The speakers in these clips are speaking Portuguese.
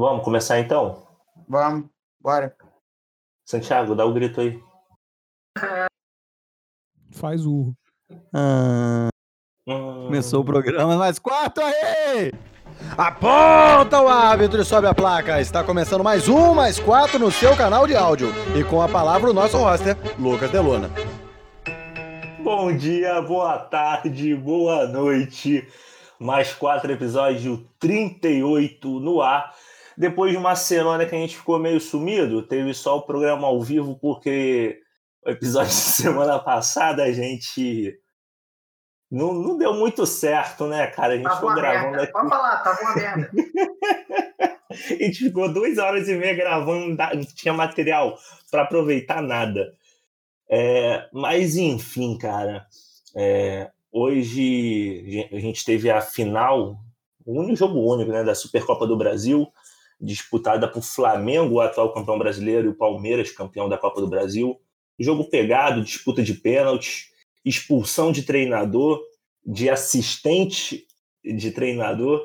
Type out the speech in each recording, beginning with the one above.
Vamos começar então? Vamos, bora. Santiago, dá o grito aí. Faz o. Ah, Hum, começou o programa, mas quarto aí! Aponta o árbitro e sobe a placa. Está começando mais um, mais quatro no seu canal de áudio. E com a palavra o nosso roster, Lucas Delona. Bom dia, boa tarde, boa noite. Mais quatro episódios, 38 no ar. Depois de uma semana que a gente ficou meio sumido, teve só o programa ao vivo, porque o episódio de semana passada a gente. Não, não deu muito certo, né, cara? A gente Tava ficou gravando merda. aqui. Pode falar, tava uma merda. A gente ficou duas horas e meia gravando, não tinha material para aproveitar nada. É, mas enfim, cara, é, hoje a gente teve a final, o único jogo único, né, da Supercopa do Brasil, disputada por Flamengo, o atual campeão brasileiro, e o Palmeiras, campeão da Copa do Brasil. Jogo pegado, disputa de pênaltis, expulsão de treinador, de assistente de treinador.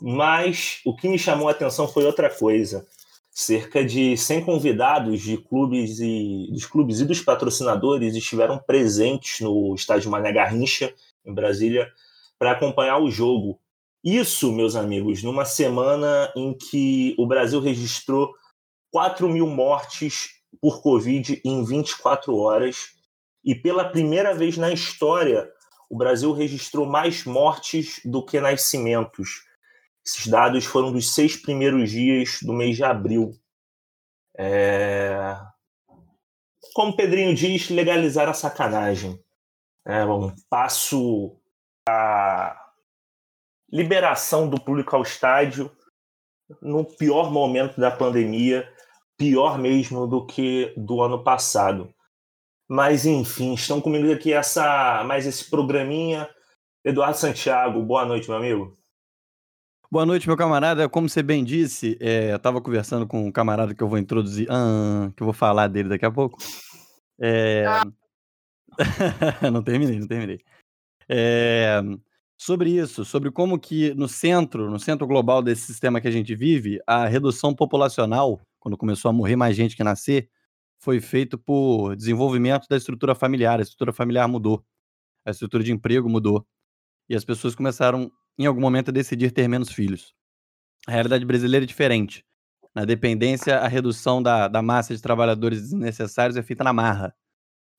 Mas o que me chamou a atenção foi outra coisa. Cerca de 100 convidados de clubes e dos clubes e dos patrocinadores estiveram presentes no estádio Mané Garrincha, em Brasília, para acompanhar o jogo. Isso, meus amigos, numa semana em que o Brasil registrou 4 mil mortes por Covid em 24 horas. E pela primeira vez na história, o Brasil registrou mais mortes do que nascimentos. Esses dados foram dos seis primeiros dias do mês de abril. É... Como Pedrinho diz, legalizar a sacanagem. É um passo a liberação do público ao estádio no pior momento da pandemia, pior mesmo do que do ano passado. Mas enfim, estão comigo aqui essa mais esse programinha. Eduardo Santiago, boa noite, meu amigo. Boa noite, meu camarada. Como você bem disse, é, eu estava conversando com um camarada que eu vou introduzir, ah, que eu vou falar dele daqui a pouco. É... não terminei, não terminei. É, Sobre isso, sobre como que no centro, no centro global desse sistema que a gente vive, a redução populacional, quando começou a morrer mais gente que nascer, foi feito por desenvolvimento da estrutura familiar. A estrutura familiar mudou, a estrutura de emprego mudou. E as pessoas começaram, em algum momento, a decidir ter menos filhos. A realidade brasileira é diferente. Na dependência, a redução da, da massa de trabalhadores desnecessários é feita na marra.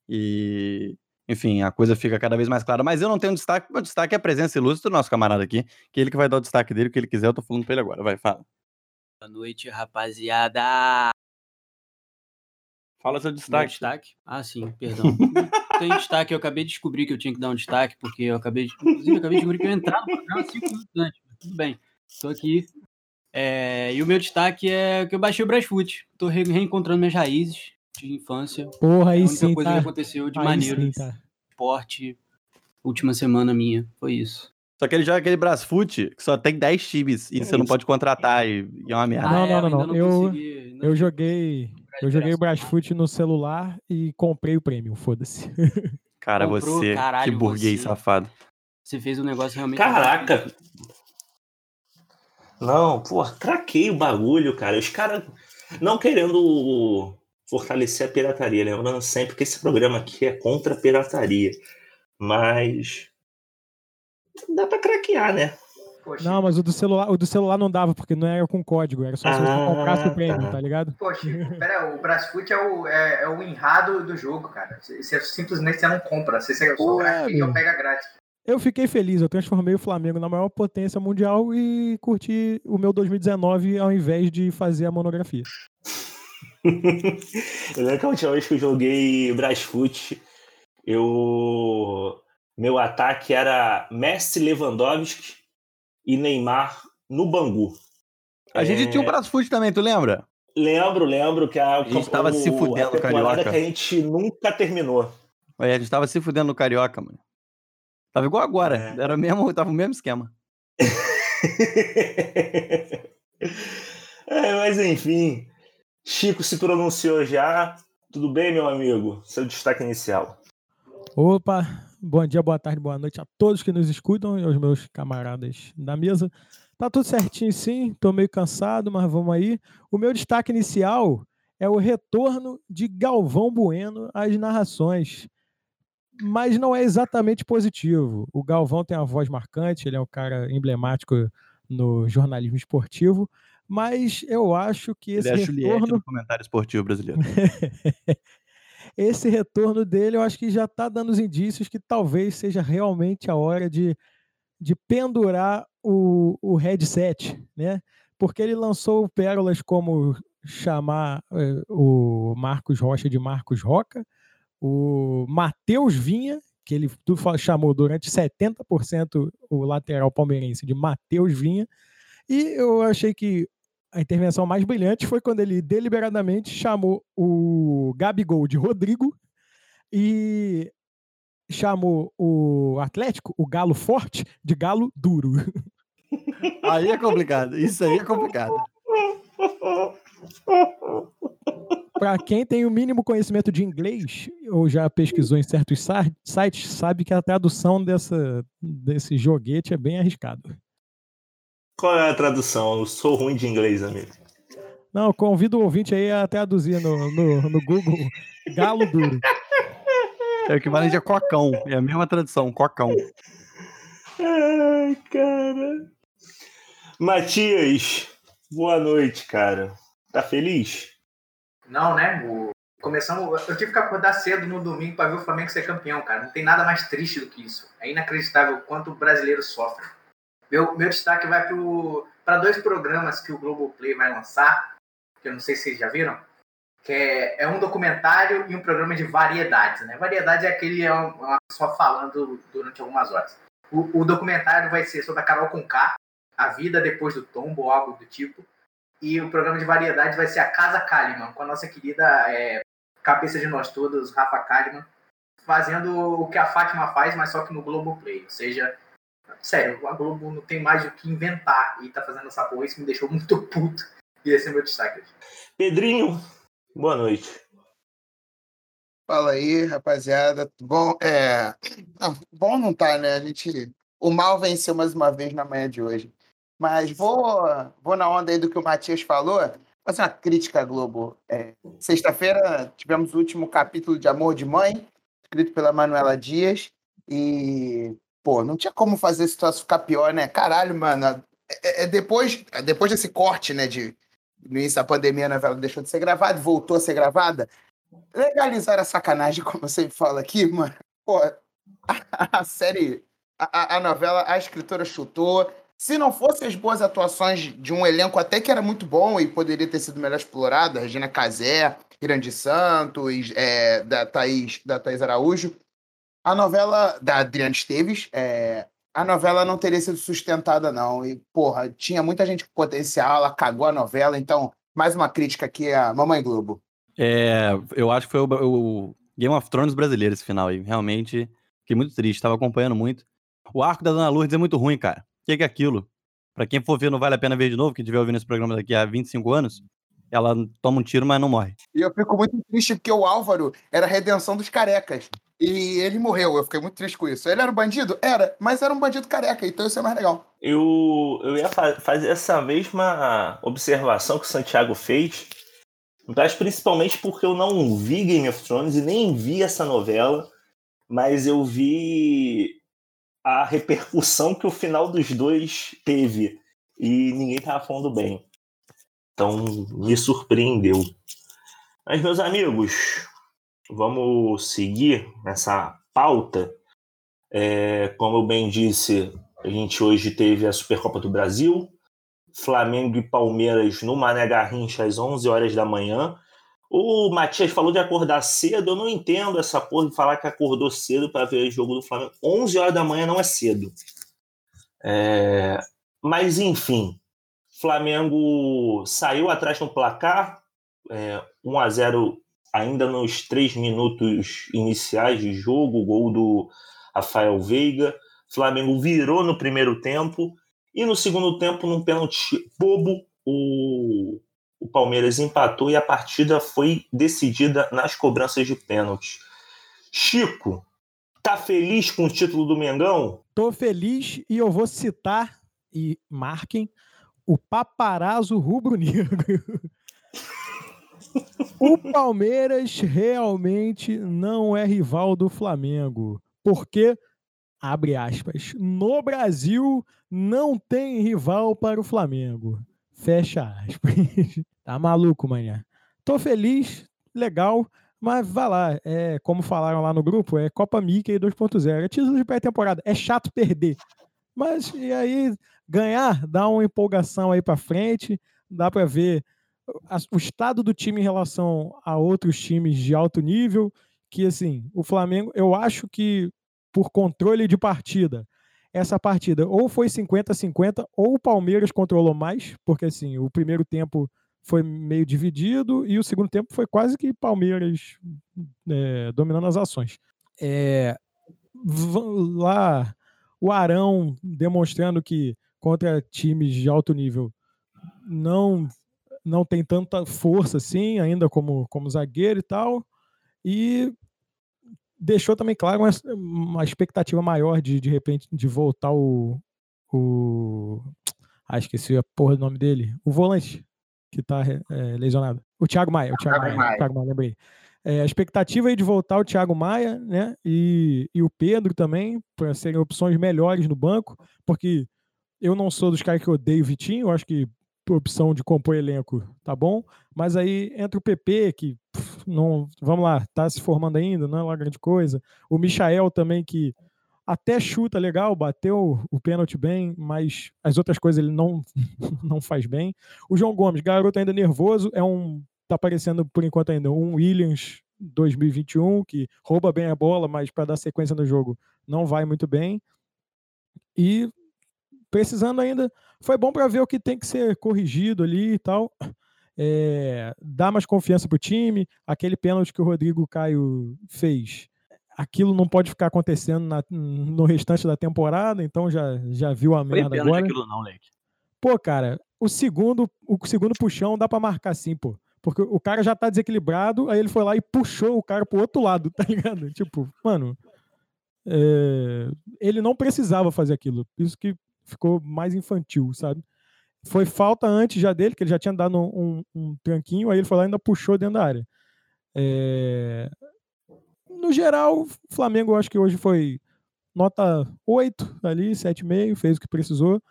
E, enfim, a coisa fica cada vez mais clara. Mas eu não tenho destaque, meu destaque é a presença ilustre do nosso camarada aqui, que ele que vai dar o destaque dele, o que ele quiser, eu tô falando pra ele agora. Vai, fala. Boa noite, rapaziada. Fala seu Meu destaque. destaque? Ah, sim, perdão. Tem destaque, eu acabei de descobrir que eu tinha que dar um destaque, porque eu acabei de. Inclusive, eu acabei de descobrir que eu ia entrar no programa cinco minutos antes. mas Tudo bem, tô aqui. É, e o meu destaque é que eu baixei o Brasfoot. Tô re- reencontrando minhas raízes de infância. Porra, a aí única sim, coisa tá. que aconteceu de Aí maneiro, sim, tá. esporte, última semana minha. Foi isso. Só que ele joga aquele Brasfoot que só tem 10 times e você não isso. pode contratar e, e é uma merda. Não, Ah, é, não, não, ainda não. Eu- consegui- ainda Eu não joguei. Eu joguei o Brasfoot no celular e comprei o prêmio, foda-se. Cara, comprou, você, caralho, que burguês você. safado. Você fez um negócio realmente. Caraca! Não, pô, craquei o bagulho, cara. Os caras não querendo fortalecer a pirataria, lembrando sempre que esse programa aqui é contra a pirataria. Mas dá pra craquear, né? Poxa, Não, mas o do celular, o do celular não dava, porque não era com código, era só se você Ah, comprasse o prêmio, tá. tá ligado? poxa, pera, o Brasfoot é o, é, é o enrado do jogo, cara. Você, você simplesmente você não compra. Você, você só craqueia ou pega grátis. Eu fiquei feliz, eu transformei o Flamengo na maior potência mundial e curti o meu 2019 ao invés de fazer a monografia. eu lembro que a última vez que eu joguei Brasfoot, eu. Meu ataque era Messi Lewandowski e Neymar no Bangu. A gente É, tinha o Brasfoot também, tu lembra? Lembro, lembro que a, gente tava se fudendo, a temporada carioca. que a gente nunca terminou. Aí a gente tava se fudendo no Carioca, mano. Tava igual agora. É. Era mesmo, tava o mesmo esquema. É, mas enfim, Chico se pronunciou já. Tudo bem, meu amigo? Seu destaque inicial. Opa, bom dia, boa tarde, boa noite a todos que nos escutam e aos meus camaradas da mesa. Tá tudo certinho, sim. Tô meio cansado, mas vamos aí. O meu destaque inicial é o retorno de Galvão Bueno às narrações. Mas não é exatamente positivo. O Galvão tem uma voz marcante, ele é um cara emblemático no jornalismo esportivo, mas eu acho que esse ele é retorno... do comentário esportivo brasileiro. esse retorno dele, eu acho que já está dando os indícios que talvez seja realmente a hora de, de pendurar o, o headset, né? Porque ele lançou pérolas como chamar eh, o Marcos Rocha de Marcos Roca, o Matheus Vinha, que ele chamou durante 70% o lateral palmeirense de Matheus Vinha, e eu achei que a intervenção mais brilhante foi quando ele deliberadamente chamou o Gabigol de Rodrigo e chamou o Atlético, o Galo Forte, de Galo Duro. Aí é complicado. Isso aí é complicado. Para quem tem o mínimo conhecimento de inglês ou já pesquisou em certos sites, sabe que a tradução dessa, desse joguete é bem arriscado. Qual é a tradução? Eu sou ruim de inglês, amigo. Não, convido o ouvinte aí a traduzir no, no, no Google galo duro. É o que vale de cocão. É a mesma tradução, cocão. Ai, cara. Matias, boa noite, cara. Tá feliz? Não, né? O... Começamos. Eu tive que acordar cedo no domingo para ver o Flamengo ser campeão, cara. Não tem nada mais triste do que isso. É inacreditável o quanto o brasileiro sofre. Meu, meu destaque vai para dois programas que o Globoplay vai lançar, que eu não sei se vocês já viram, que é, é um documentário e um programa de variedades. Né? Variedade é aquele é uma pessoa falando durante algumas horas. O, o documentário vai ser sobre a Carol Conká, a vida depois do tombo ou algo do tipo. E o programa de variedade vai ser a Casa Kalimann, com a nossa querida é, cabeça de nós todos, Rafa Kalimann, fazendo o que a Fátima faz, mas só que no Globoplay. Ou seja, sério, a Globo não tem mais o que inventar e tá fazendo essa porra. Isso me deixou muito puto. E esse é meu destaque. Pedrinho, boa noite. Fala aí, rapaziada. Bom, é. Não, bom não tá, né? A gente. O mal venceu mais uma vez na manhã de hoje. Mas vou, vou na onda aí do que o Matias falou. Fazer uma crítica à Globo. É, Sexta-feira tivemos o último capítulo de Amor de Mãe, escrito pela Manuela Dias. E pô, não tinha como fazer a situação ficar pior, né? Caralho, mano. É, é depois, depois desse corte, né, de no início da pandemia, a novela deixou de ser gravada, voltou a ser gravada. Legalizar a sacanagem, como você fala aqui, mano. Pô, a, a série, a, a novela, a escritora chutou. Se não fossem as boas atuações de um elenco até que era muito bom e poderia ter sido melhor explorado, Regina Casé, Irandi Santos, é, da, Thaís, da Thaís Araújo, a novela da Adriana Esteves, é, a novela não teria sido sustentada, não. E, porra, tinha muita gente com potencial, ela cagou a novela, então, mais uma crítica aqui à Mamãe Globo. É, eu acho que foi o, o Game of Thrones brasileiro esse final aí. Realmente, fiquei muito triste, estava acompanhando muito. O arco da Dona Lourdes é muito ruim, cara. O que, que é aquilo? Pra quem for ver, não vale a pena ver de novo, que estiver ouvindo esse programa daqui a 25 anos, ela toma um tiro, mas não morre. E eu fico muito triste porque o Álvaro era a redenção dos carecas. E ele morreu, eu fiquei muito triste com isso. Ele era um bandido? Era, mas era um bandido careca, então isso é mais legal. Eu, eu ia fa fazer essa mesma observação que o Santiago fez, mas principalmente porque eu não vi Game of Thrones e nem vi essa novela, mas eu vi a repercussão que o final dos dois teve e ninguém tava falando bem. Então me surpreendeu. Mas, meus amigos, vamos seguir nessa pauta. É, como eu bem disse, a gente hoje teve a Supercopa do Brasil, Flamengo e Palmeiras no Mané Garrincha às 11 horas da manhã. O Matias falou de acordar cedo, eu não entendo essa porra de falar que acordou cedo para ver o jogo do Flamengo. 11 horas da manhã não é cedo. É... Mas, enfim, Flamengo saiu atrás no placar, é, 1 a 0 ainda nos três minutos iniciais de jogo, gol do Rafael Veiga. Flamengo virou no primeiro tempo e no segundo tempo, num pênalti bobo, o, o Palmeiras empatou e a partida foi decidida nas cobranças de pênalti. Chico, tá feliz com o título do Mengão? Tô feliz e eu vou citar e marquem o paparazzo rubro-negro. o Palmeiras realmente não é rival do Flamengo, porque abre aspas, no Brasil não tem rival para o Flamengo. Fecha aspas. tá maluco, manhã. Tô feliz, legal, mas vai lá, é, como falaram lá no grupo, é Copa Mickey 2.0, é título de pré-temporada, é chato perder. Mas e aí ganhar, dá uma empolgação aí para frente, dá para ver o estado do time em relação a outros times de alto nível, que assim, o Flamengo, eu acho que por controle de partida, essa partida ou foi 50-50 ou o Palmeiras controlou mais, porque assim, o primeiro tempo foi meio dividido e o segundo tempo foi quase que Palmeiras é, dominando as ações. É, lá o Arão demonstrando que contra times de alto nível não não tem tanta força assim ainda como como zagueiro e tal e deixou também claro uma, uma expectativa maior de de repente de voltar o o ah, esqueci a porra do nome dele o volante que está é, lesionado. O Thiago Maia, o Thiago, Thiago Maia, Maia. Thiago Maia, lembrei. É, a expectativa aí de voltar o Thiago Maia, né? E, e o Pedro também, para serem opções melhores no banco, porque eu não sou dos caras que odeio o Vitinho, eu acho que opção de compor elenco tá bom, mas aí entra o PP, que pff, não, vamos lá, tá se formando ainda, não é lá grande coisa. O Michael também, que até chuta legal, bateu o pênalti bem, mas as outras coisas ele não, não faz bem. O João Gomes, garoto ainda nervoso, é um. tá parecendo por enquanto ainda um Williams 2021, que rouba bem a bola, mas para dar sequência no jogo não vai muito bem. E precisando ainda. Foi bom para ver o que tem que ser corrigido ali e tal. É, dar mais confiança pro time. Aquele pênalti que o Rodrigo Caio fez aquilo não pode ficar acontecendo na, no restante da temporada, então já, já viu a merda agora. Aquilo não, Leque. Pô, cara, o segundo, o segundo puxão dá para marcar sim, pô. Porque o cara já tá desequilibrado, aí ele foi lá e puxou o cara pro outro lado, tá ligado? Tipo, mano, é, ele não precisava fazer aquilo. Isso que ficou mais infantil, sabe? Foi falta antes já dele, que ele já tinha dado um, um, tranquinho, aí ele foi lá e ainda puxou dentro da área. É, no geral, o Flamengo eu acho que hoje foi nota 8 ali, 7,5, fez o que precisou.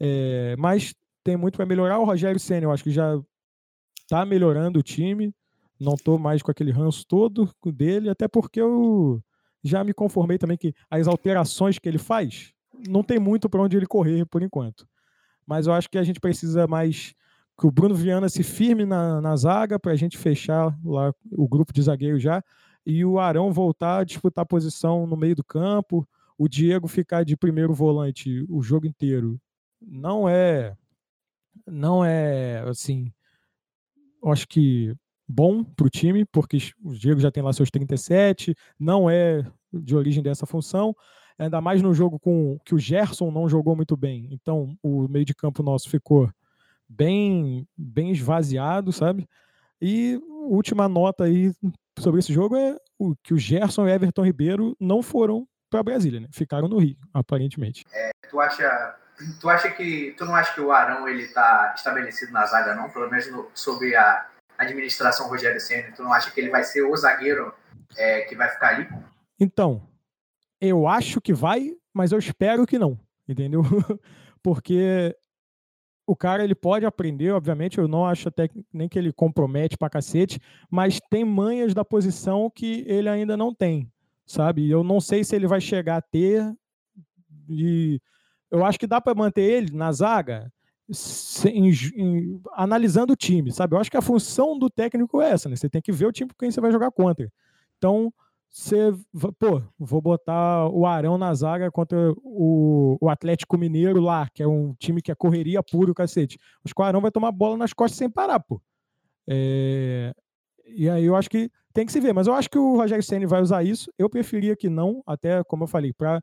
É, mas tem muito para melhorar. O Rogério Senna, eu acho que já está melhorando o time. Não estou mais com aquele ranço todo dele, até porque eu já me conformei também que as alterações que ele faz não tem muito para onde ele correr por enquanto. Mas eu acho que a gente precisa mais que o Bruno Viana se firme na, na zaga para a gente fechar lá o grupo de zagueiro já e o Arão voltar a disputar posição no meio do campo, o Diego ficar de primeiro volante o jogo inteiro. Não é não é assim, acho que bom para o time, porque o Diego já tem lá seus 37, não é de origem dessa função, ainda mais no jogo com que o Gerson não jogou muito bem. Então, o meio de campo nosso ficou bem bem esvaziado, sabe? E última nota aí sobre esse jogo é o, que o Gerson e o Everton Ribeiro não foram para Brasília, né? Ficaram no Rio, aparentemente. É, tu acha, tu acha que, tu não acha que o Arão ele tá estabelecido na zaga não, pelo menos no, sobre a administração Rogério Ceni, tu não acha que ele vai ser o zagueiro é, que vai ficar ali? Então, eu acho que vai, mas eu espero que não, entendeu? Porque o cara ele pode aprender, obviamente, eu não acho até nem que ele compromete pra cacete, mas tem manhas da posição que ele ainda não tem, sabe? Eu não sei se ele vai chegar a ter e eu acho que dá para manter ele na zaga sem, em, analisando o time, sabe? Eu acho que a função do técnico é essa, né? Você tem que ver o time com quem você vai jogar contra. Então, você, pô, vou botar o Arão na zaga contra o, o Atlético Mineiro lá, que é um time que é correria puro, cacete. Acho que o Arão vai tomar bola nas costas sem parar, pô. É, e aí eu acho que tem que se ver, mas eu acho que o Rogério Senna vai usar isso. Eu preferia que não, até como eu falei, para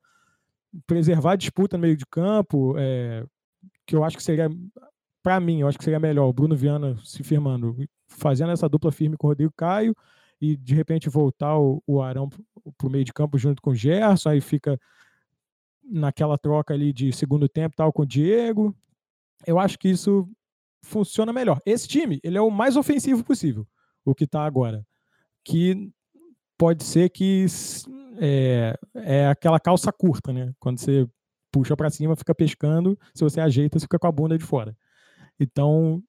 preservar a disputa no meio de campo, é, que eu acho que seria, para mim, eu acho que seria melhor o Bruno Viana se firmando, fazendo essa dupla firme com o Rodrigo Caio e de repente voltar o, o Arão para o meio de campo junto com o Gerson, aí fica naquela troca ali de segundo tempo tal com o Diego. Eu acho que isso funciona melhor. Esse time, ele é o mais ofensivo possível, o que está agora. Que pode ser que é, é aquela calça curta, né? Quando você puxa para cima, fica pescando, se você ajeita, você fica com a bunda de fora. Então,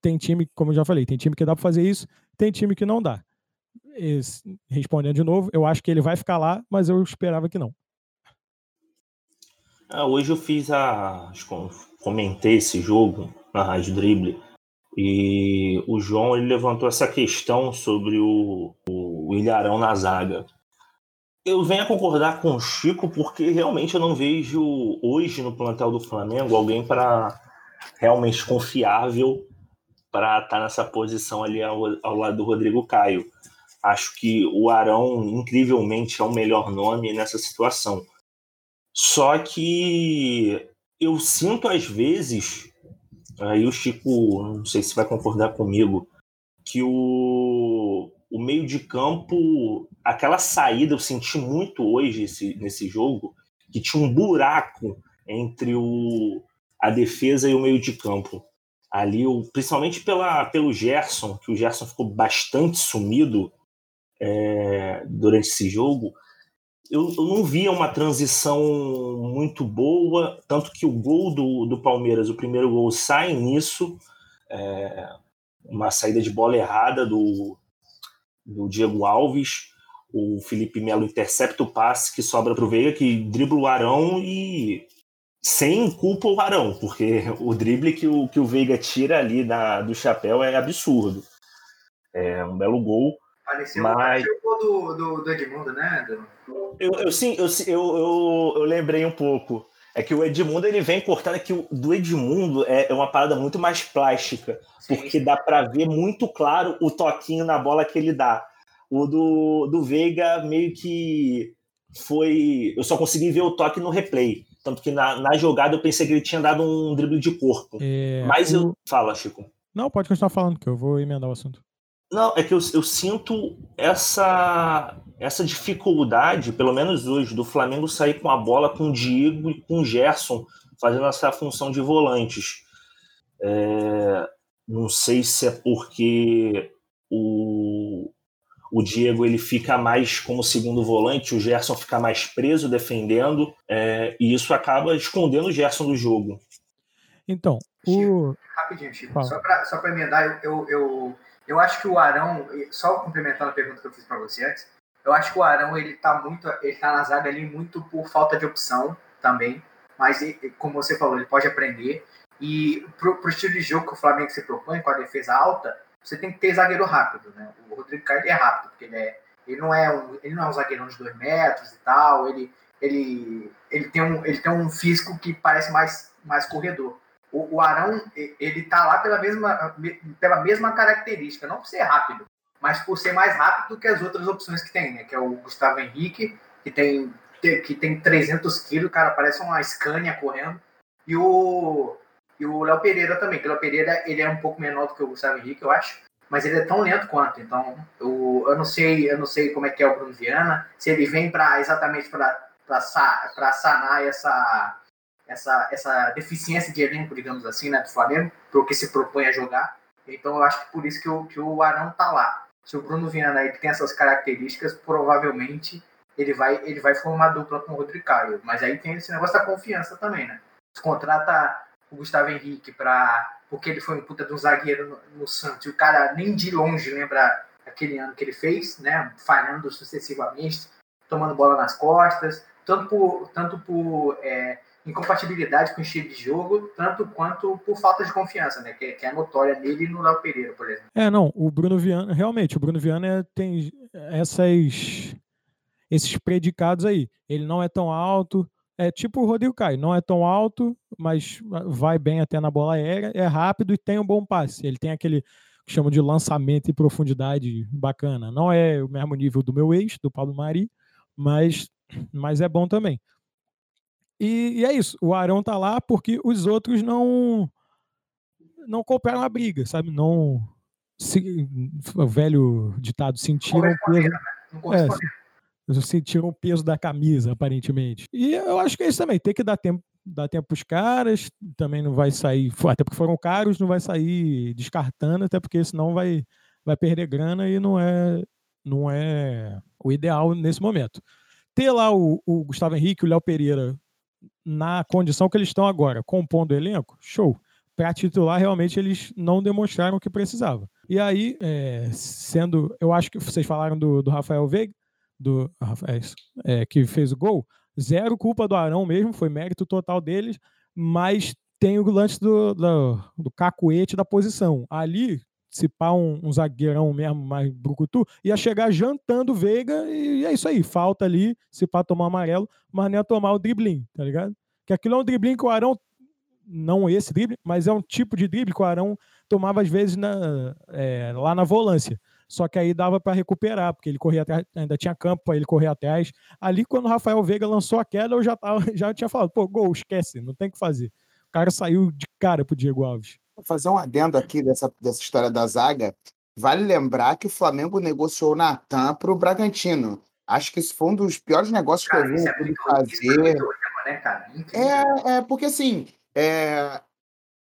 tem time, como eu já falei, tem time que dá para fazer isso, tem time que não dá. Respondendo de novo, eu acho que ele vai ficar lá, mas eu esperava que não. Ah, hoje eu fiz a. Comentei esse jogo na Rádio Dribble e o João ele levantou essa questão sobre o, o Ilharão na zaga. Eu venho a concordar com o Chico porque realmente eu não vejo hoje no plantel do Flamengo alguém para realmente confiável para estar tá nessa posição ali ao, ao, lado do Rodrigo Caio. Acho que o Arão, incrivelmente, é o melhor nome nessa situação. Só que eu sinto às vezes, aí o Chico, não sei se vai concordar comigo, que o, o meio de campo, aquela saída eu senti muito hoje esse, nesse jogo, que tinha um buraco entre o, a defesa e o meio de campo. Ali, o, principalmente pela, pelo Gerson, que o Gerson ficou bastante sumido é, durante esse jogo, eu, eu, não via uma transição muito boa, tanto que o gol do, do Palmeiras, o primeiro gol, sai nisso, é, uma saída de bola errada do, do Diego Alves, o Felipe Melo intercepta o passe que sobra para o Veiga, que dribla o Arão e sem culpa o Arão, porque o drible que o, que o Veiga tira ali da, do chapéu é absurdo. É um belo gol. Pareceu, mas... o gol do, do, do, Edmundo, né? Do... Eu, eu, sim, eu, eu, eu, eu, lembrei um pouco. É que o Edmundo ele vem cortando aqui o do Edmundo é, é uma parada muito mais plástica, sim. porque dá para ver muito claro o toquinho na bola que ele dá. O do, do Veiga meio que foi. Eu só consegui ver o toque no replay. Tanto que na, na jogada eu pensei que ele tinha dado um drible de corpo. É, Mas eu. Fala, Chico. Não, pode continuar falando, que eu vou emendar o assunto. Não, é que eu, eu sinto essa, essa dificuldade, pelo menos hoje, do Flamengo sair com a bola com o Diego e com o Gerson, fazendo essa função de volantes. É, não sei se é porque o, o Diego ele fica mais como segundo volante, o Gerson fica mais preso defendendo, é, e isso acaba escondendo o Gerson do jogo. Então, o... Rapidinho, Chico, só para emendar, eu, eu, eu acho que o Arão, só complementando a pergunta que eu fiz para você antes, eu acho que o Arão ele tá muito, ele tá na zaga ali muito por falta de opção também, mas como você falou, ele pode aprender. E pro, pro estilo de jogo que o Flamengo se propõe, com a defesa alta, você tem que ter zagueiro rápido, né? O Rodrigo Caio é rápido, porque ele, é, ele, não é um, ele não é um zagueirão de dois metros e tal, ele, ele, ele, tem, um, ele tem um físico que parece mais, mais corredor. O, o Arão, ele tá lá pela mesma, pela mesma característica, não por ser rápido, mas por ser mais rápido do que as outras opções que tem, né? Que é o Gustavo Henrique, que tem, que tem 300 quilos, cara, parece uma Scania correndo, e o, e o Léo Pereira também, que o Léo Pereira ele é um pouco menor do que o Gustavo Henrique, eu acho, mas ele é tão lento quanto. Então, eu, eu não sei, eu não sei como é que é o Bruno Viana, se ele vem para exatamente para sanar essa, essa, essa deficiência de elenco, digamos assim, né, do Flamengo, para o que se propõe a jogar. Então, eu acho que por isso que o, que o Arão tá lá. Se o Bruno Viana aí tem essas características, provavelmente ele vai, ele vai formar dupla com o Rodrigo Caio. Mas aí tem esse negócio da confiança também, né? Se contrata o Gustavo Henrique para porque ele foi um puta de um zagueiro no, no Santos. E o cara nem de longe lembra aquele ano que ele fez, né? Falhando sucessivamente, tomando bola nas costas, tanto por, tanto por é, incompatibilidade com o estilo de jogo, tanto quanto por falta de confiança, né? Que, que é notória nele e no Léo Pereira, por exemplo. É, não, o Bruno Viana, realmente, o Bruno Viana tem essas, esses predicados aí. Ele não é tão alto, é tipo o Rodrigo Caio, não é tão alto, mas vai bem até na bola aérea, é rápido e tem um bom passe. Ele tem aquele que chama de lançamento e profundidade bacana. Não é o mesmo nível do meu ex, do Pablo Mari, mas, mas é bom também. E, e, é isso, o Arão tá lá porque os outros não não cooperaram a briga, sabe? Não se, o velho ditado sentiram o peso. Né? É, sentiram o peso da camisa, aparentemente. E eu acho que é isso também, tem que dar tempo dar tempo para os caras, também não vai sair, até porque foram caros, não vai sair descartando, até porque senão vai, vai perder grana e não é, não é o ideal nesse momento. Ter lá o, o Gustavo Henrique o Léo Pereira na condição que eles estão agora, compondo o elenco, show. Para titular, realmente eles não demonstraram o que precisava. E aí, é, sendo. Eu acho que vocês falaram do, do Rafael Veiga, do Rafael, é, que fez o gol. Zero culpa do Arão mesmo, foi mérito total deles, mas tem o lance do, do, do cacuete da posição. Ali, se pá um, um, zagueirão mesmo mais brucutu, ia chegar jantando Veiga e é isso aí. Falta ali, se pá tomar amarelo, mas nem a tomar o driblinho, tá ligado? Que aquilo é um driblinho que o Arão, não esse drible, mas é um tipo de drible que o Arão tomava às vezes na, é, lá na volância. Só que aí dava para recuperar, porque ele corria atrás, ainda tinha campo para ele correr atrás. Ali, quando o Rafael Veiga lançou a queda, eu já, tava, já tinha falado, pô, gol, esquece, não tem o que fazer. O cara saiu de cara pro Diego Alves. Fazer um adendo aqui dessa, dessa história da zaga. Vale lembrar que o Flamengo negociou o Natan para o Bragantino. Acho que isso foi um dos piores negócios cara, que eu vi é muito, fazer. É, né, é, é, porque assim, é,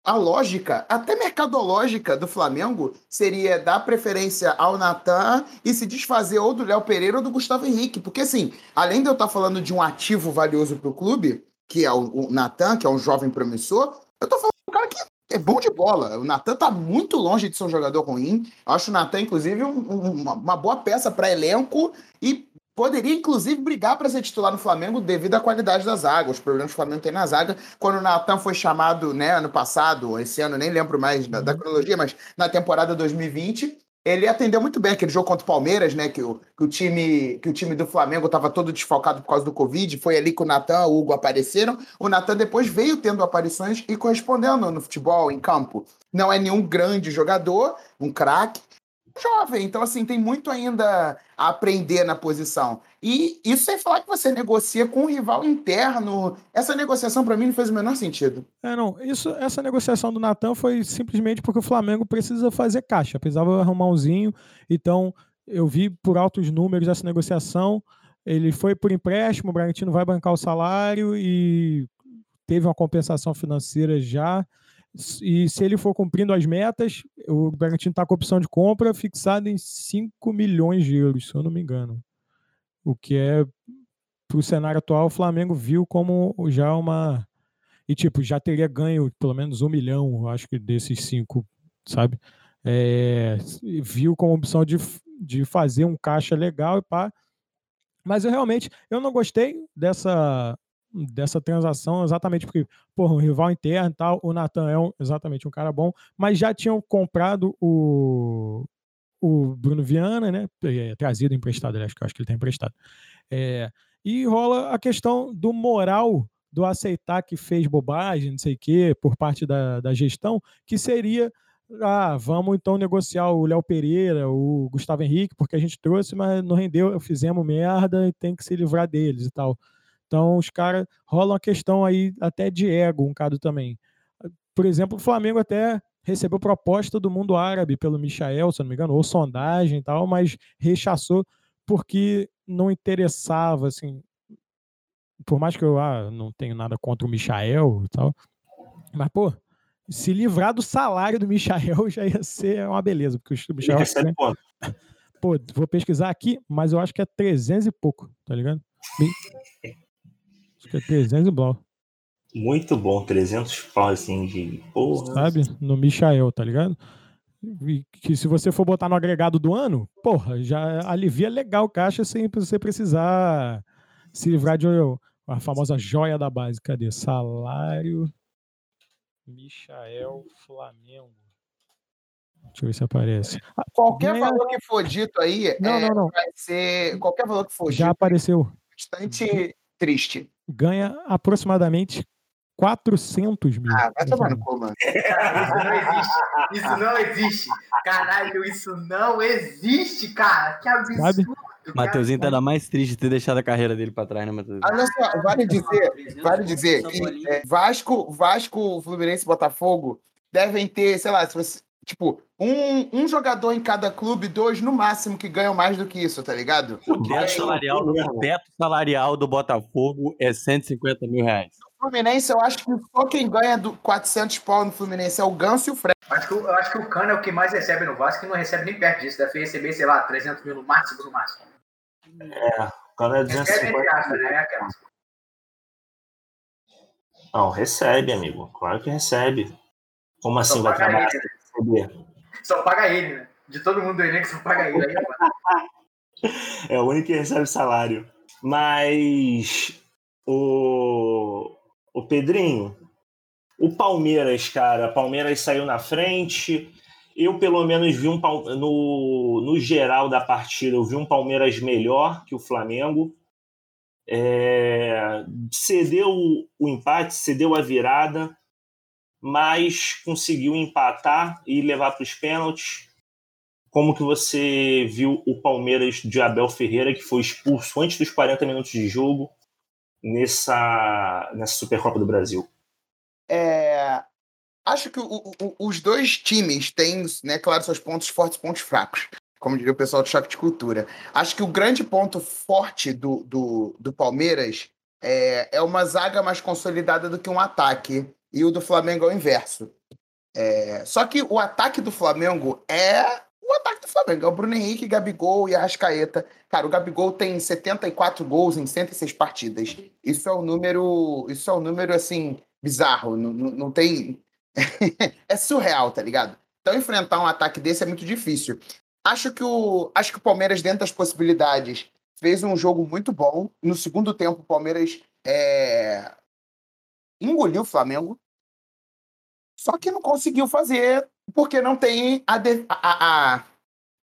a lógica, até mercadológica do Flamengo, seria dar preferência ao Natan e se desfazer ou do Léo Pereira ou do Gustavo Henrique. Porque, assim, além de eu estar falando de um ativo valioso para o clube, que é o, o Natan, que é um jovem promissor, eu estou falando de um cara que é bom de bola. O Natan está muito longe de ser um jogador ruim. Eu acho o Natan, inclusive, um, um, uma, uma boa peça para elenco e Poderia, inclusive, brigar para ser titular no Flamengo devido à qualidade da zaga, os problemas que o Flamengo tem na zaga. Quando o Natan foi chamado, né, ano passado, esse ano, nem lembro mais da, da, cronologia, mas na temporada 2020, ele atendeu muito bem aquele jogo contra o Palmeiras, né, que o, que o, time, que o time do Flamengo estava todo desfalcado por causa do Covid. Foi ali que o Natan o Hugo apareceram. O Natan depois veio tendo aparições e correspondendo no futebol, em campo. Não é nenhum grande jogador, um craque, jovem, então assim, tem muito ainda a aprender na posição. E isso sem falar que você negocia com um rival interno. Essa negociação para mim não fez o menor sentido. É, não, isso, essa negociação do Natan foi simplesmente porque o Flamengo precisa fazer caixa, precisava arrumar umzinho, então eu vi por altos números essa negociação, ele foi por empréstimo, o Bragantino vai bancar o salário e teve uma compensação financeira já, e se ele for cumprindo as metas, o Bragantino está com a opção de compra fixada em 5 milhões de euros, se eu não me engano. O que é, para o cenário atual, o Flamengo viu como já uma. E, tipo, já teria ganho pelo menos um milhão, acho que desses cinco, sabe? É, viu como opção de, de fazer um caixa legal e pá. Mas eu realmente eu não gostei dessa dessa transação, exatamente porque, porra, um rival interno e tal, o Nathan é um, exatamente um cara bom, mas já tinham comprado o, o Bruno Viana, né? É, trazido emprestado, acho que acho que ele está emprestado. É, e rola a questão do moral do aceitar que fez bobagem, não sei o quê, por parte da, da gestão, que seria ah, vamos então negociar o Léo Pereira, o Gustavo Henrique, porque a gente trouxe, mas não rendeu, fizemos merda e tem que se livrar deles e tal. Então, os caras rolam a questão aí até de ego, um caso também. Por exemplo, o Flamengo até recebeu proposta do mundo árabe pelo Michael, se não me engano, ou sondagem e tal, mas rechaçou porque não interessava, assim. Por mais que eu ah, não tenho nada contra o Michael e tal, mas, pô, se livrar do salário do Michael já ia ser uma beleza, porque o Michael. Recebe quanto? Pô, vou pesquisar aqui, mas eu acho que é 300 e pouco, tá ligado? Acho que é 300 e blau. Muito bom, 300 pau assim de porra. Sabe? No Michael, tá ligado? E que se você for botar no agregado do ano, porra, já alivia legal o caixa sem você precisar se livrar de a famosa joia da base. Cadê? Salário Michael Flamengo. Deixa eu ver se aparece. Qualquer Ganha... valor que for dito aí, não, é, não, não. vai ser. Qualquer valor que for Já dito. apareceu. Bastante triste. Ganha aproximadamente 400 mil. Ah, vai tomar no cu, mano. isso não existe. Isso não existe. Caralho, isso não existe, cara. Que absurdo. Sabe? Mateuzinho tá ainda mais triste de ter deixado a carreira dele pra trás, né, Matheusinho? Olha só, vale dizer, vale dizer que é, Vasco, Vasco, Fluminense e Botafogo devem ter, sei lá, se você, Tipo, um, um jogador em cada clube, dois no máximo que ganham mais do que isso, tá ligado? O teto salarial, o teto salarial do Botafogo é 150 mil reais. No Fluminense, eu acho que só quem ganha do 400 pau no Fluminense é o Ganso e o Fred. Acho que, eu acho que o Cano é o que mais recebe no Vasco e não recebe nem perto disso. Deve receber, sei lá, 300 mil no máximo, no máximo. É, o Cano é 250 Recebe, acha, né? É. Não, recebe, amigo. Claro que recebe. Como assim Só vai trabalhar ele, sem receber? Só paga ele, né? De todo mundo do elenco, só paga ele. Aí, É o único que recebe salário. Mas o, o Pedrinho, o Palmeiras, cara, Palmeiras saiu na frente. Eu, pelo menos, vi um no, no geral da partida, eu vi um Palmeiras melhor que o Flamengo. É, cedeu o empate, cedeu a virada, mas conseguiu empatar e levar para os pênaltis. Como que você viu o Palmeiras de Abel Ferreira, que foi expulso antes dos 40 minutos de jogo nessa, nessa Supercopa do Brasil? É, acho que o- o- os dois times têm, né, claro, seus pontos fortes e pontos fracos, como diria o pessoal do Choque de Cultura. Acho que o grande ponto forte do, do, do Palmeiras é, é uma zaga mais consolidada do que um ataque, e o do Flamengo é o inverso. É, só que o ataque do Flamengo é o ataque do Flamengo, é o Bruno Henrique, Gabigol e Arrascaeta. Cara, o Gabigol tem 74 gols em 106 partidas. Isso é um número, isso é um número assim bizarro, não, não, não tem é surreal, tá ligado? Então enfrentar um ataque desse é muito difícil. Acho que o acho que o Palmeiras dentro das possibilidades fez um jogo muito bom. No segundo tempo o Palmeiras é, engoliu o Flamengo. Só que não conseguiu fazer porque não tem a, a- a-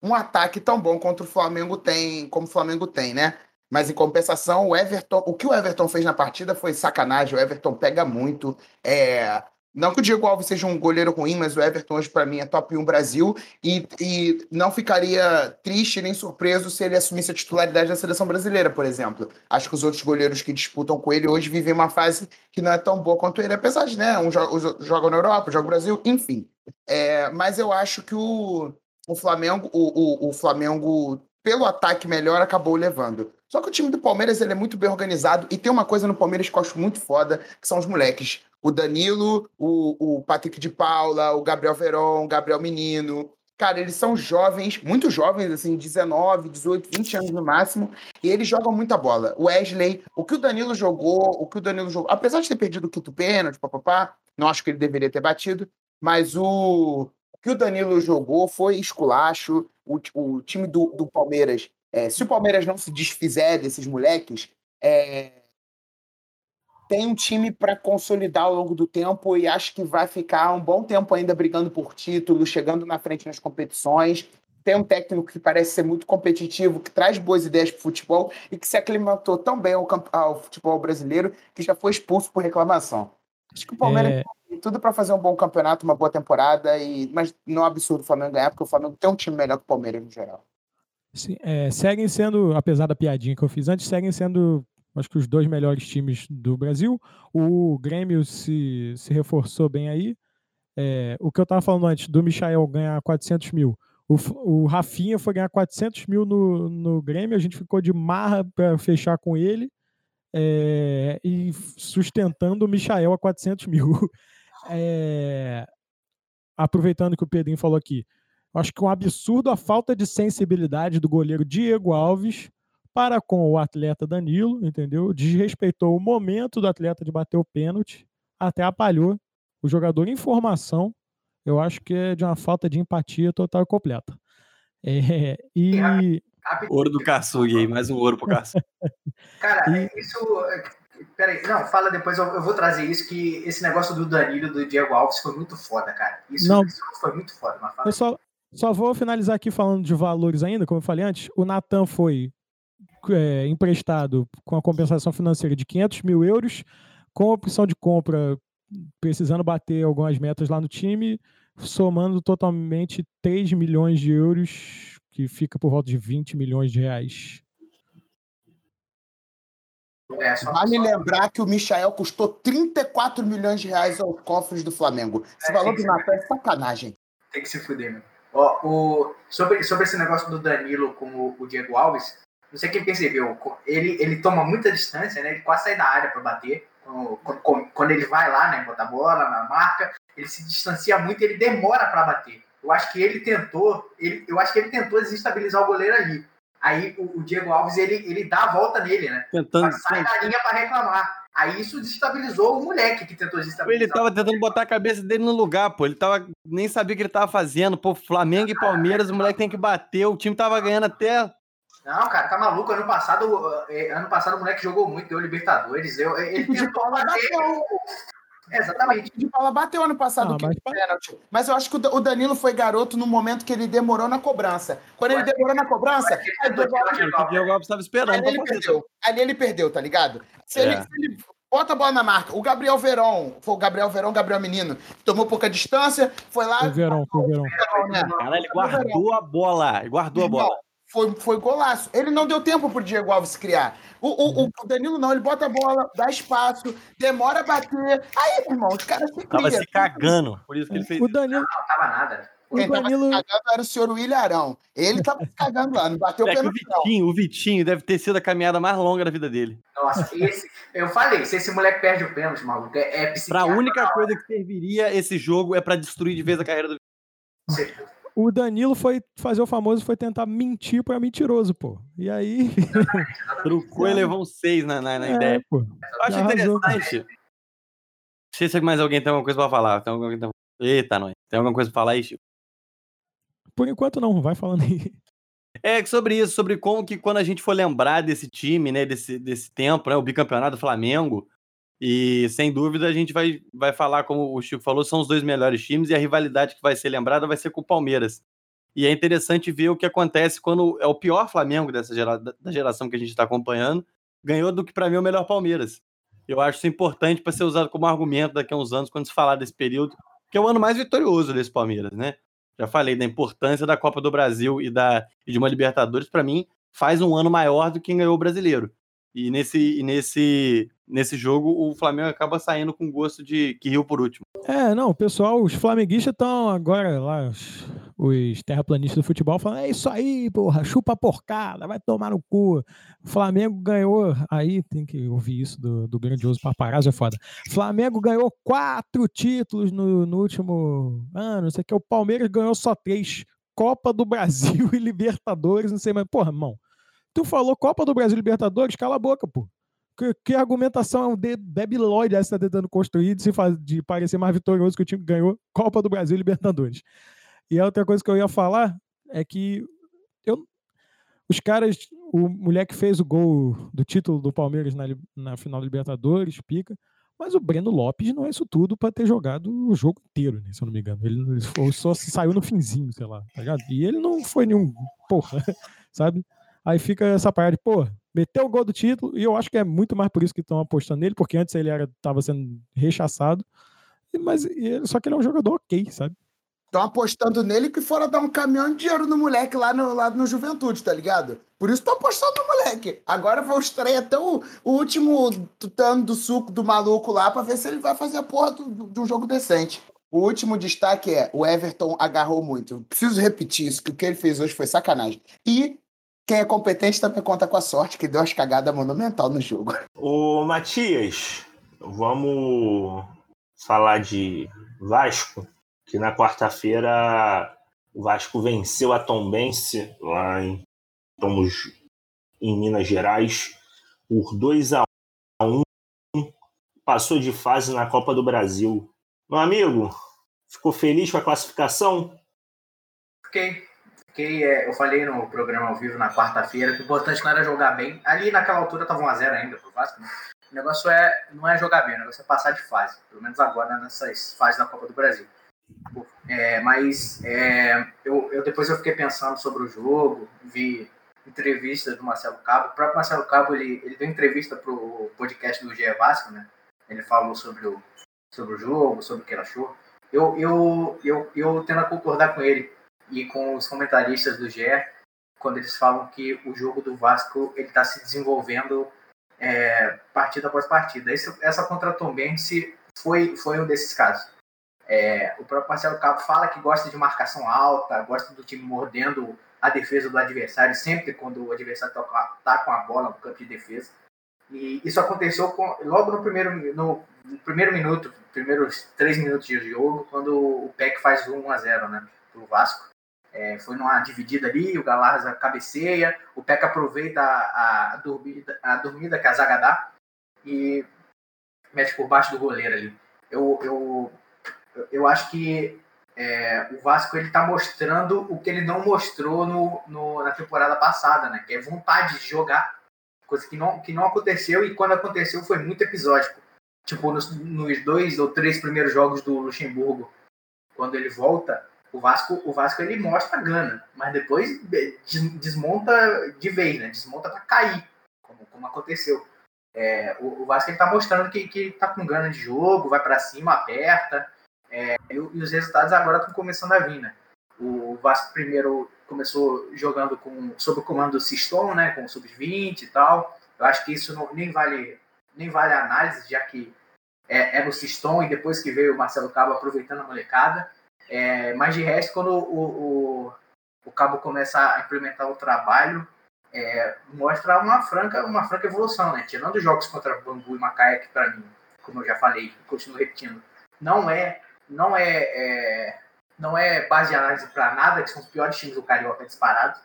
um ataque tão bom contra o Flamengo tem, como o Flamengo tem, né? Mas em compensação, o Everton, o que o Everton fez na partida foi sacanagem. O Everton pega muito. É, não que o Diego Alves seja um goleiro ruim, mas o Everton hoje para mim é top 1 Brasil e, e não ficaria triste nem surpreso se ele assumisse a titularidade da seleção brasileira, por exemplo. Acho que os outros goleiros que disputam com ele hoje vivem uma fase que não é tão boa quanto ele, apesar de, né, um jo os- jogam na Europa, joga no Brasil, enfim. É, mas eu acho que o, o Flamengo, o, o, o Flamengo, pelo ataque melhor, acabou levando. Só que o time do Palmeiras ele é muito bem organizado e tem uma coisa no Palmeiras que eu acho muito foda, que são os moleques. O Danilo, o, o Patrick de Paula, o Gabriel Veron, o Gabriel Menino. Cara, eles são jovens, muito jovens, assim, 19, 18, 20 anos no máximo, e eles jogam muita bola. O Wesley, o que o Danilo jogou, o que o Danilo jogou, apesar de ter perdido o quinto pênalti, papapá, não acho que ele deveria ter batido, mas o, o que o Danilo jogou foi esculacho. O, o time do, do Palmeiras, é, se o Palmeiras não se desfizer desses moleques, é, tem um time para consolidar ao longo do tempo e acho que vai ficar um bom tempo ainda brigando por título, chegando na frente nas competições. Tem um técnico que parece ser muito competitivo, que traz boas ideias para o futebol e que se aclimatou tão bem ao, ao futebol brasileiro que já foi expulso por reclamação. Acho que o Palmeiras É, tem tudo para fazer um bom campeonato, uma boa temporada, e... mas não é um absurdo o Flamengo ganhar, porque o Flamengo tem um time melhor que o Palmeiras no geral. É, seguem sendo, apesar da piadinha que eu fiz antes, seguem sendo, acho que os dois melhores times do Brasil. O Grêmio se, se reforçou bem aí. É, o que eu estava falando antes, do Michael ganhar 400 mil. O, o Rafinha foi ganhar 400 mil no, no Grêmio, a gente ficou de marra para fechar com ele. é, e sustentando o Michael a 400 mil. É, aproveitando que o Pedrinho falou aqui, acho que um absurdo a falta de sensibilidade do goleiro Diego Alves para com o atleta Danilo, entendeu? Desrespeitou o momento do atleta de bater o pênalti, até apalhou o jogador em formação. Eu acho que é de uma falta de empatia total e completa. É, e Rápido. Ouro do Kaçug aí, mais um ouro pro Kaçug. Cara, E- isso. Peraí, não, fala depois, eu, eu vou trazer isso, que esse negócio do Danilo, do Diego Alves, foi muito foda, cara. Isso, Não. isso foi muito foda, mas fala Eu só, só vou finalizar aqui falando de valores ainda, como eu falei antes. O Natan foi é, emprestado com a compensação financeira de 500 mil euros, com opção de compra, precisando bater algumas metas lá no time, somando totalmente 3 milhões de euros, que fica por volta de 20 milhões de reais. É, só, Vale só- lembrar que o Michael custou 34 milhões de reais aos cofres do Flamengo. Esse É, valor do Natan é sacanagem. tem que se fuder, meu. Ó, o, sobre, sobre esse negócio do Danilo com o, o Diego Alves, não sei quem percebeu, ele, ele toma muita distância, né? Ele quase sai da área para bater. Quando, quando, ele vai lá, né, botar a bola na marca, ele se distancia muito, ele demora para bater. Eu acho que ele tentou, ele, eu acho que ele tentou desestabilizar o goleiro ali. Aí o, o Diego Alves ele, ele dá a volta nele, né? Tentando. Sai da linha para reclamar. Aí isso desestabilizou o moleque que tentou desestabilizar. Ele tava tentando botar a cabeça dele no lugar, pô. Ele tava nem sabia o que ele tava fazendo. Pô, Flamengo e Palmeiras, o moleque tem que bater. O time tava ganhando até não, cara, tá maluco. Ano passado, eh, ano passado o moleque jogou muito, deu Libertadores. Eu, ele tentou bater. Exatamente. De Paula bateu ano passado ah, mas... pênalti. Mas eu acho que o Danilo foi garoto no momento que ele demorou na cobrança. Quando ele demorou na cobrança, aí o Diego Alves estava esperando. Ali ele, perdeu. ali ele perdeu, tá ligado? Se, é. ele, se ele bota a bola na marca, o Gabriel Verón, foi o Gabriel Verón, Gabriel Menino, tomou pouca distância, foi lá. O Verón, foi o Verón. Né? Cara, ele guardou a bola, ele guardou a bola foi, foi golaço. Ele não deu tempo pro Diego Alves criar. O, o, o Danilo não, ele bota a bola, dá espaço, demora a bater. Aí, irmão, os caras se Tava se cagando, por isso que ele fez. O Danilo. Não, não tava nada. Quem o Danilo... tava se cagando era o senhor William Arão. Ele tava se cagando lá, não bateu é pelo o Vitinho, o Vitinho deve ter sido a caminhada mais longa da vida dele. Nossa, esse, eu falei, se esse moleque perde o pênalti, maluco, é, é Pra única coisa que serviria esse jogo é para destruir de vez a carreira do o Danilo foi fazer o famoso, foi tentar mentir para mentiroso, pô. E aí. Trucou e levou um seis na, na, na é, ideia. Pô. Eu acho interessante. Não sei se mais alguém tem alguma coisa pra falar. Tem alguém tem... Eita, nós. Tem alguma coisa pra falar aí, Chico? Por enquanto não, vai falando aí. É sobre isso, sobre como que quando a gente for lembrar desse time, né, desse, desse tempo, né, o bicampeonato do Flamengo, e sem dúvida a gente vai, vai falar, como o Chico falou, são os dois melhores times e a rivalidade que vai ser lembrada vai ser com o Palmeiras. E é interessante ver o que acontece quando é o pior Flamengo dessa gera, da geração que a gente está acompanhando, ganhou do que para mim é o melhor Palmeiras. Eu acho isso importante para ser usado como argumento daqui a uns anos quando se falar desse período, que é o ano mais vitorioso desse Palmeiras, né? Já falei da importância da Copa do Brasil e, da, e de uma Libertadores, para mim, faz um ano maior do que ganhou o brasileiro. E nesse, e nesse, nesse jogo o Flamengo acaba saindo com gosto de que riu por último. É, não, pessoal, os flamenguistas estão agora lá, os, os terraplanistas do futebol falando, é isso aí, porra, chupa porcada, vai tomar no cu. O Flamengo ganhou, aí tem que ouvir isso do, do grandioso paparazzo, é foda. Flamengo ganhou quatro títulos no, no último ano, não sei o que, o Palmeiras ganhou só três. Copa do Brasil e Libertadores, não sei mais. Porra, irmão, Tu falou Copa do Brasil Libertadores, cala a boca, pô. Que, que argumentação de, debilóide essa você tá tentando construir de, se faz, de parecer mais vitorioso que o time que ganhou Copa do Brasil Libertadores? E a outra coisa que eu ia falar é que eu, os caras, o moleque fez o gol do título do Palmeiras na, na final da Libertadores, pica, mas o Breno Lopes não é isso tudo para ter jogado o jogo inteiro, né, se eu não me engano. Ele, ele só saiu no finzinho, sei lá, tá ligado? E ele não foi nenhum, porra, sabe? Aí fica essa parada de, pô, meteu o gol do título, e eu acho que é muito mais por isso que estão apostando nele, porque antes ele estava sendo rechaçado, mas ele, só que ele é um jogador ok, sabe? Estão apostando nele que fora dar um caminhão de dinheiro no moleque lá no, lá no Juventude, tá ligado? Por isso estão apostando no moleque. Agora vou extrair até o, o último tutano do suco do maluco lá pra ver se ele vai fazer a porra de um jogo decente. O último destaque é: o Everton agarrou muito. Preciso repetir isso, que o que ele fez hoje foi sacanagem. E quem é competente também conta com a sorte, que deu as cagadas monumental no jogo. Ô, Matias, vamos falar de Vasco, que na quarta-feira o Vasco venceu a Tombense lá em Tomos, em Minas Gerais, por 2 a 1 passou de fase na Copa do Brasil. Meu amigo, ficou feliz com a classificação? Fiquei é, eu falei no programa ao vivo na quarta-feira que o importante não era jogar bem. Ali naquela altura estava 1x0 ainda pro Vasco, né? O negócio é, não é jogar bem, o negócio é passar de fase. Pelo menos agora nessas fases da Copa do Brasil. É, mas é, eu, eu, depois eu fiquei pensando sobre o jogo, vi entrevistas do Marcelo Cabo. O próprio Marcelo Cabo ele, ele deu entrevista para o podcast do GE Vasco, né? Ele falou sobre o, sobre o jogo, sobre o que ele achou. Eu, eu, eu, eu tendo a concordar com ele e com os comentaristas do GE, quando eles falam que o jogo do Vasco ele está se desenvolvendo é, partida após partida. Esse, essa contra Tombense foi, foi um desses casos. É, o próprio Marcelo Cabo fala que gosta de marcação alta, gosta do time mordendo a defesa do adversário sempre quando o adversário está com a bola no campo de defesa. E isso aconteceu com, logo no primeiro, no, no, primeiro minuto, primeiros três minutos de jogo, quando o PEC faz 1 a 0 né, para o Vasco. É, foi numa dividida ali, o Galarza cabeceia, o PEC aproveita a, a, dormida, a dormida que a zaga dá e mete por baixo do goleiro ali. Eu, eu, eu acho que é, o Vasco ele está mostrando o que ele não mostrou no, no, na temporada passada, né? Que é vontade de jogar, coisa que não, que não aconteceu e quando aconteceu foi muito episódico. Tipo, nos, nos dois ou três primeiros jogos do Luxemburgo, quando ele volta, o Vasco, o Vasco ele mostra gana, mas depois desmonta de vez, né? Desmonta para cair, como, como aconteceu. É, o, o, Vasco está mostrando que, que tá com gana de jogo, vai para cima, aperta, é, e, e, os resultados agora estão começando a vir, né? O Vasco primeiro começou jogando com, sob o comando do Siston, né? Com o sub-20 e tal. Eu acho que isso não, nem vale nem vale a análise, já que é, é no Siston e depois que veio o Marcelo Cabo aproveitando a molecada. É, mas de resto, quando o, o, o Cabo começa a implementar o trabalho, é, mostra uma franca, uma franca evolução, né? Tirando os jogos contra Bangu e Macaé, que para mim, como eu já falei, continuo repetindo, não é, não é, é não é base de análise para nada, que são os piores times do Carioca disparados.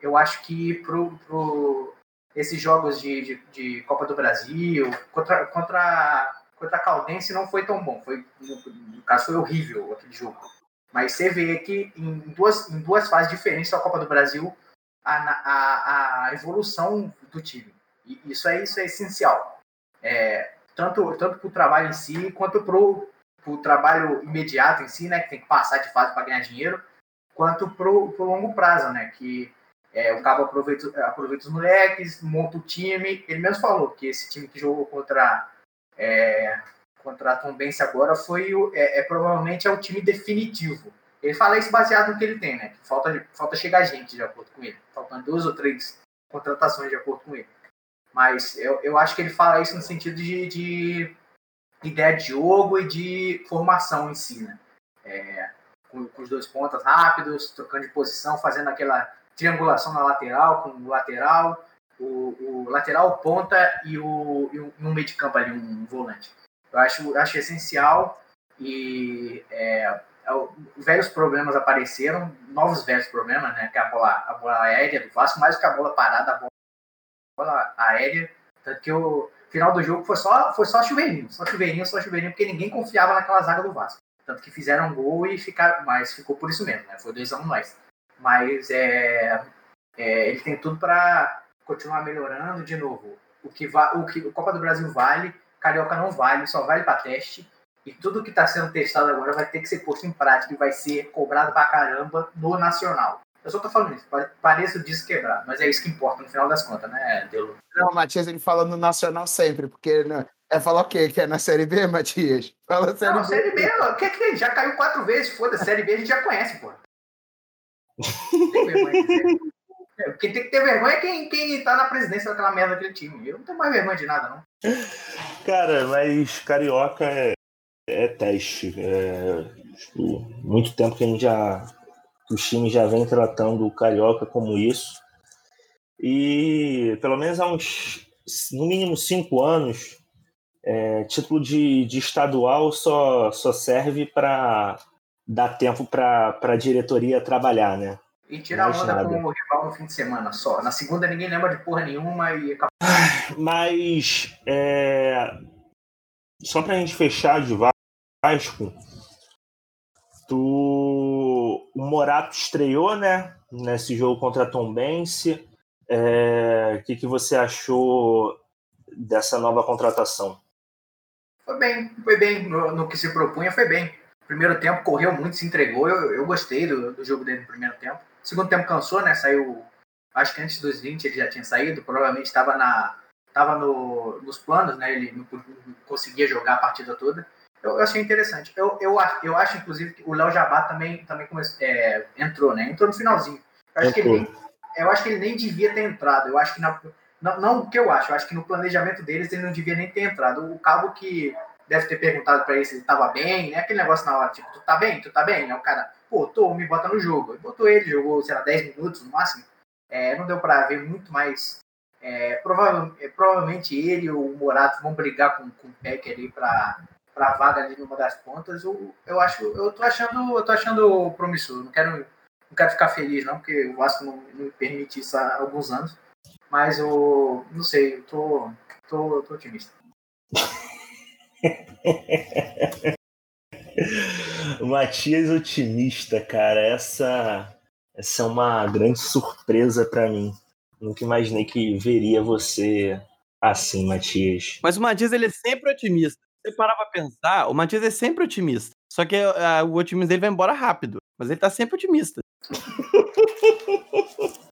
Eu acho que pro, pro esses jogos de, de, de Copa do Brasil contra contra contra a Caldense não foi tão bom, foi no, no caso foi horrível aquele jogo. Mas você vê que em duas, em duas fases diferentes da Copa do Brasil, a, a, a evolução do time. E isso é, isso é essencial. É, tanto tanto para o trabalho em si, quanto para o trabalho imediato em si, né, que tem que passar de fase para ganhar dinheiro, quanto para o longo prazo, né, que é, o Cabo aproveita, aproveita os moleques, monta o time. Ele mesmo falou que esse time que jogou contra é, contra a Tombense agora foi o, é, é, provavelmente é o time definitivo. Ele fala isso baseado no que ele tem, né? Falta, falta chegar gente de acordo com ele. Faltam duas ou três contratações de acordo com ele. Mas eu, eu acho que ele fala isso no sentido de, de ideia de jogo e de formação em si, né? É, com, com, os dois pontas rápidos, trocando de posição, fazendo aquela triangulação na lateral, com o lateral, o, o lateral, ponta e o, e o no meio de campo ali, um volante. Eu acho, acho essencial e é, é velhos problemas apareceram, novos velhos problemas, né? Que a bola, a bola aérea do Vasco, mais que a bola parada, a bola, a bola aérea. Tanto que o final do jogo foi só, foi só chuveirinho, só chuveirinho, só chuveirinho, porque ninguém confiava naquela zaga do Vasco. Tanto que fizeram um gol e ficaram, mas ficou por isso mesmo, né? Foi 2 a 1 um nós. Mas é, é, ele tem tudo para continuar melhorando de novo. O que, va, o que o Copa do Brasil vale Carioca não vale, só vale para teste. E tudo que está sendo testado agora vai ter que ser posto em prática e vai ser cobrado para caramba no Nacional. Eu só tô falando isso, pareço disso quebrar, mas é isso que importa no final das contas, né, Delo? Não, Matias, ele fala no Nacional sempre, porque né, é falar o quê? Que é na Série B, Matias? Fala Série não, B. Série B, o que, que já caiu quatro vezes, foda-se, Série B a gente já conhece, pô. É, quem tem que ter vergonha é quem, quem tá na presidência daquela merda daquele time. Eu não tenho mais vergonha de nada, não. Cara, mas Carioca é, é teste. É, tipo, muito tempo que a gente já. Que os times já vem tratando o Carioca como isso. E pelo menos há uns, no mínimo, cinco anos, é, título de, de estadual só, só serve para dar tempo para a diretoria trabalhar, né? E tirar onda com o rival no fim de semana só. Na segunda ninguém lembra de porra nenhuma e Mas é... só pra gente fechar de Vasco, tu... o Morato estreou, né? Nesse jogo contra a Tombense. É... O que, que você achou dessa nova contratação? Foi bem, foi bem. No, no que se propunha, foi bem. Primeiro tempo correu muito, se entregou. Eu, eu gostei do, do jogo dele no primeiro tempo. Segundo tempo cansou, né? Saiu. Acho que antes dos 20 ele já tinha saído. Provavelmente estava na. Tava no, nos planos, né? Ele não, não conseguia jogar a partida toda. Eu, eu, achei interessante. Eu, eu, eu acho, inclusive, que o Léo Jabá também, também é, entrou, né? Entrou no finalzinho. Eu acho, que ele nem, eu acho que ele nem devia ter entrado. Eu acho que na, não, não o que eu acho, eu acho que no planejamento deles ele não devia nem ter entrado. O cabo que deve ter perguntado para ele se ele tava bem, né? Aquele negócio na hora, tipo, tu tá bem? Tu tá bem? Aí o cara, pô, tô, me bota no jogo. Aí botou ele, jogou, sei lá, 10 minutos no máximo. É, não deu para ver muito mais. É, é, provavelmente ele ou o Morato vão brigar com, com o Peck ali para para vaga ali numa das pontas. Eu, eu acho, eu tô achando, eu tô achando promissor. Não quero, não quero ficar feliz não, porque o Vasco não, não me permite isso há alguns anos. Mas eu não sei, eu tô, tô, tô otimista. Matias otimista, cara. Essa, essa é uma grande surpresa para mim. Nunca imaginei que veria você assim, Matias. Mas o Matias ele é sempre otimista. Você parar pra pensar, o Matias é sempre otimista. Só que uh, o otimismo dele vai embora rápido. Mas ele tá sempre otimista.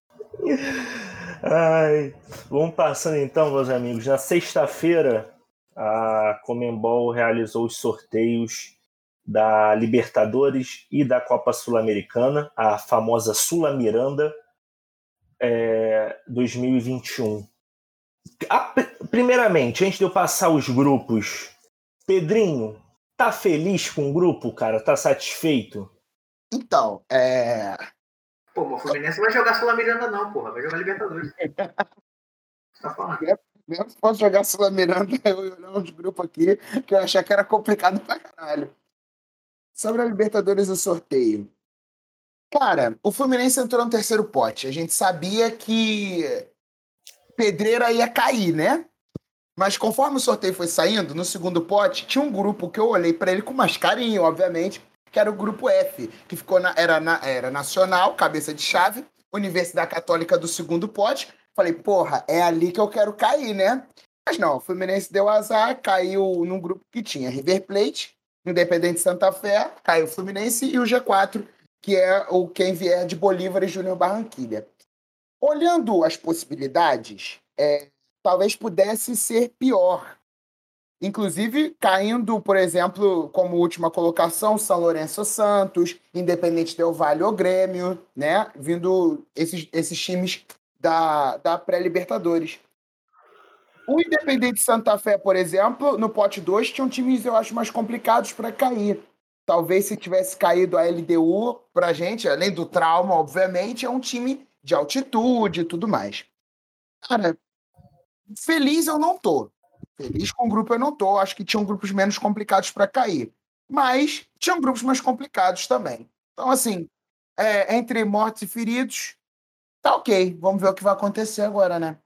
Ai, vamos passando então, meus amigos. Na sexta-feira, a Comembol realizou os sorteios da Libertadores e da Copa Sul-Americana, a famosa Sula Miranda é, 2021. A, primeiramente, antes de eu passar os grupos, Pedrinho, tá feliz com o grupo, cara? Tá satisfeito? Então, é. Pô, o Fluminense não vai jogar Sul-Miranda, não, porra. Vai jogar Libertadores. tá falando? Mesmo se fosse jogar Sul-Miranda, eu ia olhar uns grupos aqui que eu achei que era complicado pra caralho. Sobre a Libertadores e o sorteio. Cara, o Fluminense entrou no terceiro pote. A gente sabia que Pedreira ia cair, né? Mas conforme o sorteio foi saindo, no segundo pote, tinha um grupo que eu olhei para ele com mais carinho, obviamente, que era o grupo F, que ficou na, era, na, era nacional, cabeça de chave, Universidade Católica do segundo pote. Falei, porra, é ali que eu quero cair, né? Mas não, o Fluminense deu azar, caiu num grupo que tinha River Plate, Independente Santa Fé, caiu o Fluminense e o G4, que é o quem vier de Bolívar e Júnior Barranquilha. Olhando as possibilidades, é, talvez pudesse ser pior. Inclusive, caindo, por exemplo, como última colocação, São Lourenço Santos, Independente Del Vale ou Grêmio, né? Vindo esses, esses times da, da pré-Libertadores. O Independente Santa Fé, por exemplo, no pote 2, tinham times, eu acho, mais complicados para cair. Talvez se tivesse caído a LDU para gente, além do trauma, obviamente, é um time de altitude e tudo mais. Cara, Feliz eu não tô. Feliz com o grupo eu não tô. Acho que tinham grupos menos complicados para cair. Mas tinham grupos mais complicados também. Então, assim, é, entre mortos e feridos, tá ok. Vamos ver o que vai acontecer agora, né?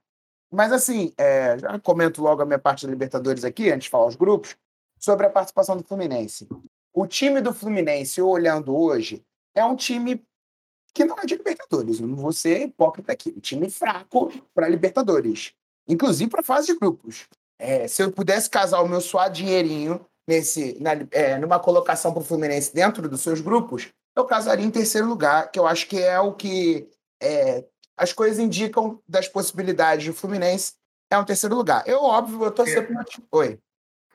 Mas, assim, é, já comento logo a minha parte da Libertadores aqui, antes de falar os grupos, sobre a participação do Fluminense. O time do Fluminense, olhando hoje, é um time que não é de Libertadores. Eu não vou ser hipócrita aqui. Um time fraco para Libertadores inclusive para fase de grupos. É, se eu pudesse casar o meu suado dinheirinho nesse, na, é, numa colocação para o Fluminense dentro dos seus grupos, eu casaria em terceiro lugar, que eu acho que é o que é, as coisas indicam das possibilidades do Fluminense é um terceiro lugar. Eu, óbvio, eu torcer para Oi.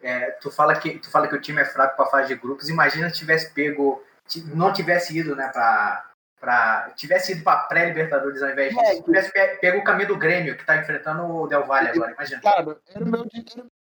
É, tu, fala que, tu fala que o time é fraco para fase de grupos. Imagina se tivesse pego, não tivesse ido né, para para tivesse ido para pré-Libertadores ao invés disso, é, tivesse pego o caminho do Grêmio, que está enfrentando o Del Valle agora, imagina. Claro, era o meu desespero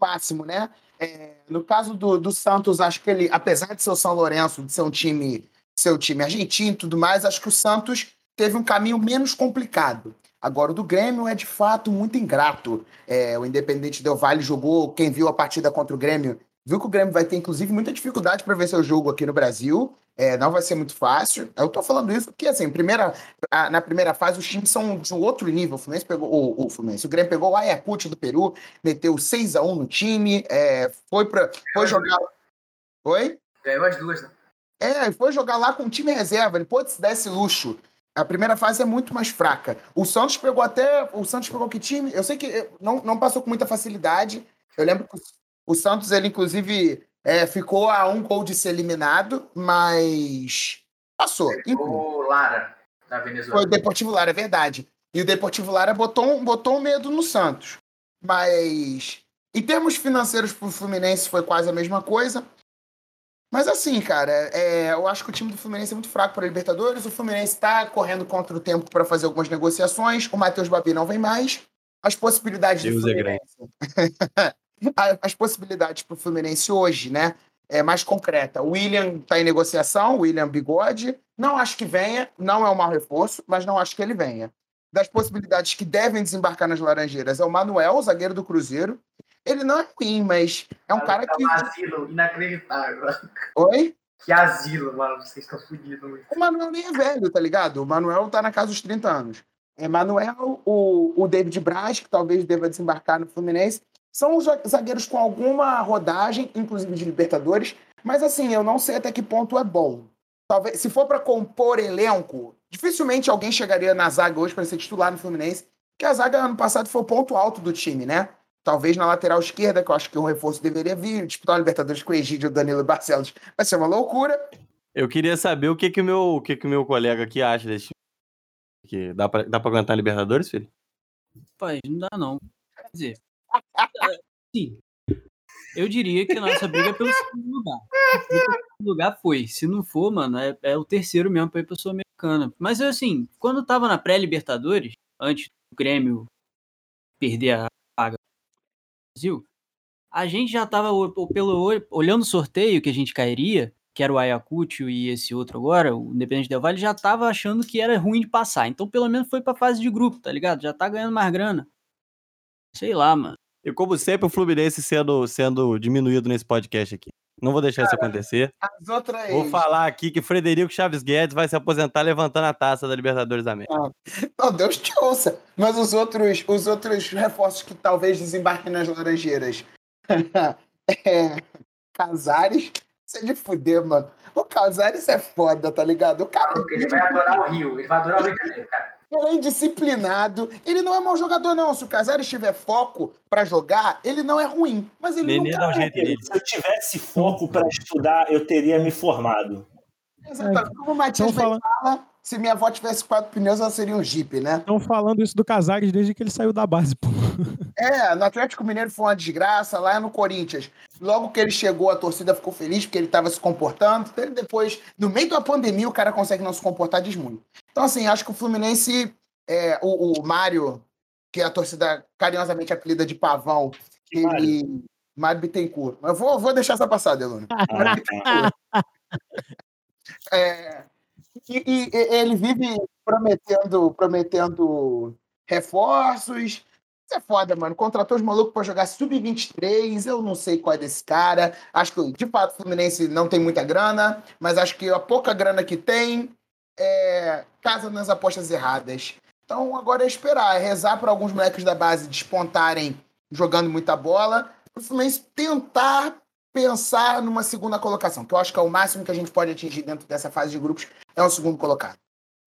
máximo, né? É, no caso do, do Santos, acho que ele, apesar de ser o São Lourenço, de ser um time, seu time argentino e tudo mais, acho que o Santos teve um caminho menos complicado. Agora, o do Grêmio é de fato muito ingrato. É, o Independente Del Valle jogou, quem viu a partida contra o Grêmio, viu que o Grêmio vai ter, inclusive, muita dificuldade para ver seu jogo aqui no Brasil. É, não vai ser muito fácil. Eu tô falando isso porque, assim, primeira, a, na primeira fase, os times são de um outro nível. O Fluminense pegou o, o Fluminense, o Grêmio pegou o Ayacucho do Peru, meteu 6 a 1 no time, é, foi para foi jogar. Oi? Ganhou as duas, né? É, foi jogar lá com o time reserva. Ele pôde se dar esse luxo. A primeira fase é muito mais fraca. O Santos pegou até. O Santos pegou que time? Eu sei que não, não passou com muita facilidade. Eu lembro que o Santos, ele, inclusive, é, ficou a um gol de ser eliminado, mas passou. O Lara, da Venezuela. Foi o Deportivo Lara, é verdade. E o Deportivo Lara botou, botou um medo no Santos. Mas, em termos financeiros para o Fluminense, foi quase a mesma coisa. Mas assim, cara, é, eu acho que o time do Fluminense é muito fraco para a Libertadores. O Fluminense está correndo contra o tempo para fazer algumas negociações. O Matheus Babi não vem mais. As possibilidades Deus do é Fluminense. a- as possibilidades para o Fluminense hoje, né? É mais concreta. O William está em negociação, o William Bigode. Não acho que venha, não é um mau reforço, mas não acho que ele venha. Das possibilidades que devem desembarcar nas Laranjeiras é o Manuel, o zagueiro do Cruzeiro. Ele não é ruim, mas é um cara que. É um asilo inacreditável. Oi? Que asilo, mano. Vocês estão fodidos. O Manuel nem é velho, tá ligado? O Manuel tá na casa dos 30 anos. É Manuel, o, o David Braz, que talvez deva desembarcar no Fluminense. São os zagueiros com alguma rodagem, inclusive de Libertadores, mas assim, eu não sei até que ponto é bom. Talvez, se for para compor elenco, dificilmente alguém chegaria na zaga hoje para ser titular no Fluminense, porque a zaga ano passado foi o ponto alto do time, né? Talvez na lateral esquerda, que eu acho que um reforço deveria vir, disputar a Libertadores com o Egídio, Danilo e Barcelos. Vai ser uma loucura. Eu queria saber o que que o meu, o que que o meu colega aqui acha desse time. Que dá pra, dá pra aguentar a Libertadores, filho? Rapaz, não dá não. Quer dizer, sim. Eu diria que a nossa briga é pelo segundo lugar. O segundo lugar foi. Se não for, mano, é, é o terceiro mesmo pra ir pra Sul-Americana. Mas eu, assim, quando tava na pré-Libertadores, antes do Grêmio perder a Brasil, a gente já tava o- o- pelo, olhando o sorteio que a gente cairia, que era o Ayacucho e esse outro agora, o Independente Del Valle, já tava achando que era ruim de passar. Então, pelo menos foi pra fase de grupo, tá ligado? Já tá ganhando mais grana. Sei lá, mano. E como sempre, o Fluminense sendo, sendo diminuído nesse podcast aqui. Não vou deixar isso acontecer. As outras. Vou falar aqui que Frederico Chaves Guedes vai se aposentar levantando a taça da Libertadores da América. Não, Deus te ouça. Mas os outros, os outros reforços que talvez desembarquem nas Laranjeiras. é, Casares. Isso é de fuder, mano. O Casares é foda, tá ligado? O cara ele vai adorar o Rio. Ele vai adorar o Rio de Janeiro, cara. Ele é indisciplinado. Ele não é mau jogador, não. Se o Casares tiver foco pra jogar, ele não é ruim. Mas ele Nenê não dá um jeito nele. Se eu tivesse foco para estudar, eu teria me formado. Exatamente. Como o Matias Tão falando- fala, se minha avó tivesse quatro pneus, ela seria um Jeep, né? Estão falando isso do Casares desde que ele saiu da base, pô. É, no Atlético Mineiro foi uma desgraça, lá no Corinthians. Logo que ele chegou, a torcida ficou feliz porque ele estava se comportando. Depois, no meio da pandemia, o cara consegue não se comportar, diz muito. Então, assim, acho que o Fluminense, é, o, o Mário, que a torcida carinhosamente apelida de Pavão, Que Mário? ele. Mário Bittencourt. Mas eu vou, vou deixar essa passada, Eluna. É, e, e- ele vive prometendo, prometendo reforços. Isso é foda, mano. Contratou os malucos pra jogar sub-23. Eu não sei qual é desse cara. Acho que, de fato, o Fluminense não tem muita grana, mas acho que a pouca grana que tem é, casa nas apostas erradas. Então agora é esperar, é rezar para alguns moleques da base despontarem jogando muita bola. O Fluminense tentar pensar numa segunda colocação, que eu acho que é o máximo que a gente pode atingir dentro dessa fase de grupos, é um segundo colocado.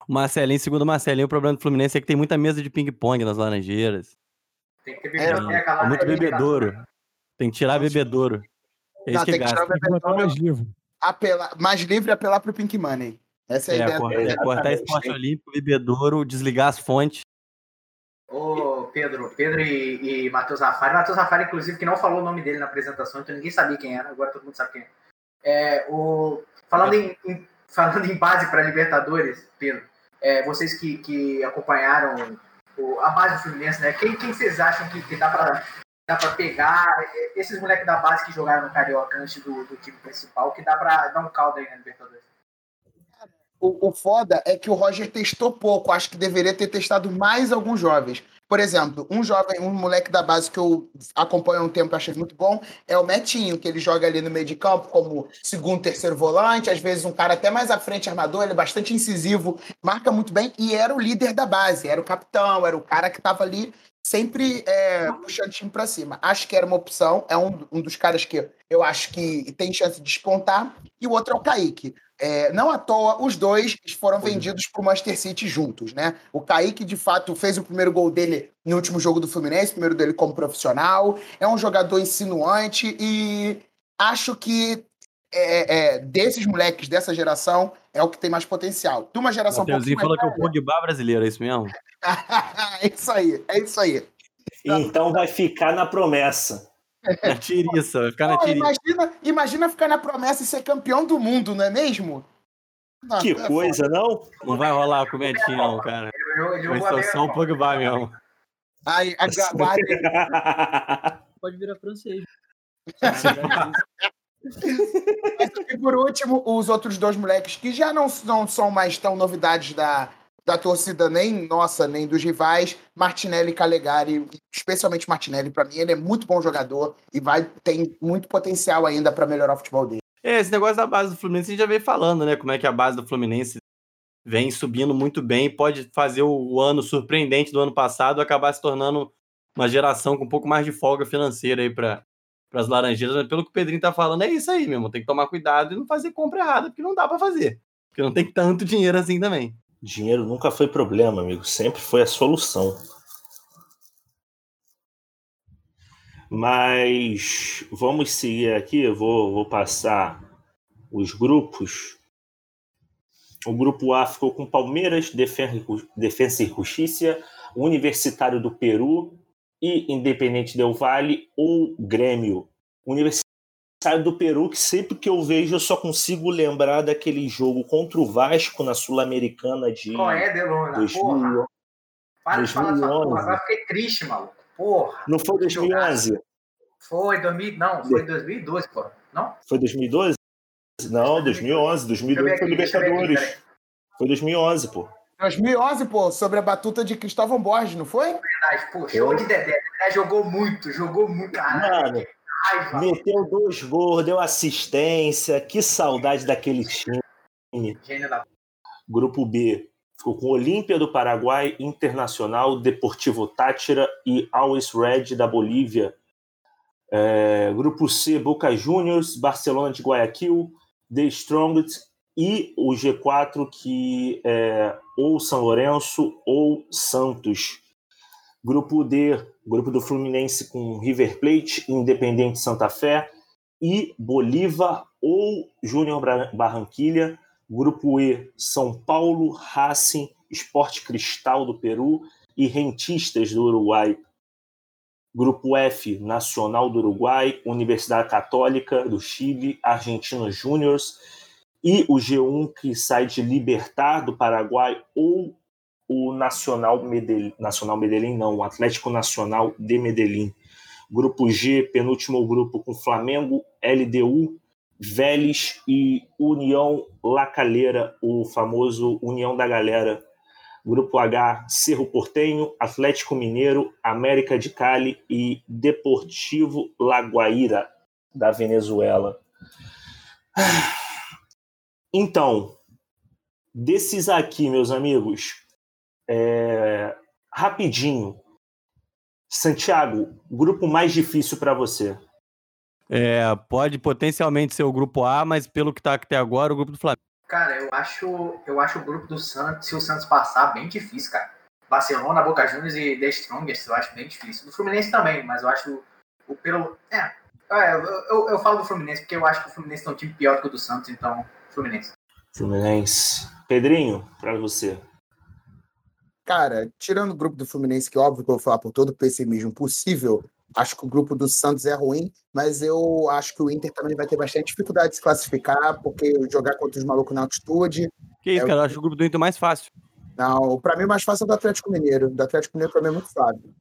O Marcelinho, segundo o Marcelinho, o problema do Fluminense é que tem muita mesa de ping-pong nas Laranjeiras. Tem que ter É, lá. É muito bebedouro. Tem que tirar bebedouro. É isso Não, que tem que tirar gasta. o que botar mais livro. Apelar, mais livre e apelar pro Pink Money. Essa é a É, ideia. cortar, é cortar esporte olímpico, bebedouro, desligar as fontes. Ô, Pedro, Pedro e, e Matheus Rafari. Matheus Rafari, inclusive, que não falou o nome dele na apresentação, então ninguém sabia quem era, agora todo mundo sabe quem é. É, o, falando, em, em- falando em base para Libertadores, Pedro, é, vocês que, que acompanharam o- a base do Fluminense, né? Quem, quem vocês acham que, que dá para dá pra pegar é, esses moleques da base que jogaram no Carioca antes do, do time principal, que dá para dar um caldo aí na Libertadores? O, o foda é que o Roger testou pouco. Acho que deveria ter testado mais alguns jovens. Por exemplo, um jovem, um moleque da base que eu acompanho há um tempo e achei muito bom é o Metinho, que ele joga ali no meio de campo como segundo, terceiro volante, às vezes um cara até mais à frente, armador, ele é bastante incisivo, marca muito bem e era o líder da base, era o capitão, era o cara que estava ali sempre é, puxando o time para cima. Acho que era uma opção, é um, um dos caras que eu acho que tem chance de despontar, e o outro é o Kaique. É, não à toa, os dois foram vendidos para o Manchester City juntos, né? O Kaique, de fato, fez o primeiro gol dele no último jogo do Fluminense, primeiro dele como profissional. É um jogador insinuante e acho que é, é, desses moleques dessa geração é o que tem mais potencial. De uma geração um Mateuzinho pouquinho falou que é o Pogba brasileiro, é isso mesmo? é isso aí, é isso aí. Então vai ficar na promessa. Na tiriça, vai ficar na tiriça. imagina, imagina ficar na promessa e ser campeão do mundo, não é mesmo? Não, Que é coisa, não? Não vai rolar com o Metinho, não, cara. Vai ser só o América, Pogba mesmo. Aí, a guarda, pode virar francês. e por último, os outros dois moleques que já não, não são mais tão novidades da, da torcida, nem nossa, nem dos rivais, Martinelli Calegari, especialmente Martinelli, para mim, ele é muito bom jogador e vai tem muito potencial ainda para melhorar o futebol dele. É, esse negócio da base do Fluminense a gente já veio falando, né? Como é que a base do Fluminense vem subindo muito bem pode fazer o ano surpreendente do ano passado acabar se tornando uma geração com um pouco mais de folga financeira aí para as Laranjeiras. Mas pelo que o Pedrinho tá falando, é isso aí mesmo. Tem que tomar cuidado e não fazer compra errada, porque não dá para fazer. Porque não tem tanto dinheiro assim também. Dinheiro nunca foi problema, amigo. Sempre foi a solução. Mas vamos seguir aqui. Eu vou, vou passar os grupos. O grupo A ficou com Palmeiras, Defensa e Justiça, Universitário do Peru e Independente Del Vale ou Grêmio. Universitário do Peru, que sempre que eu vejo eu só consigo lembrar daquele jogo contra o Vasco na Sul-Americana de. Qual é, Delona? 2000, Porra. Para de falar essa 2011. porra, agora fiquei triste, maluco. Porra. Não foi 2011? Foi 2000, não, foi 2012, porra. Não? Foi 2012? Não, 2011. 2012 foi aqui, Libertadores. peraí. Foi 2011, pô. 2011, pô, sobre a batuta de Cristóvão Borges, não foi? Verdade, pô, show de Dedé. Dedé jogou muito, jogou muito, cara. Mano, Raiva. meteu dois gols, deu assistência. Que saudade daquele time. Da Grupo B ficou com Olímpia do Paraguai, Internacional, Deportivo Tátira e Always Red da Bolívia. É, grupo C, Boca Juniors, Barcelona de Guayaquil, The Strongest e o G4 que é ou São Lourenço ou Santos. Grupo D, grupo do Fluminense com River Plate, Independente Santa Fé e Bolívar ou Júnior Barranquilha. Grupo E, São Paulo, Racing, Esporte Cristal do Peru e Rentistas do Uruguai. Grupo F, Nacional do Uruguai, Universidade Católica do Chile, Argentinos Júniors e o G1 que sai de Libertar do Paraguai ou o Nacional Medellín, Nacional Medellín não, o Atlético Nacional de Medellín. Grupo G, penúltimo grupo com Flamengo, LDU, Vélez e União La Calera, o famoso União da Galera. Grupo H, Cerro Portenho, Atlético Mineiro, América de Cali e Deportivo La Guaira, da Venezuela. Então, desses aqui, meus amigos, é, rapidinho. Santiago, grupo mais difícil para você. É, pode potencialmente ser o grupo A, mas pelo que tá até agora, o grupo do Flamengo. Cara, eu acho, eu acho o grupo do Santos, se o Santos passar, bem difícil, cara. Barcelona, Boca Juniors e The Strongest, eu acho bem difícil. Do Fluminense também, mas eu acho o pelo. É, é, eu, eu, eu falo do Fluminense porque eu acho que o Fluminense tem um time pior do que o do Santos, então, Fluminense. Fluminense. Pedrinho, para você. Cara, tirando o grupo do Fluminense, que óbvio que eu vou falar por todo o pessimismo possível, acho que o grupo do Santos é ruim, mas eu acho que o Inter também vai ter bastante dificuldade de se classificar, porque jogar contra os malucos na altitude. Que isso, É, cara, eu acho o grupo do Inter mais fácil. Não, pra mim o mais fácil é o do Atlético Mineiro. Do Atlético Mineiro pra mim é muito fácil.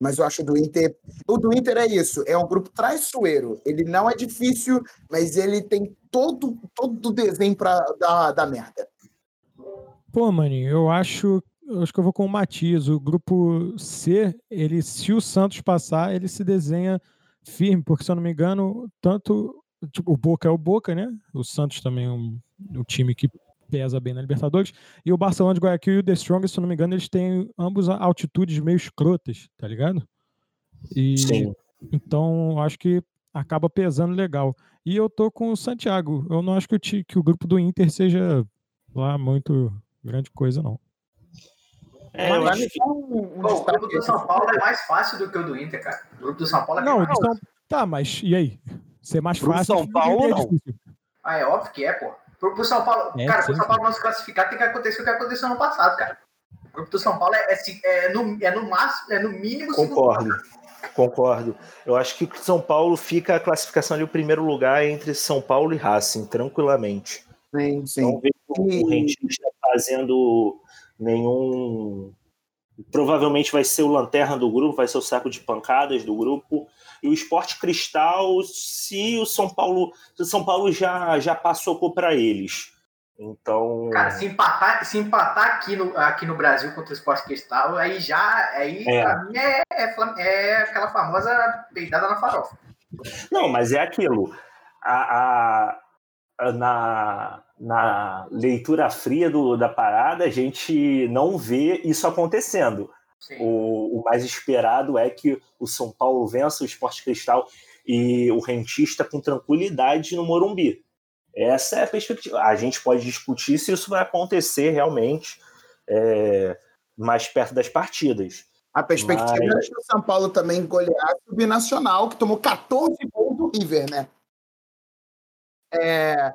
Mas eu acho do Inter. O do Inter é isso, é um grupo traiçoeiro. Ele não é difícil, mas ele tem todo, todo o desenho pra dar, dar merda. Pô, maninho, eu acho, eu acho que eu vou com o Matias. O grupo C, ele, se o Santos passar, ele se desenha firme, porque se eu não me engano, tanto tipo, o Boca é o Boca, né? O Santos também é um, um time que pesa bem na Libertadores. E o Barcelona de Guayaquil e o The Strongest, se eu não me engano, eles têm ambos altitudes meio escrotas, tá ligado? E Sim. então acho que acaba pesando legal. E eu tô com o Santiago. Eu não acho que o, que o grupo do Inter seja lá muito grande coisa, não. É, Mas eu acho que- um- um Pô, o grupo do São Paulo é mais fácil do que o do Inter, cara. O grupo do São Paulo é Não, mais o São... tá, mas e aí? Ser mais Pro fácil. São que Paulo, é não. difícil. Ah, é óbvio que é, pô. Pro, pro São Paulo, É, cara, sim, pro São. Paulo não se classificar, tem que acontecer o que aconteceu no passado, cara. O grupo do São Paulo é, é, se- é no, é no máximo, é no mínimo Concordo. Concordo. Eu acho que São Paulo fica a classificação de primeiro lugar entre São Paulo e Racing, tranquilamente. Sim, sim. Não vejo o E- Rentista fazendo nenhum. Provavelmente vai ser o lanterna do grupo, vai ser o saco de pancadas do grupo. E o Esporte Cristal, se o São Paulo, se o São Paulo já, já passou para eles. Então. Cara, se empatar, se empatar aqui, no, aqui no Brasil contra o Esporte Cristal, aí já. Aí, é. pra mim, é, é, é aquela famosa peidada na farofa. Não, mas é aquilo. A, a, a, na, na leitura fria do, da parada, a gente não vê isso acontecendo. O, o, mais esperado é que o São Paulo vença o Esporte Cristal e o Rentista com tranquilidade no Morumbi. Essa é a perspectiva. A gente pode discutir se isso vai acontecer realmente é, mais perto das partidas. A perspectiva Mas... é que o São Paulo também golear o Binacional, que tomou 14 gols do River, né? É,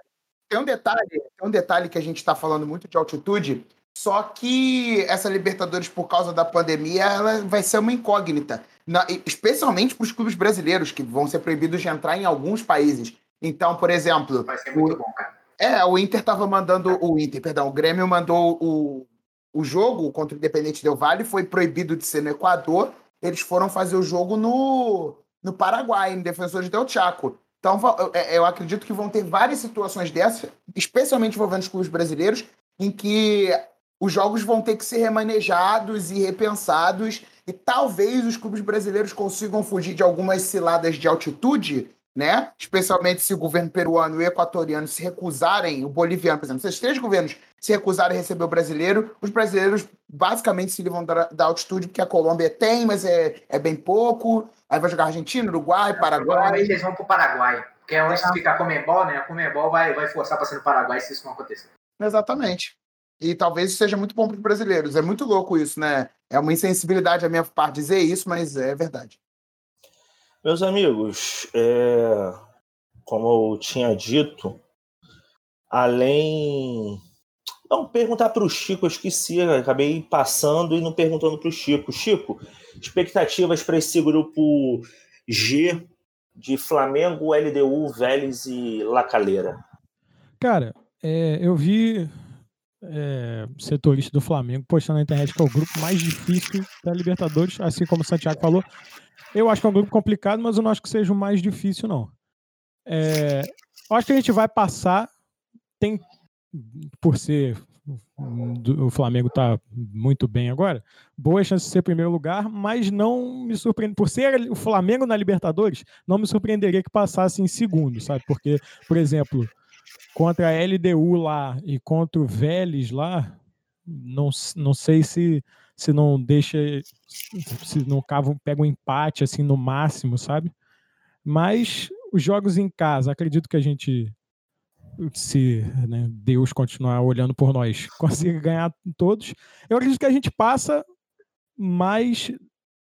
tem um detalhe, tem um detalhe que a gente está falando muito de altitude, só que essa Libertadores, por causa da pandemia, ela vai ser uma incógnita, na, especialmente para os clubes brasileiros, que vão ser proibidos de entrar em alguns países. Então, por exemplo. Vai ser muito o, bom, cara. É, o Inter estava mandando. O Inter, perdão, o Grêmio mandou o, o jogo contra o Independente Del Vale, foi proibido de ser no Equador. Eles foram fazer o jogo no, no Paraguai, no Defensores Del Chaco. Então, é, eu acredito que vão ter várias situações dessas, especialmente envolvendo os clubes brasileiros, em que os jogos vão ter que ser remanejados e repensados, e talvez os clubes brasileiros consigam fugir de algumas ciladas de altitude né? Especialmente se o governo peruano e equatoriano se recusarem, o boliviano, por exemplo, se esses três governos se recusarem a receber o brasileiro, os brasileiros basicamente se livram da, da altitude, porque a Colômbia tem, mas é, é bem pouco. Aí vai jogar Argentina, Uruguai, Paraguai. Provavelmente eles vão para o Paraguai, porque é onde fica a Comembol, né? A Comembol vai, vai forçar para ser no Paraguai se isso não acontecer. Exatamente. E talvez isso seja muito bom para os brasileiros. É muito louco isso, né? É uma insensibilidade a minha parte dizer isso, mas é verdade. Meus amigos, é, como eu tinha dito, além. Não, perguntar para o Chico, eu esqueci, acabei passando e não perguntando para o Chico. Chico, expectativas para esse grupo G de Flamengo, LDU, Vélez e Lacaleira? Cara, é, eu vi é, setorista do Flamengo postando na internet que é o grupo mais difícil da Libertadores, assim como o Santiago falou. Eu acho que é um grupo complicado, mas eu não acho que seja o mais difícil, não. É, eu acho que a gente vai passar. Tem, por ser. O Flamengo está muito bem agora, boa chance de ser primeiro lugar, mas não me surpreende. Por ser o Flamengo na Libertadores, não me surpreenderia que passasse em segundo, sabe? Porque, por exemplo, contra a LDU lá e contra o Vélez lá, não, não sei se se não deixa, se não cava, pega um empate assim no máximo, sabe? Mas os jogos em casa, acredito que a gente, se né, Deus continuar olhando por nós, consiga ganhar todos. Eu acredito que a gente passa, mas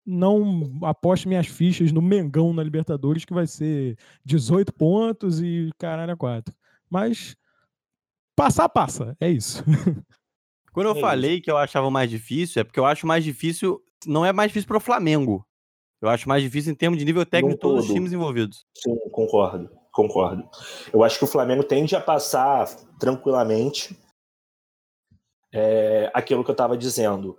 não aposto minhas fichas no Mengão na Libertadores, que vai ser 18 pontos e caralho, 4. Mas passar, passa. É isso. Quando eu é falei isso. que eu achava mais difícil, é porque eu acho mais difícil, não é mais difícil para o Flamengo. Eu acho mais difícil em termos de nível técnico de todos os times envolvidos. Sim, concordo, concordo. Eu acho que o Flamengo tende a passar tranquilamente é, aquilo que eu estava dizendo.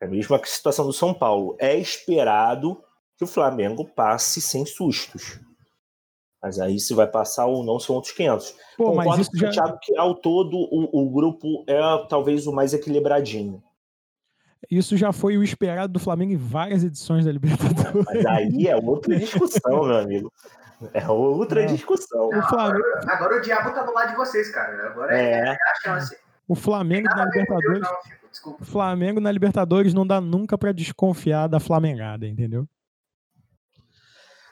É a mesma situação do São Paulo. É esperado que o Flamengo passe sem sustos. Mas aí se vai passar ou não são outros 500. Pô, Concordo mas isso com o Thiago que ao todo o, o grupo é talvez o mais equilibradinho. Isso já foi o esperado do Flamengo em várias edições da Libertadores. Mas aí é outra discussão, meu amigo. É outra é. discussão. Não, Flamengo... agora, agora, o diabo tá do lado de vocês, cara. Agora é, é, é a chance. O Flamengo na Libertadores. Não, o Flamengo na Libertadores não dá nunca para desconfiar da Flamengada, entendeu?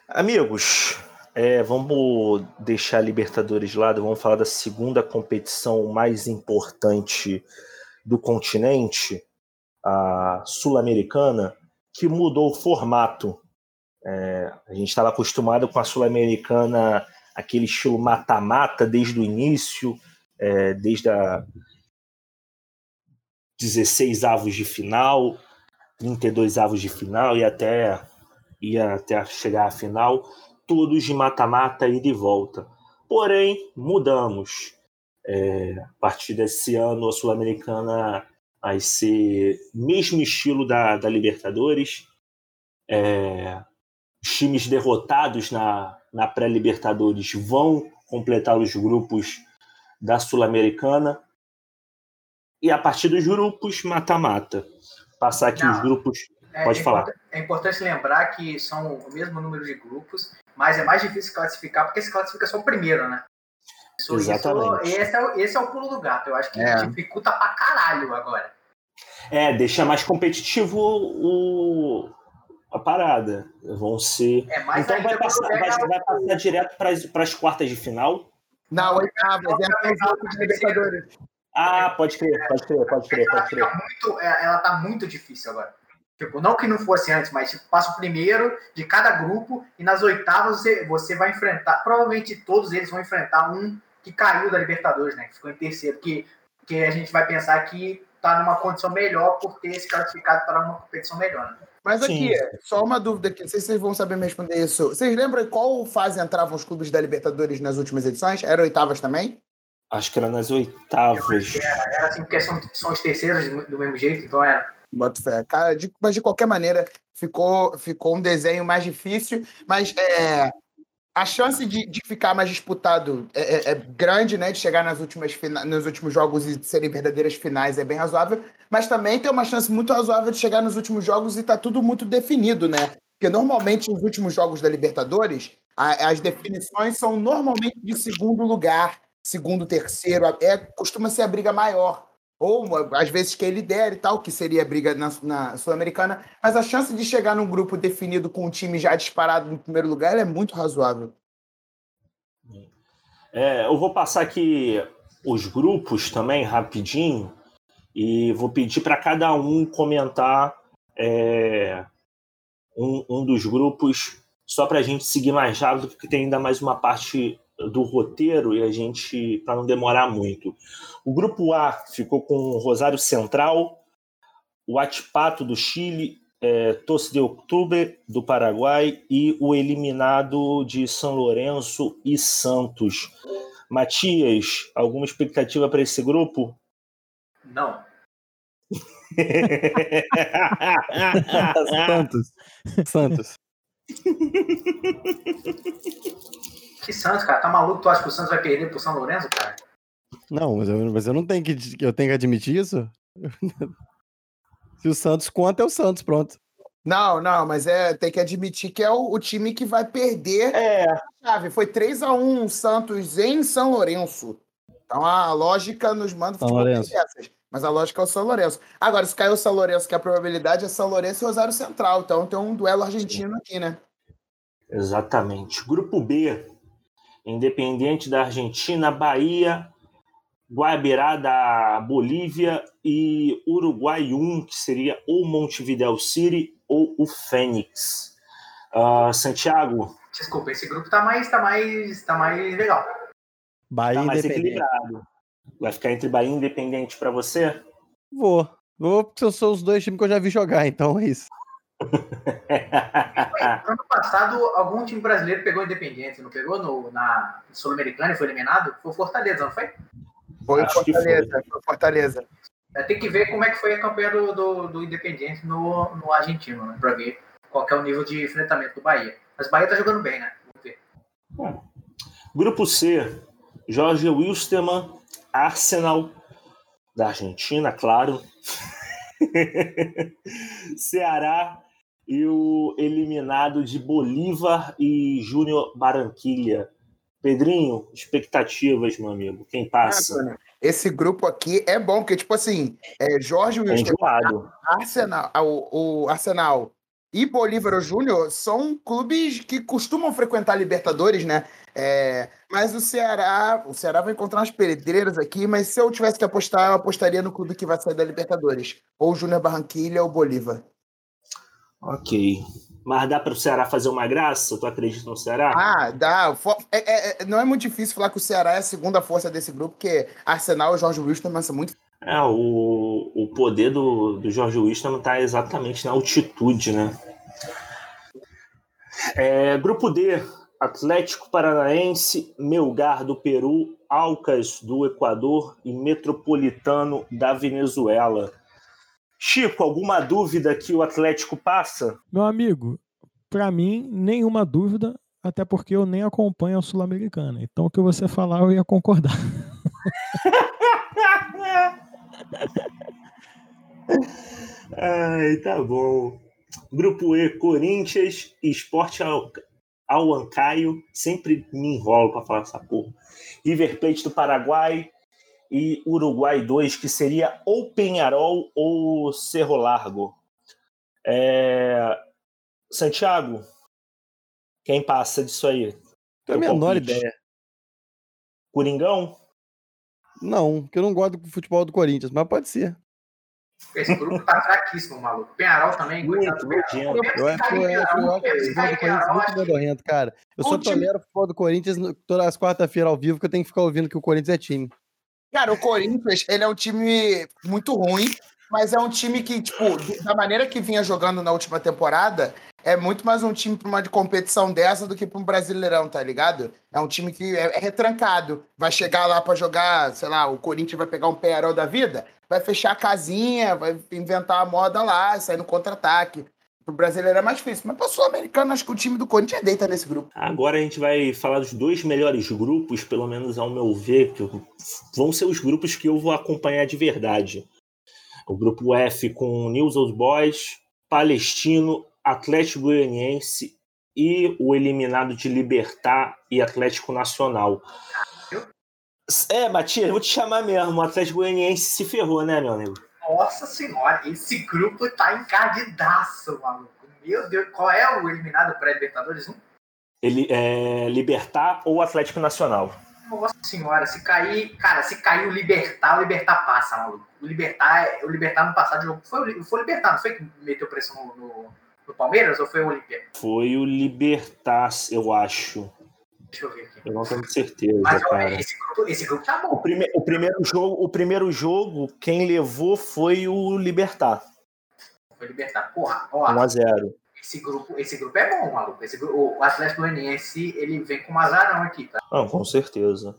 Amigos, é, vamos deixar a Libertadores de lado, vamos falar da segunda competição mais importante do continente, a Sul-Americana, que mudou o formato. É, a gente estava acostumado com a Sul-Americana, aquele estilo mata-mata desde o início, é, desde a 16 avos de final, 32 avos de final e até ia até chegar à final todos de mata-mata e de volta. Porém, mudamos. É, a partir desse ano, a Sul-Americana vai ser mesmo estilo da, da Libertadores. É, os times derrotados na, na pré-Libertadores vão completar os grupos da Sul-Americana. E a partir dos grupos, mata-mata. Passar aqui Não, os grupos. É, Pode é falar. é importante lembrar que são o mesmo número de grupos, mas é mais difícil classificar porque se classifica só o primeiro, né? Isso, Exatamente. Isso, esse, é, esse é o pulo do gato. Eu acho que é. dificulta pra caralho agora. É, deixa mais competitivo o, a parada. Vão ser. É, então vai passar, vai, vai, passar direto para as quartas de final? Na oitava, é a de Libertadores. Ah, pode crer, pode crer, pode crer, pode crer. Ela, muito, é, ela tá muito difícil agora. Tipo, não que não fosse antes, mas tipo, passa o primeiro de cada grupo e nas oitavas você, você vai enfrentar, provavelmente todos eles vão enfrentar um que caiu da Libertadores, né? Que ficou em terceiro, que, que a gente vai pensar que tá numa condição melhor por ter se classificado para uma competição melhor. Né? Mas aqui, Sim. só uma dúvida aqui, não sei se vocês vão saber me responder isso. Vocês lembram qual fase entravam os clubes da Libertadores nas últimas edições? Eram oitavas também? Acho que era nas oitavas. Era, era assim, porque são, são os terceiros do mesmo jeito, então era. Boto fé. Cara, de, mas de qualquer maneira, ficou, ficou um desenho mais difícil, mas é, a chance de, de ficar mais disputado é, é, é, grande, né? De chegar nas últimas nos últimos jogos e serem verdadeiras finais é bem razoável, mas também tem uma chance muito razoável de chegar nos últimos jogos e tá tudo muito definido, né? Porque normalmente nos últimos jogos da Libertadores, a, as definições são normalmente de segundo lugar, segundo, terceiro, é, costuma ser a briga maior. Ou às vezes quem lidera e tal, que seria briga na, na Sul-Americana, mas a chance de chegar num grupo definido com um time já disparado no primeiro lugar é muito razoável. É, eu vou passar aqui os grupos também, rapidinho, e vou pedir para cada um comentar é, um, um dos grupos, só para a gente seguir mais rápido, porque tem ainda mais uma parte do roteiro e a gente para não demorar muito. O grupo A ficou com o Rosário Central, o Atipato do Chile, é, Tosse de Outubro do Paraguai e o eliminado de São Lourenço e Santos. Matias, alguma expectativa para esse grupo? Não. Santos. Santos. Que Santos, cara? Tá maluco? Tu acha que o Santos vai perder pro São Lourenço, cara? Não, mas eu, mas eu não tenho que. Eu tenho que admitir isso? Se o Santos conta, é o Santos, pronto. Não, não, mas é, tem que admitir que é o, o time que vai perder é. a chave. Foi 3 a 1 Santos em São Lourenço. Então a lógica nos manda São Lourenço. Essas, mas a lógica é o São Lourenço. Agora, se caiu o São Lourenço, que a probabilidade é São Lourenço e Rosário Central. Então tem um duelo argentino aqui, né? Exatamente. Grupo B, Independente da Argentina, Bahia, Guabirá da Bolívia e Uruguai 1, que seria ou Montevideo City ou o Fênix. Uh, Santiago. Desculpa, esse grupo tá mais, tá mais, tá mais legal. Bahia tá mais equilibrado. Vai ficar entre Bahia e Independente para você? Vou. Vou, porque são os dois times que eu já vi jogar, então é isso. Ano passado, algum time brasileiro pegou Independente, não pegou no, na Sul-Americana e foi eliminado? Foi Fortaleza, não foi? Foi Acho Fortaleza, foi. foi Fortaleza. É, tem que ver como é que foi a campanha do, do, do Independiente no, no argentino, né? Pra ver qual é o nível de enfrentamento do Bahia. Mas o Bahia tá jogando bem, né? Vamos ver. Bom, grupo C, Jorge Wilstermann, Arsenal, da Argentina, claro. Ceará e o eliminado de Bolívar e Júnior Barranquilha. Pedrinho, expectativas, meu amigo. Quem passa? esse grupo aqui é bom, porque, tipo assim, é Jorge Wilson, é Arsenal, o, o Arsenal e Bolívar Júnior são clubes que costumam frequentar Libertadores, né? É, mas o Ceará, o Ceará vai encontrar umas pedreiras aqui, mas se eu tivesse que apostar, eu apostaria no clube que vai sair da Libertadores, ou Júnior Barranquilha ou Bolívar. Ok. Mas dá para o Ceará fazer uma graça? Tu acredita no Ceará? Ah, dá. É, é, é, não é muito difícil falar que o Ceará é a segunda força desse grupo, porque Arsenal e Jorge Wilson são muito. É, o, o poder do, do Jorge Wilson está exatamente na altitude, né? É, grupo D: Atlético Paranaense, Melgar do Peru, Alcas do Equador e Metropolitano da Venezuela. Chico, alguma dúvida que o Atlético passa? Meu amigo, para mim, nenhuma dúvida, até porque eu nem acompanho a Sul-Americana. Então, o que você falar, eu ia concordar. Ai, tá bom. Grupo E, Corinthians, Esporte Al Alancaio. Sempre me enrolo para falar essa porra. River Plate do Paraguai e Uruguai 2, que seria ou Penharol ou Cerro Largo. É... Santiago, quem passa disso aí? Tenho a menor palpite. ideia. Coringão? Não, porque eu não gosto do futebol do Corinthians, mas pode ser. Esse grupo tá fraquíssimo, maluco. Penharol também, coitado Muito nojento. Eu acho, acho o futebol do Corinthians Penharol, muito que- cara. Eu só time- tolero o futebol do Corinthians todas as quarta-feiras ao vivo, que eu tenho que ficar ouvindo que o Corinthians é time. Cara, o Corinthians, ele é um time muito ruim, mas é um time que, tipo, da maneira que vinha jogando na última temporada, é muito mais um time para uma de competição dessa do que para um brasileirão, tá ligado? É um time que é, é retrancado. Vai chegar lá para jogar, sei lá, o Corinthians vai pegar um Penharol da vida, vai fechar a casinha, vai inventar a moda lá, sair no contra-ataque. Pro brasileiro é mais difícil, mas pro sul-americano, acho que o time do Corinthians deita nesse grupo. Agora a gente vai falar dos dois melhores grupos, pelo menos ao meu ver, que vão ser os grupos que eu vou acompanhar de verdade. O grupo F com News Old Boys, Palestino, Atlético Goianiense e o eliminado de Libertar e Atlético Nacional. É, Matias, eu vou te chamar mesmo. O Atlético Goianiense se ferrou, né, meu amigo? Nossa senhora, esse grupo tá encardidaço, maluco. Meu Deus, qual é o eliminado pré-Libertadores? Ele é Libertar ou Atlético Nacional? Nossa senhora, se cair, cara, se cair o Libertar, o Libertar passa, maluco. O Libertar, o Libertar no passado jogou. Foi, foi o Libertar, não foi que meteu pressão no, no, no Palmeiras ou foi o Olímpia? Foi o Libertar, eu acho. Deixa eu ver aqui. Eu não tenho certeza, Mas olha, cara. esse grupo, esse grupo tá O, bom. prime- o primeiro jogo, o primeiro jogo, quem levou foi o Libertar, Foi o Libertar. Porra, ó, 1 a 0. esse grupo, esse grupo é bom, maluco. Esse o Atlético Goianiense, ele vem com um azarão aqui, tá? Não, com certeza.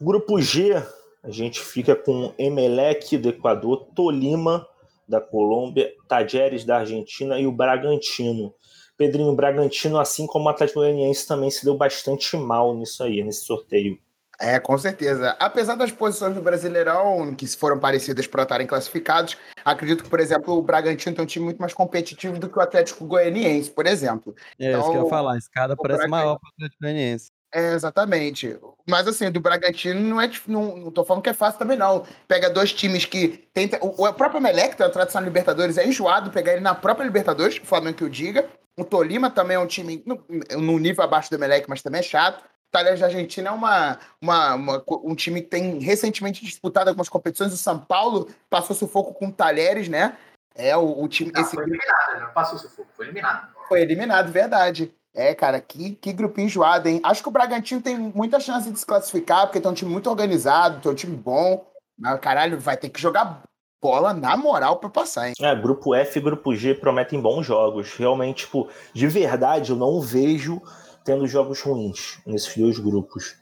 Grupo G, a gente fica com Emelec do Equador, Tolima da Colômbia, Tajeres da Argentina e o Bragantino. Pedrinho, o Bragantino, assim como o Atlético Goianiense, também se deu bastante mal nisso aí, nesse sorteio. É, com certeza. Apesar das posições do Brasileirão, que foram parecidas para estarem classificados, acredito que, por exemplo, o Bragantino tem um time muito mais competitivo do que o Atlético Goianiense, por exemplo. É isso que eu ia Então, falar. A escada parece Braga- maior para o Atlético Goianiense. É, exatamente. Mas assim, do Bragantino não é não, não tô falando que é fácil também, não. Pega dois times que tem. O, o próprio Melec, tem a tradição Libertadores, é enjoado pegar ele na própria Libertadores, o Flamengo que o diga. O Tolima também é um time no, no nível abaixo do Melec, mas também é chato. O Talheres da Argentina é uma, uma, uma- um time que tem recentemente disputado algumas competições. O São Paulo passou sufoco com o Talheres, né? É o, o time. Não, esse foi eliminado, não passou sufoco, foi eliminado. foi eliminado, verdade. É, cara, que, que grupinho enjoado, hein? Acho que o Bragantino tem muita chance de se classificar, porque tem um time muito organizado, tem um time bom. Mas, caralho, vai ter que jogar bola na moral pra passar, hein? É, grupo F e grupo G prometem bons jogos. Realmente, tipo, de verdade, eu não vejo tendo jogos ruins nesses dois grupos.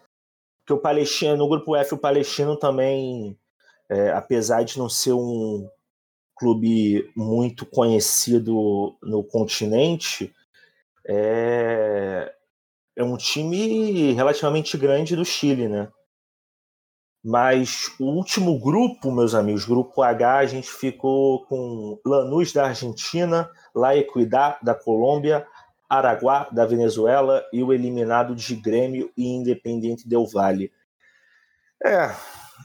Porque o Palestino, no grupo F, o Palestino também, é, apesar de não ser um clube muito conhecido no continente, é, é um time relativamente grande do Chile, né? Mas o último grupo, meus amigos, grupo H, a gente ficou com Lanús da Argentina, La Equidad da Colômbia, Araguá da Venezuela e o eliminado de Grêmio e Independente Del Valle. É,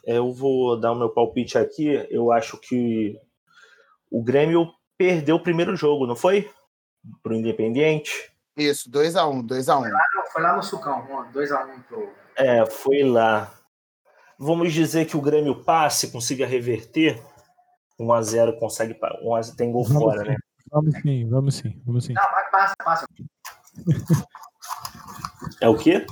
eu vou dar o meu palpite aqui. Eu acho que o Grêmio perdeu o primeiro jogo, não foi? Pro Independente. Isso, 2x1, 2x1. Não, foi lá no Sucão, 2x1 pro. É, foi lá. Vamos dizer que o Grêmio passe, consiga reverter. 1x0 consegue. 1 a 0, tem gol Vamos fora, sim. né? Vamos sim, vamos sim, vamos sim. Não, mas passa, passa. É o quê?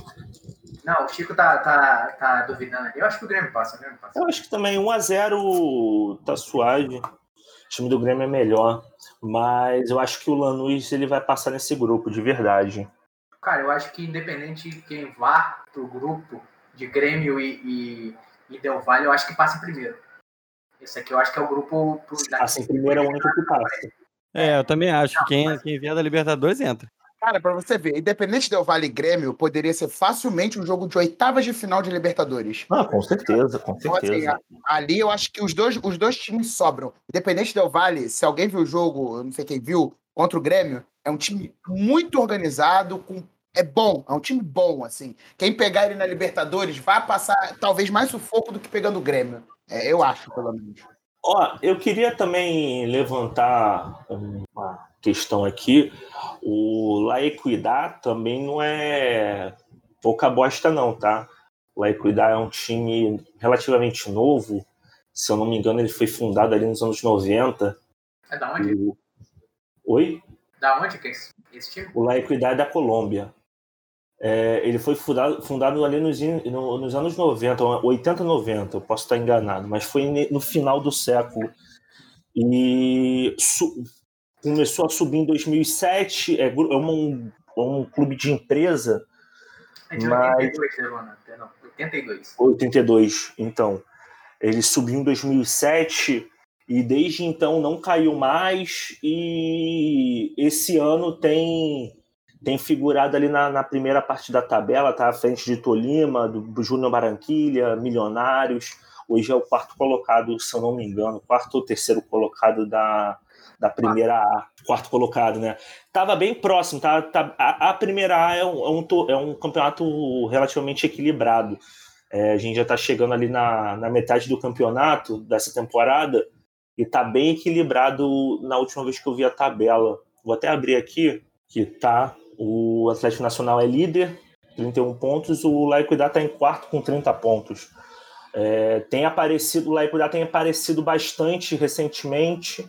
Não, o Chico tá, tá, tá duvidando. Eu acho que o Grêmio passa, o Grêmio passa. Eu acho que também 1x0 tá suave. O time do Grêmio é melhor. Mas eu acho que o Lanús ele vai passar nesse grupo, de verdade. Cara, eu acho que independente de quem vá pro grupo de Grêmio e, e, e Del Valle, eu acho que passa em primeiro. Esse aqui eu acho que é o grupo. Passa em primeiro é o único que passa. É, eu também acho que quem, quem vier da Libertadores entra. Cara, pra você ver, Independente Del Vale e Grêmio poderia ser facilmente um jogo de oitavas de final de Libertadores. Ah, com certeza, com Então, assim, certeza. ali eu acho que os dois, os dois times sobram. Independente Del Vale, se alguém viu o jogo, eu não sei quem viu, contra o Grêmio, é um time muito organizado, com é bom, é um time bom, assim. Quem pegar ele na Libertadores vai passar talvez mais sufoco do que pegando o Grêmio. É, eu acho, pelo menos. Ó, eu queria também levantar uma questão aqui. O La Equidad também não é pouca bosta, não, tá? O La Equidad é um time relativamente novo. Se eu não me engano, ele foi fundado ali nos anos 90. É da onde? O- Oi? Da onde que é esse, esse time? O La Equidad é da Colômbia. É, ele foi fundado, fundado ali nos, no- nos anos 90, 80, 90, eu posso estar enganado, mas foi no final do século. E su- começou a subir em 2007, é, é um, é um clube de empresa, É de Mas- 82, Leona. Perdão, 82. 82, então. Ele subiu em 2007 e desde então não caiu mais e esse ano tem tem figurado ali na, na primeira parte da tabela, tá à frente de Tolima, do, do Júnior Barranquilha, Milionários. Hoje é o quarto colocado, se eu não me engano, quarto ou terceiro colocado da, da primeira A. Quarto colocado, né? Tava bem próximo, tá? tá a, a primeira A é um, é, um, é um campeonato relativamente equilibrado. É, a gente já está chegando ali na, na metade do campeonato dessa temporada e tá bem equilibrado na última vez que eu vi a tabela. Vou até abrir aqui, que tá. O Atlético Nacional é líder, 31 pontos, o Laicuidá está em quarto com 30 pontos. É, tem aparecido, o Laicuidá tem aparecido bastante recentemente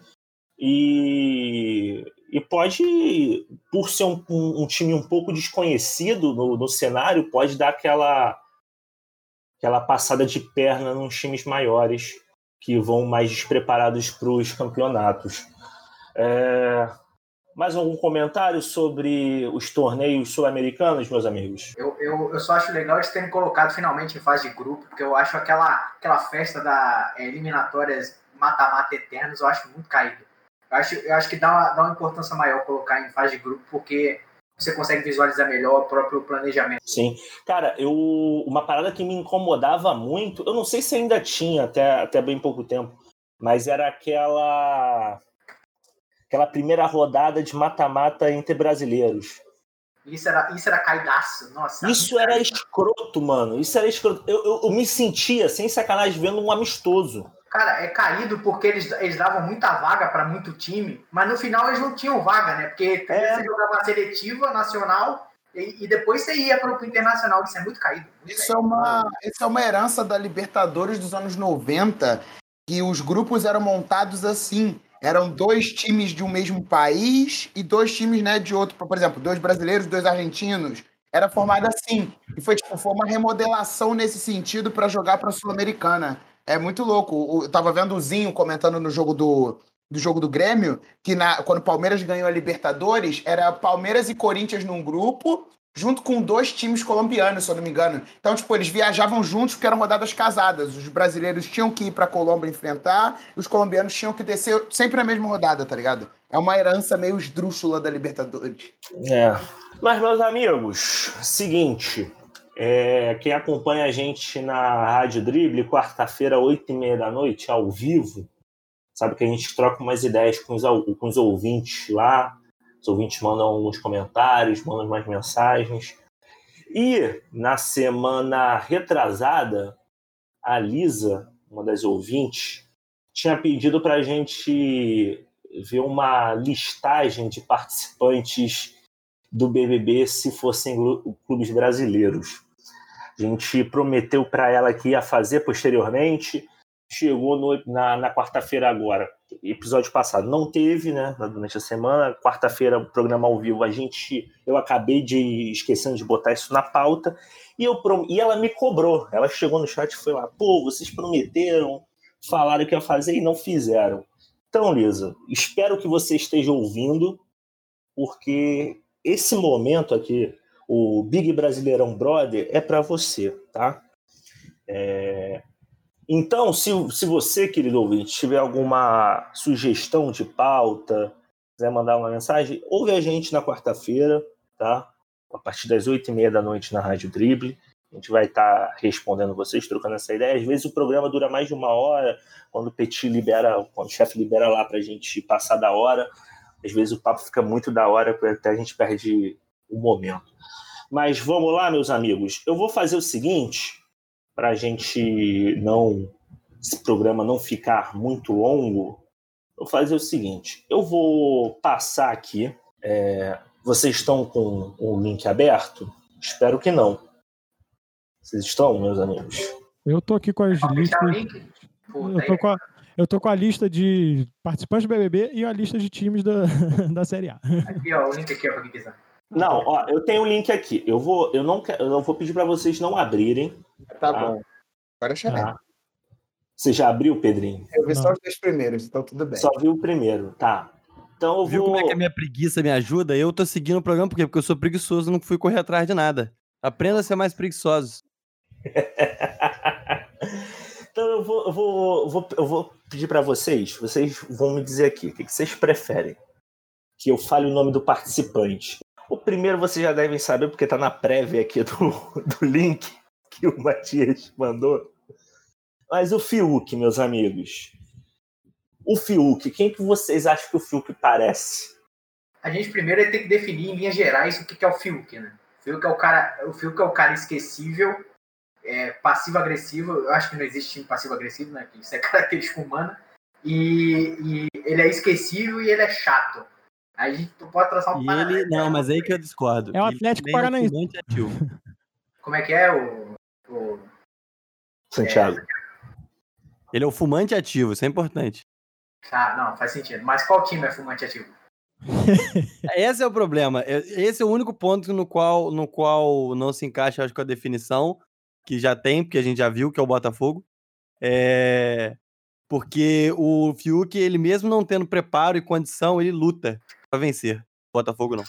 e, e pode, por ser um, um- um time um pouco desconhecido no, no cenário, pode dar aquela aquela passada de perna nos times maiores que vão mais despreparados para os campeonatos. É, mais algum comentário sobre os torneios sul-americanos, meus amigos? Eu, eu, eu só acho legal eles terem colocado finalmente em fase de grupo, porque eu acho aquela, aquela festa da é, eliminatórias mata-mata eternos, eu acho muito caído. Eu acho, eu acho que dá uma, dá uma importância maior colocar em fase de grupo, porque você consegue visualizar melhor o próprio planejamento. Sim. Cara, eu uma parada que me incomodava muito, eu não sei se ainda tinha até, até bem pouco tempo, mas era aquela aquela primeira rodada de mata-mata entre brasileiros. Isso era, isso era caidaço. Nossa. Isso era escroto, mano. Isso era escroto. Eu, eu, eu me sentia, sem sacanagem, vendo um amistoso. Cara, é caído porque eles, eles davam muita vaga para muito time, mas no final eles não tinham vaga, né? Porque É. você jogava a seletiva, nacional, e, e depois você ia para o internacional. Isso é muito caído. muito Isso é, caído. uma, isso é uma herança da Libertadores dos anos 90, que os grupos eram montados assim. Eram dois times de um mesmo país e dois times né, de outro. Por exemplo, dois brasileiros, dois argentinos. Era formado assim. E foi, tipo, foi uma remodelação nesse sentido para jogar para a Sul-Americana. É muito louco. Eu tava vendo o Zinho comentando no jogo do, do jogo do Grêmio, que na, quando o Palmeiras ganhou a Libertadores, era Palmeiras e Corinthians num grupo, junto com dois times colombianos, se eu não me engano. Então, tipo, eles viajavam juntos porque eram rodadas casadas. Os brasileiros tinham que ir pra Colômbia enfrentar, e os colombianos tinham que descer sempre na mesma rodada, tá ligado? É uma herança meio esdrúxula da Libertadores. É. Mas, meus amigos, seguinte. é, quem acompanha a gente na Rádio Drible, quarta-feira, oito e meia da noite, ao vivo, sabe que a gente troca umas ideias com os, com os ouvintes lá. Os ouvintes mandam alguns comentários, mandam umas mensagens. E na semana retrasada, a Lisa, uma das ouvintes, tinha pedido para a gente ver uma listagem de participantes do BBB se fossem clubes brasileiros. A gente prometeu para ela que ia fazer posteriormente, chegou no- na, na quarta-feira agora. Episódio passado não teve, né? Durante a semana, quarta-feira, programa ao vivo, a gente, eu acabei de esquecendo de botar isso na pauta e eu e ela me cobrou. Ela chegou no chat e foi lá, pô, vocês prometeram, falaram que ia fazer e não fizeram. Então, Lisa, espero que você esteja ouvindo, porque esse momento aqui, o Big Brasileirão Brother, é para você, tá? É, Então, se, se você, querido ouvinte, tiver alguma sugestão de pauta, quiser mandar uma mensagem, ouve a gente na quarta-feira, tá? A partir das oito e meia da noite na Rádio Drible. A gente vai estar tá respondendo vocês, trocando essa ideia. Às vezes o programa dura mais de uma hora, quando o Petit libera, quando o chefe libera lá para a gente passar da hora. Às vezes o papo fica muito da hora, até a gente perde o momento. Mas vamos lá, meus amigos. Eu vou fazer o seguinte, para a gente não. Esse programa não ficar muito longo, vou fazer o seguinte: eu vou passar aqui. É, vocês estão com o link aberto? Espero que não. Vocês estão, meus amigos? Eu tô aqui com as listas. Eu tô com, a, eu tô com a lista de participantes do BBB e a lista de times da, da Série A. Aqui, ó, o link aqui, ó, pra quem quiser. Não, ó, eu tenho o link aqui. Eu vou, eu não, eu vou pedir para vocês não abrirem. Tá, tá bom. Agora chamei. Tá. Você já abriu, Pedrinho? Eu vi não. só os dois primeiros, então tudo bem. Só viu o primeiro, tá. Então eu Viu vou... como é que a minha preguiça me ajuda? Eu tô seguindo o programa por quê? Porque eu sou preguiçoso, não fui correr atrás de nada. Aprenda a ser mais preguiçoso. então eu vou, eu vou, eu vou, eu vou pedir para vocês, vocês vão me dizer aqui, o que vocês preferem? Que eu fale o nome do participante. O primeiro vocês já devem saber, porque tá na prévia aqui do, do link que o Matias mandou. Mas o Fiuk, meus amigos. O Fiuk, quem que vocês acham que o Fiuk parece? A gente primeiro tem que definir em linhas gerais o que é o Fiuk, né? O Fiuk é o cara, o Fiuk é o cara esquecível, é, passivo-agressivo. Eu acho que não existe passivo-agressivo, né? Isso é característica humana. E, e, ele é esquecível e ele é chato. Aí a gente pode traçar um e ele Não, mas aí que eu discordo. É o Atlético Paranaense. Como é que é o. o Santiago. É, ele é o fumante ativo, isso é importante. Ah, não, faz sentido. Mas qual time é fumante ativo? Esse é o problema. Esse é o único ponto no qual, no qual não se encaixa, acho, com a definição que já tem, porque a gente já viu que é o Botafogo. É... Porque o Fiuk, ele mesmo não tendo preparo e condição, ele luta para vencer. Botafogo não.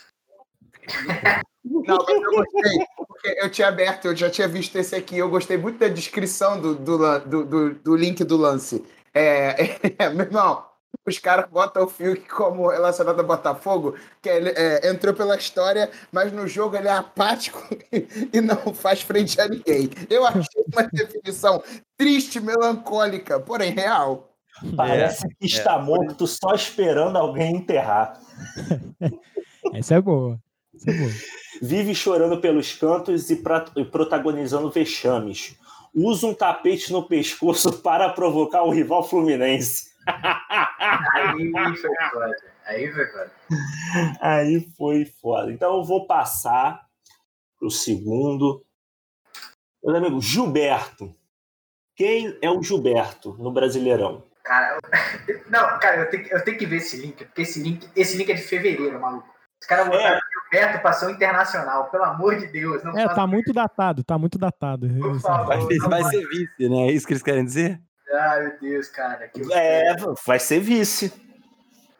Não, mas eu gostei, porque eu tinha aberto, eu já tinha visto esse aqui, eu gostei muito da descrição do, do, do, do link do lance. É, é, meu irmão, os caras botam o Fiuk como relacionado a Botafogo, que ele é, entrou pela história, mas no jogo ele é apático e não faz frente a ninguém. Eu achei uma definição triste, melancólica, porém real. Parece é, que está é. morto só esperando alguém enterrar. Essa é boa. Essa é boa. Vive chorando pelos cantos e, e protagonizando vexames usa um tapete no pescoço para provocar o rival Fluminense. Aí foi foda. Aí foi foda. Aí foi foda. Então eu vou passar pro segundo. Meu amigo, Gilberto. Quem é o Gilberto no Brasileirão? Cara, não, cara, eu tenho, eu tenho que ver esse link, porque esse link, esse link é de fevereiro, maluco. Os caras botaram é. Gilberto passou internacional, pelo amor de Deus. Não é, tá muito datado, tá muito datado. Por favor, vai, ser, vai ser vice, né? É isso que eles querem dizer? Ai, meu Deus, cara. Que é, vai ser vice.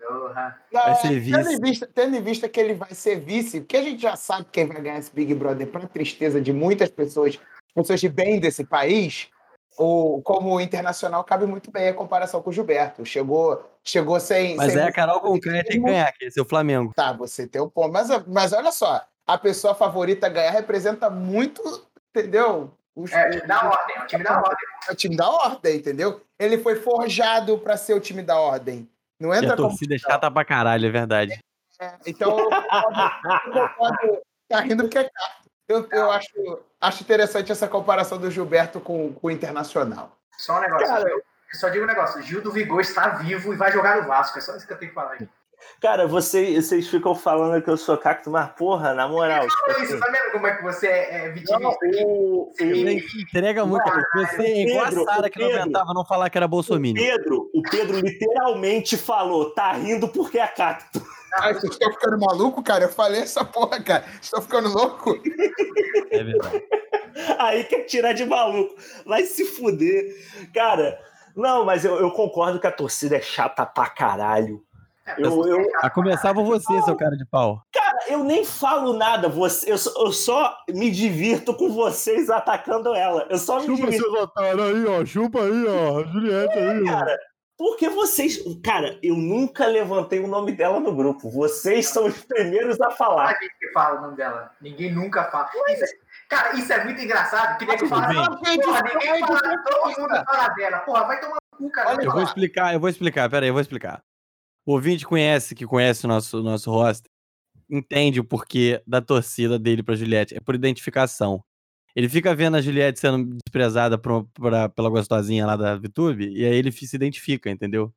Porra. vai ser vice. Tendo em, vista, tendo em vista que ele vai ser vice, porque a gente já sabe quem vai ganhar esse Big Brother, para tristeza de muitas pessoas, pessoas de bem desse país, o, como internacional cabe muito bem a comparação com o Gilberto. Chegou, chegou sem. Mas sem é a Carol quem tem que ganhar, que esse é o Flamengo. Tá, você tem um ponto. Mas, mas olha só, a pessoa favorita a ganhar representa muito, entendeu? Os, é, time da ordem, é o time da ordem. É o time da ordem, entendeu? Ele foi forjado para ser o time da ordem. Não entra e a torcida é chata pra caralho, é verdade. É, então, eu concordo, tá rindo porque é eu, eu acho, acho interessante essa comparação do Gilberto com, com o Internacional. Só um negócio. Cara, eu só digo um negócio. Gil do Vigor está vivo e vai jogar no Vasco. É só isso que eu tenho que falar aí. Cara, você, vocês ficam falando que eu sou cacto, mas porra, na moral. Não, tipo isso, assim... tá vendo como é que você é, é vitimista? Entrega muito. Ah, você é igual Pedro, a Sara que Pedro, não aguentava não falar que era Bolsonaro. O Pedro, o Pedro literalmente falou, tá rindo porque é cacto. Ai, vocês estão ficando maluco, cara? Eu falei essa porra, cara. Vocês estão ficando louco? É verdade. Aí quer tirar de maluco. Vai se fuder. Cara, não, mas eu, eu concordo que a torcida é chata pra caralho. Eu, eu, a começar por você, seu cara de pau. Cara, eu nem falo nada. Você, eu, eu só me divirto com vocês atacando ela. Eu só me Chupa divirto. seus otários aí, ó. Chupa aí, ó. Juliette aí, cara, Porque vocês. Cara, eu nunca levantei o nome dela no grupo. Vocês são os primeiros a A falar. gente que fala o nome dela. Ninguém nunca fala. Isso é- Cara, isso é muito engraçado. Que nego fala. Gente, Porra, ninguém fala, todo mundo fala dela. Porra, vai tomar no cu, cara. Olha Eu vou explicar, eu vou explicar, peraí, eu vou explicar. O ouvinte conhece, que conhece o nosso, nosso roster, entende o porquê da torcida dele pra Juliette. É por identificação. Ele fica vendo a Juliette sendo desprezada por- pra- pela gostosinha lá da VTube, e aí ele se identifica, entendeu?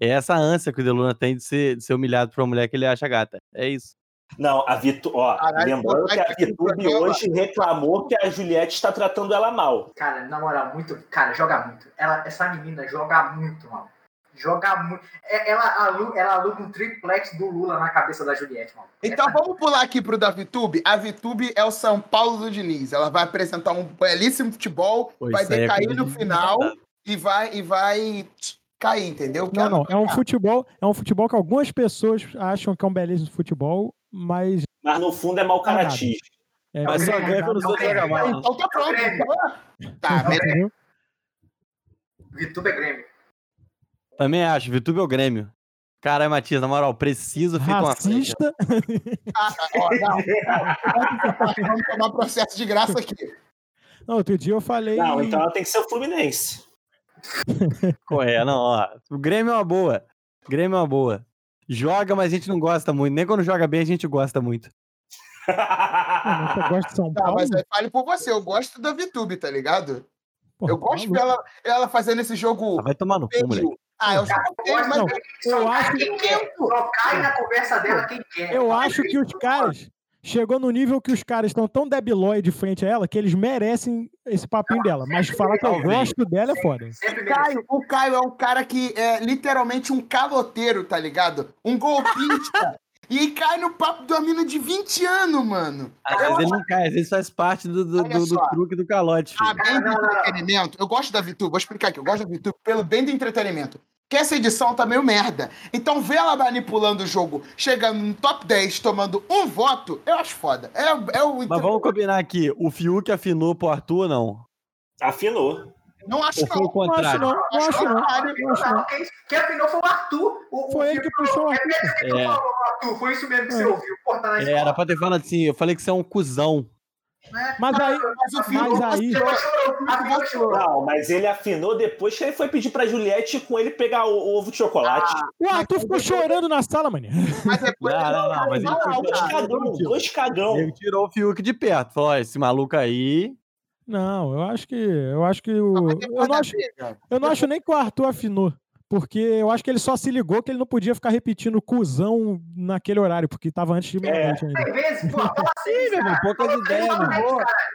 É essa ânsia que o Deluna tem de ser, de ser humilhado por uma mulher que ele acha gata. É isso. Não, a Vitu... ó, Caralho, lembrando que a Vitube hoje reclamou que a Juliette está tratando ela mal. Cara, na moral, muito. Cara, joga muito. Ela, essa menina joga muito, mano. Joga muito. É- Ela aluga, ela aluga um triplex do Lula na cabeça da Juliette, mano. Então vamos pular aqui pro da Vitube. A Vitube é o São Paulo do Diniz. Ela vai apresentar um belíssimo futebol, Pô, vai é decair coisa no final e vai, e vai cair, entendeu? Não, não. É um futebol, é um futebol que algumas pessoas acham que é um belíssimo futebol, mas Mas no fundo é mau caratismo. é, Mas só ganha quando não, os outros. Então tá pronto. Então, tá, beleza. Vitube é Grêmio. Também acho, VTube é o Grêmio. Caralho, Matias, na moral, preciso ficar uma racista. Ah, ó, não. Vamos tomar processo de graça aqui. Não, outro dia eu falei. Não, então ela tem que ser o Fluminense. Qual é? Não, ó. O Grêmio é uma boa. O Grêmio é uma boa. Joga, mas a gente não gosta muito. Nem quando joga bem a gente gosta muito. Mas você gosta de São Tá, Paulo? mas aí fale por você. Eu gosto da Vitube, tá ligado? Pô, Eu gosto dela, ela fazendo esse jogo Ah, vai tomar no cu, moleque. Ah, eu Não, eu acho-. Só cai na conversa dela quem quer. Eu acho que os caras. Chegou no nível que os caras estão tão debilóide frente a ela que eles merecem esse papinho dela. Mas falar que eu gosto dela é foda. O. Caio, o Caio é um cara que é literalmente um caloteiro, tá ligado? Um golpista. e cai no papo de uma mina de 20 anos, mano. Às vezes ele não cai, às vezes faz parte do, do, do- do truque do calote. filho. A bem do entretenimento. Eu gosto da Vitu, vou explicar aqui. Eu gosto da Vitu pelo bem do entretenimento. Que essa edição tá meio merda. Então, ver ela manipulando o jogo, chegando no top 10, tomando um voto, eu acho foda. É, é o. Mas vamos combinar aqui. O Fiuk afinou pro Arthur ou não? Afinou. Não acho Ou foi o não. Não acho contrário? não, não acho não. Não acho não. Não, quem, quem afinou foi o Arthur. O, Foi o ele que puxou o Arthur. Que tu É. falou, Arthur. Foi isso mesmo que você É. ouviu. Porta na É, era pra ter falado assim. Eu falei que você é um cuzão. Né? Mas aí, Mas Fiuk mas aí. Afinou. Não, mas ele afinou depois que ele foi pedir pra Juliette com ele pegar o, o ovo de chocolate. o Arthur ficou chorando na sala, mano. Mas depois. Não, não, não, mas ele foi dois cagão, dois cagão. Ele tirou o Fiuk de perto. Falou: ó, esse maluco aí. Não, eu acho que. Eu acho que o. Eu não acho, eu não acho nem que o Arthur afinou. Porque eu acho que ele só se ligou que ele não podia ficar repetindo cuzão naquele horário, porque tava antes de meia-noite ainda. Tem vezes, pô, fala assim, meu irmão, poucas ideias,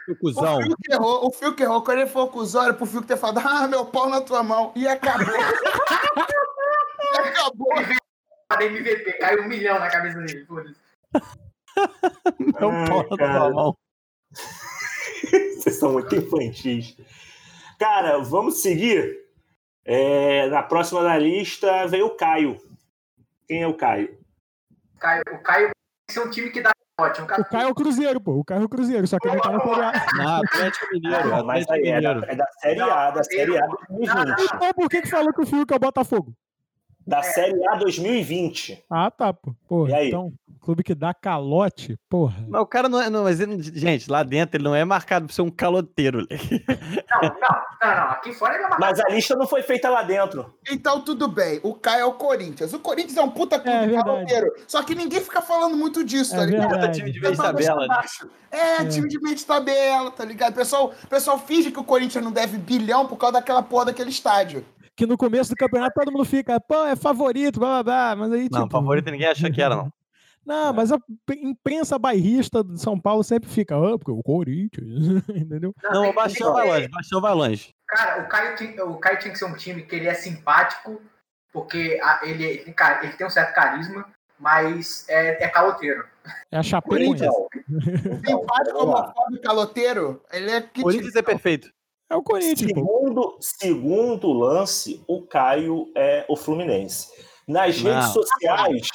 meu cuzão. O Fiuk errou, o Fiuk errou. Quando ele for cuzão, era pro Fiuk ter falado, ah, meu pau na tua mão. E acabou. e acabou. MVP, caiu um milhão na cabeça dele. foda-se. Meu Ai, pau na tua mão. Vocês são muito infantis. Cara, vamos seguir. É, na próxima da lista veio o Caio. Quem é o Caio? Caio, o Caio tem que ser um time que dá ótimo. O Caio é o Cruzeiro, pô. O Caio é o Cruzeiro, só que ele tá na Série A. Não, Atlético Mineiro. Não, mas aí é da, é da Série A, da Série A 2020. Então por que, que falou que o Fiuk é o Botafogo? Da Série A 2020. Ah, tá, pô. Pô, E aí? então, clube que dá calote, porra. Mas o cara não é. Não, mas ele, gente, lá dentro ele não é marcado por ser um caloteiro. moleque. Não, não, não, não. Aqui fora ele é uma Mas a lista não foi feita lá dentro. Então, tudo bem. O Caio é o Corinthians. O Corinthians é um puta clube É caloteiro. Só que ninguém fica falando muito disso, É tá ligado? verdade. Time de meio de tabela. né? É, É. time de meio de tabela, tá ligado? O pessoal, o pessoal finge que o Corinthians não deve bilhão por causa daquela porra daquele estádio. Que no começo do campeonato todo mundo fica, pô, é favorito, blá blá blá. Mas aí, Não, tipo. favorito ninguém achou que era, não. Não, mas a imprensa bairrista de São Paulo sempre fica, ah, porque o Corinthians, entendeu? Não, tem- o Baixão vai longe, o Baixão vai longe. Cara, o Caio, tinha, o Caio tinha que ser um time que ele é simpático, porque a- ele, ele, ele tem um certo carisma, mas é, é caloteiro. É a Chapecoense. Simpático, homofóbico, caloteiro, ele é que Corinthians é perfeito. É o Corinthians, pô. segundo, segundo lance, o Caio é o Fluminense. Nas Não. redes sociais,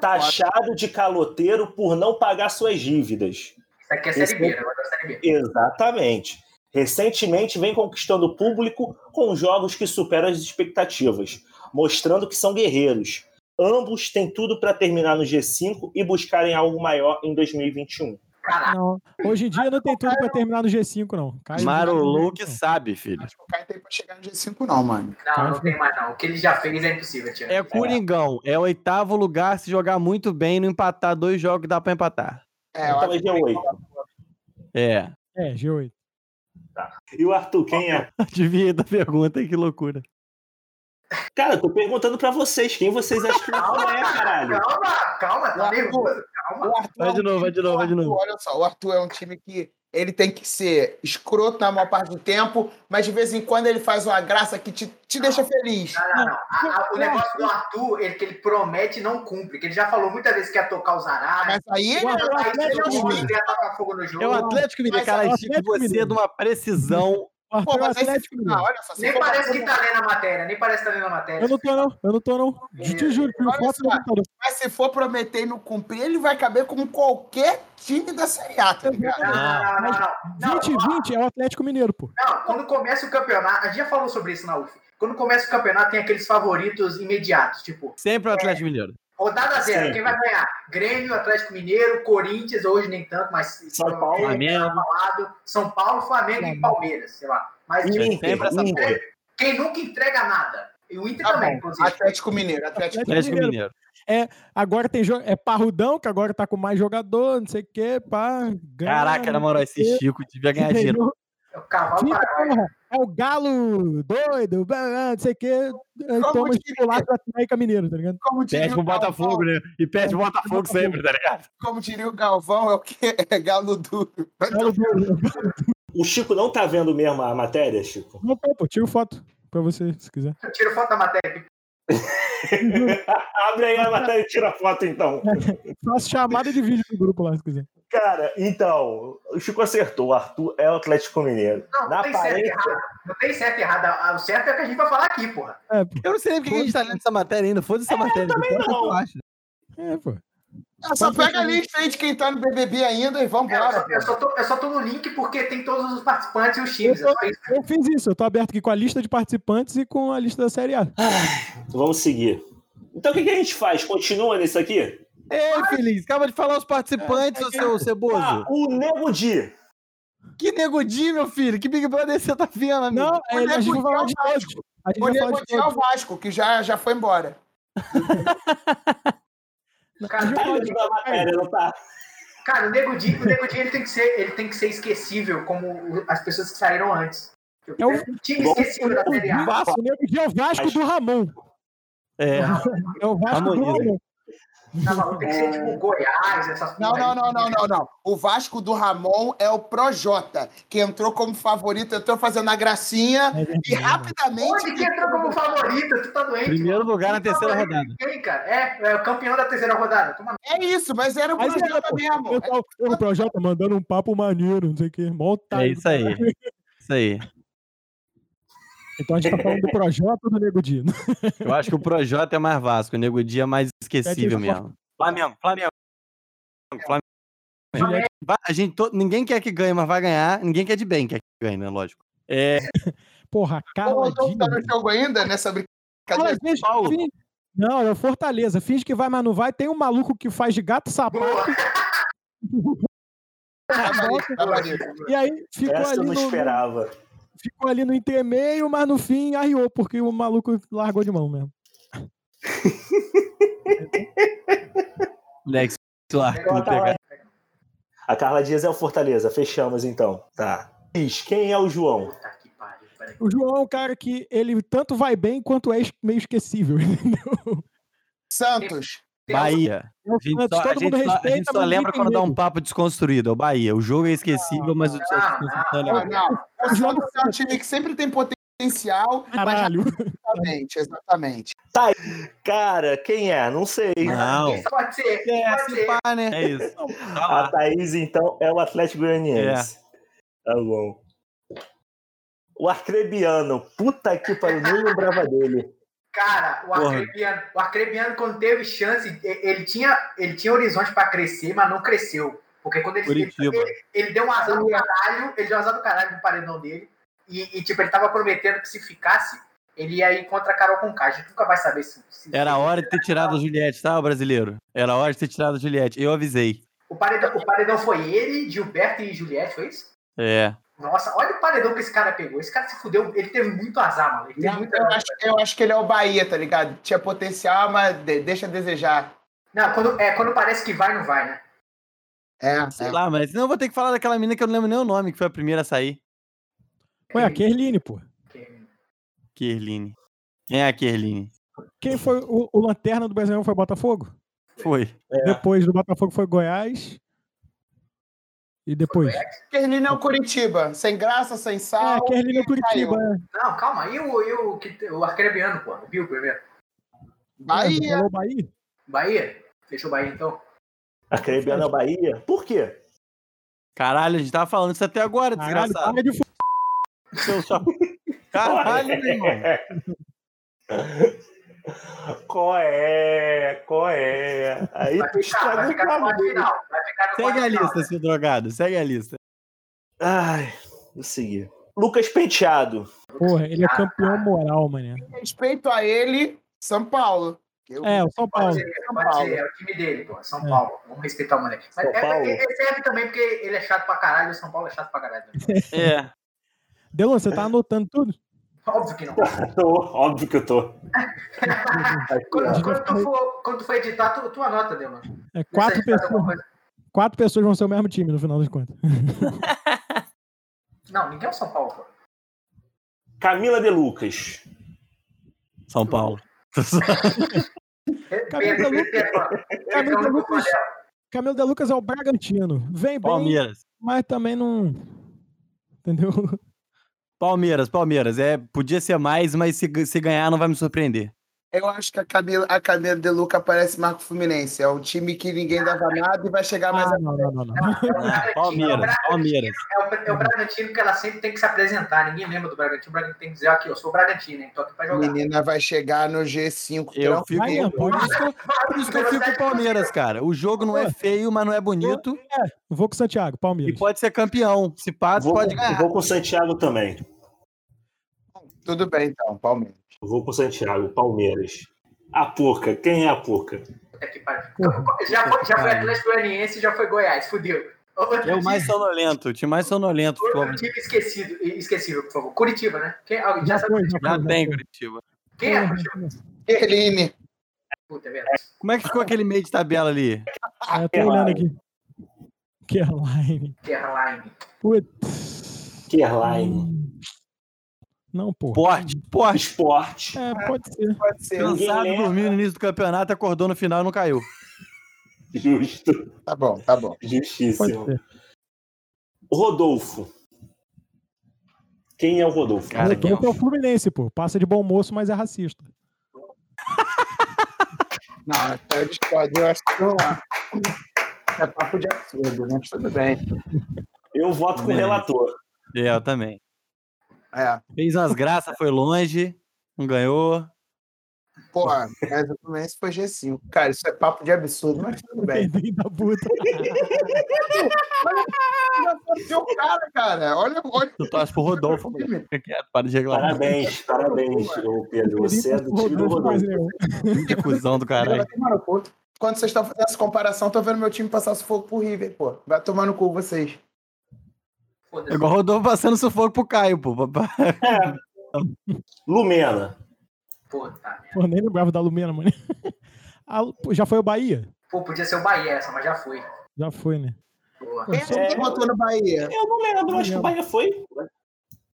taxado de caloteiro por não pagar suas dívidas. Isso aqui é Esse Série B, negócio da Série B. Exatamente. Recentemente vem conquistando público com jogos que superam as expectativas. mostrando que são guerreiros. Ambos têm tudo para terminar no G5 e buscarem algo maior em 2021. Caraca, Não, hoje em dia não tem tudo pra terminar no G5, não. Caio- Marolu que sabe, filho. Acho que o Caio tem pra chegar no G5, não, mano. não, não tem mais não. O que ele já fez é impossível, Tiago. É Coringão. É o oitavo lugar se jogar muito bem, não empatar dois jogos, dá pra empatar. É, Então é G8. É. É, G8. E o Arthur, quem é? Adivinha da pergunta, que loucura. Cara, eu tô perguntando pra vocês, quem vocês acham que o Arthur é, caralho? Calma, calma, tá nervoso, calma. O Arthur Vai é de um novo, vai de novo, vai de o novo. Olha só, o Arthur é um time que ele tem que ser escroto na maior parte do tempo, mas de vez em quando ele faz uma graça que te, te deixa feliz. Não, não, não. A- a- o negócio do Arthur, ele, que ele promete e não cumpre. Que ele já falou muitas vezes que ia tocar os arábios. Mas aí ele O é Atlético o Aí time. ele ia tocar fogo no jogo. É o Atlético Mineiro, cara. o Chico, Atlético você é de uma precisão. Pô, é mas aí, Atlético Mineiro. olha só, Nem parece que tá lendo a matéria, nem parece que tá lendo a matéria. Eu não tô, não. Eu não tô, não. Te juro, Olha foto computador. Mas se for prometer e não cumprir, ele vai caber como qualquer time da Série A, tá ligado? Não, não, não, não. Não, 2020 é o Atlético Mineiro, pô. não, quando começa o campeonato, a gente já falou sobre isso na UF. Quando começa o campeonato, tem aqueles favoritos imediatos, tipo, Sempre o Atlético Mineiro. Rodada zero, Sempre. quem vai ganhar? Grêmio, Atlético Mineiro, Corinthians, hoje nem tanto, mas São Paulo, Flamengo. falado, São Paulo, Flamengo e Palmeiras, sei lá. Mas Inter, sempre essa Inter. quem nunca entrega nada. E o Inter Tá também, bom. inclusive. Atlético Mineiro, Atlético Atlético Mineiro. Mineiro. Agora tem jogo. É Parrudão, que agora tá com mais jogador, não sei o quê, pá. ganha, Caraca, na moral, esse Chico devia ganhar dinheiro. É o cavalo É o galo doido, não sei o quê. Aí Como toma titular pra América Mineiro, tá ligado? Como diria, Perde pro Botafogo, né? E perde pro Botafogo sempre, tá ligado? como diria o Galvão, é o que? É galo duro. Galo duro. O Chico não tá vendo mesmo a matéria, Chico? Não, pô, pô, tiro foto pra você, se quiser. Eu tiro foto da matéria. Abre aí a matéria e tira a foto, então. Faço chamada de vídeo no grupo lá, se quiser. Cara, então, o Chico acertou. O Arthur é o Atlético Mineiro. Não, Na não tem certo e aparência, errado. Não tem certo e errado. Ah, O certo é o que a gente vai falar aqui, porra. É. Eu não sei nem porque a gente tá lendo essa matéria ainda. Foda-se essa matéria. também Depois não. É, pô. Ah, só pega a lista aí de quem tá no BBB ainda e É, eu, vambora. só, eu, só tô, eu só tô no link porque tem todos os participantes e os times. Eu é isso. Eu fiz isso, eu tô aberto aqui com a lista de participantes e com a lista da Série A. Vamos seguir. Então o que, que a gente faz? Continua nisso aqui? Ei, Feliz, acaba de falar os participantes, ô seu Ah, ceboso. o Nego Di. Que nego Di, meu filho. Que Big Brother você tá vendo, amigo? Não, O ele, a gente vai Nego Di é o gente O Nego de é o. Vasco, que já, já foi embora. Cara, Tá da matéria, não tá? cara, o Nego Di, o Nego Di ele tem, que ser, ele tem que ser esquecível como as pessoas que saíram antes. É o- um time esquecível da Série A. Vasco, o Nego Di é o Vasco do Ramon. É. É o Vasco do. Ramon. Não, não, tem que ser tipo Goiás, essas Não, não, não, não, não, não. O Vasco do Ramon é o Projota, que entrou como favorito, entrou fazendo a gracinha É e rapidamente. Onde que entrou como favorito? Tu tá doente? Primeiro mano. lugar na Tu tá terceira rodada. Quem, cara? É, é o campeão da terceira rodada. Toma É isso, mas era o Mas é, Projota pô, mesmo. o pessoal- o Projota mandando um papo maneiro, não sei o. Mó otário É isso aí. Isso aí. Então a gente tá falando do Projota ou do Nego Di? Eu acho que o Projota é mais Vasco, o Nego Di é mais esquecível aí, mesmo. Flamengo, Flamengo. Flamengo. Vai- a gente to- Ninguém quer que ganhe, mas vai ganhar. Ninguém quer de bem quer que ganhe, né? Lógico. É, Porra, O Carla Rodolfo tá no jogo ainda, nessa Carla brincadeira. Dias, Paulo. finge- Não, é o Fortaleza. Finge que vai, mas não vai. Tem um maluco que faz de gato sapato. Tá maneiro, tá maneiro. E aí ficou Essa eu ali, não no, esperava. Ficou ali no intermeio, mas no fim arriou, porque o maluco largou de mão mesmo. moleque, se Ela tá pegar. A Carla Dias é o Fortaleza. Fechamos então. Tá. Diz, Quem é o João? O João é um cara que ele tanto vai bem quanto é meio esquecível, entendeu? Santos. Bahia. A gente Santos, só, a todo gente mundo só- a respeita, gente só mas lembra quando dá um papo desconstruído. É o Bahia. O jogo é esquecível, mas o não, desconstruído não. é. Não, o Santos é um time que sempre tem potencial. mas Caralho. Exatamente, exatamente. Cara, quem é? Não sei. Não. Pode ser, É, pode se ser. pá, né? É isso. Tá A. Thaís, então, é o Atlético Goianiense. Tá bom. O Arcrebiano. Puta que pariu, nem lembrava dele. Cara, o Porra. Arcrebiano, o Arcrebiano, quando teve chance, ele tinha, ele tinha horizonte pra crescer, mas não cresceu. Porque quando ele, ele, Curitiba. ele, ele deu um azar do caralho, ele deu um azar do caralho no paredão dele. E, e, tipo, ele tava prometendo que se ficasse, ele ia ir contra a Carol Conká. A gente nunca vai saber se. se Era a se- hora de ter tirado a Juliette, tá, brasileiro? Era a hora de ter tirado a Juliette. Eu avisei. O paredão, o paredão foi ele, Gilberto e Juliette, foi isso? É. Nossa, olha o paredão que esse cara pegou. Esse cara se fudeu. Ele teve muito azar, mano. Ele teve Não, muito eu, azar. acho, eu acho que ele é o Bahia, tá ligado? Tinha potencial, mas de- deixa a desejar. Não, quando, é, quando parece que vai, não vai, né? É, Sei é. lá, mas senão eu vou ter que falar daquela menina que eu não lembro nem o nome, que foi a primeira a sair. Ué, a Kerline, pô. Kerline. Quem é a Kerline? Quem foi o, o lanterna do Brasileirão foi Botafogo? Foi. É. Depois do Botafogo foi Goiás. E depois? Kerline é o Curitiba. Sem graça, sem É, sal. a Kerline é o Curitiba. é. Não, calma. E o, e o, que- o arcrebiano, pô? O Bill primeiro. Você Bahia. falou Bahia? Bahia? Fechou Bahia, então? A Crebiana é o Bahia? Por quê? Caralho, a gente tava falando isso até agora, Caralho, desgraçado. para de chapa- Caralho, meu irmão. Qual é? Qual é? Aí Vai tu ficar, vai ficar no final. Vai ficar no Segue a final. lista, seu drogado. Segue a lista. Ai, vou seguir. Lucas Penteado. Porra, ele é campeão moral, mané. Respeito a ele, São Paulo. Eu- É, o São Pode Paulo. ser, São pode Paulo. ser, é o time dele, pô. São É. Paulo. Vamos respeitar o moleque. Mas São é, Paulo. é- é- serve também porque ele é chato pra caralho o São Paulo é chato pra caralho. também. É. Delon, você tá anotando tudo? Óbvio que não. Tô, óbvio que eu tô. Quando, quando tu, for, quando tu for editar, tu, tu anota, Delon. É, quatro, pessoas, quatro pessoas vão ser o mesmo time no final das contas. Não, ninguém é o São Paulo, pô. Camila de Lucas. São Paulo. Camila Pedro, Lucas- Camila Pedro, Lucas- Camilo de Lucas é o Bragantino. Vem bem, Palmeiras. mas também não. Entendeu? Palmeiras, Palmeiras. É, podia ser mais, mas se, se ganhar não vai me surpreender. Eu acho que a Camila, a Camila de Luca parece Marco Fluminense. É um time que ninguém dava nada e vai chegar mais Ah, a não, não, não, não. Ah, Palmeiras, Palmeiras. É o, é o Bragantino que ela sempre tem que se apresentar. Ninguém lembra do Bragantino. O Bragantino tem que dizer aqui, eu sou o Bragantino, hein? Tô aqui pra A jogar. menina vai chegar no G5. Eu fico. Mesmo, Por isso, que eu, por isso que eu fico com o Palmeiras, cara. O jogo não é feio, mas não é bonito. Vou com o Santiago, E Palmeiras. pode ser campeão. Se Vou, pode ganhar. vou com o Santiago também. Tudo bem, então, Palmeiras. Vou com o Santiago, Palmeiras. A Porca. Quem é a Porca? Já foi, já foi Atlético Goianiense e já foi Goiás. Fudeu. Outro É o mais sonolento, o time mais sonolento. Outro time esquecido, esquecível, por favor. Curitiba, né? Quem, já, Já sabe foi, já Já foi. tem, Curitiba. quem é Curitiba? Kerline. Puta, é. Como é que ficou aquele meio de tabela ali? É, tô olhando aqui. Caroline. Caroline. Putz. Kerline. Não, pô. Esporte, esporte. Esporte. É, pode ser. Pode ser. Cansado, dormiu no início do campeonato, acordou no final e não caiu. Justo. Tá bom, tá bom. Pode Justíssimo. ser. Rodolfo. Quem é o Rodolfo? Cara, o quem é o- Rodolfo é o Fluminense, pô. Passa de bom moço, mas é racista. Não, eu discordo. Eu acho que não é. É papo de absurdo, mas tudo bem. Eu voto com o relator. É, eu também. É. Fez umas graças, foi longe, não ganhou. Pô, mas o Fluminense foi G5. Cara, isso é papo de absurdo, mas tudo bem. Da puta. Olha o cara, cara. Olha, olha. Tu torce pro Rodolfo. Fica quieto, para de reclamar. Parabéns, parabéns, Pedro. Você é do time do Rodolfo, Que cuzão do caralho. Quando vocês estão fazendo essa comparação, tô vendo meu time passar sufoco pro River, pô. Vai tomar no cu vocês. É Foda-se. igual o Rodolfo passando sufoco pro Caio, pô. Lumena. Puta merda. Pô, nem lembrava da Lumena, mano. Pô, já foi o Bahia? Pô, podia ser o Bahia essa, mas já foi. Já foi, né? Boa. Quem é que botou no Bahia? Eu não lembro, acho que o Bahia foi.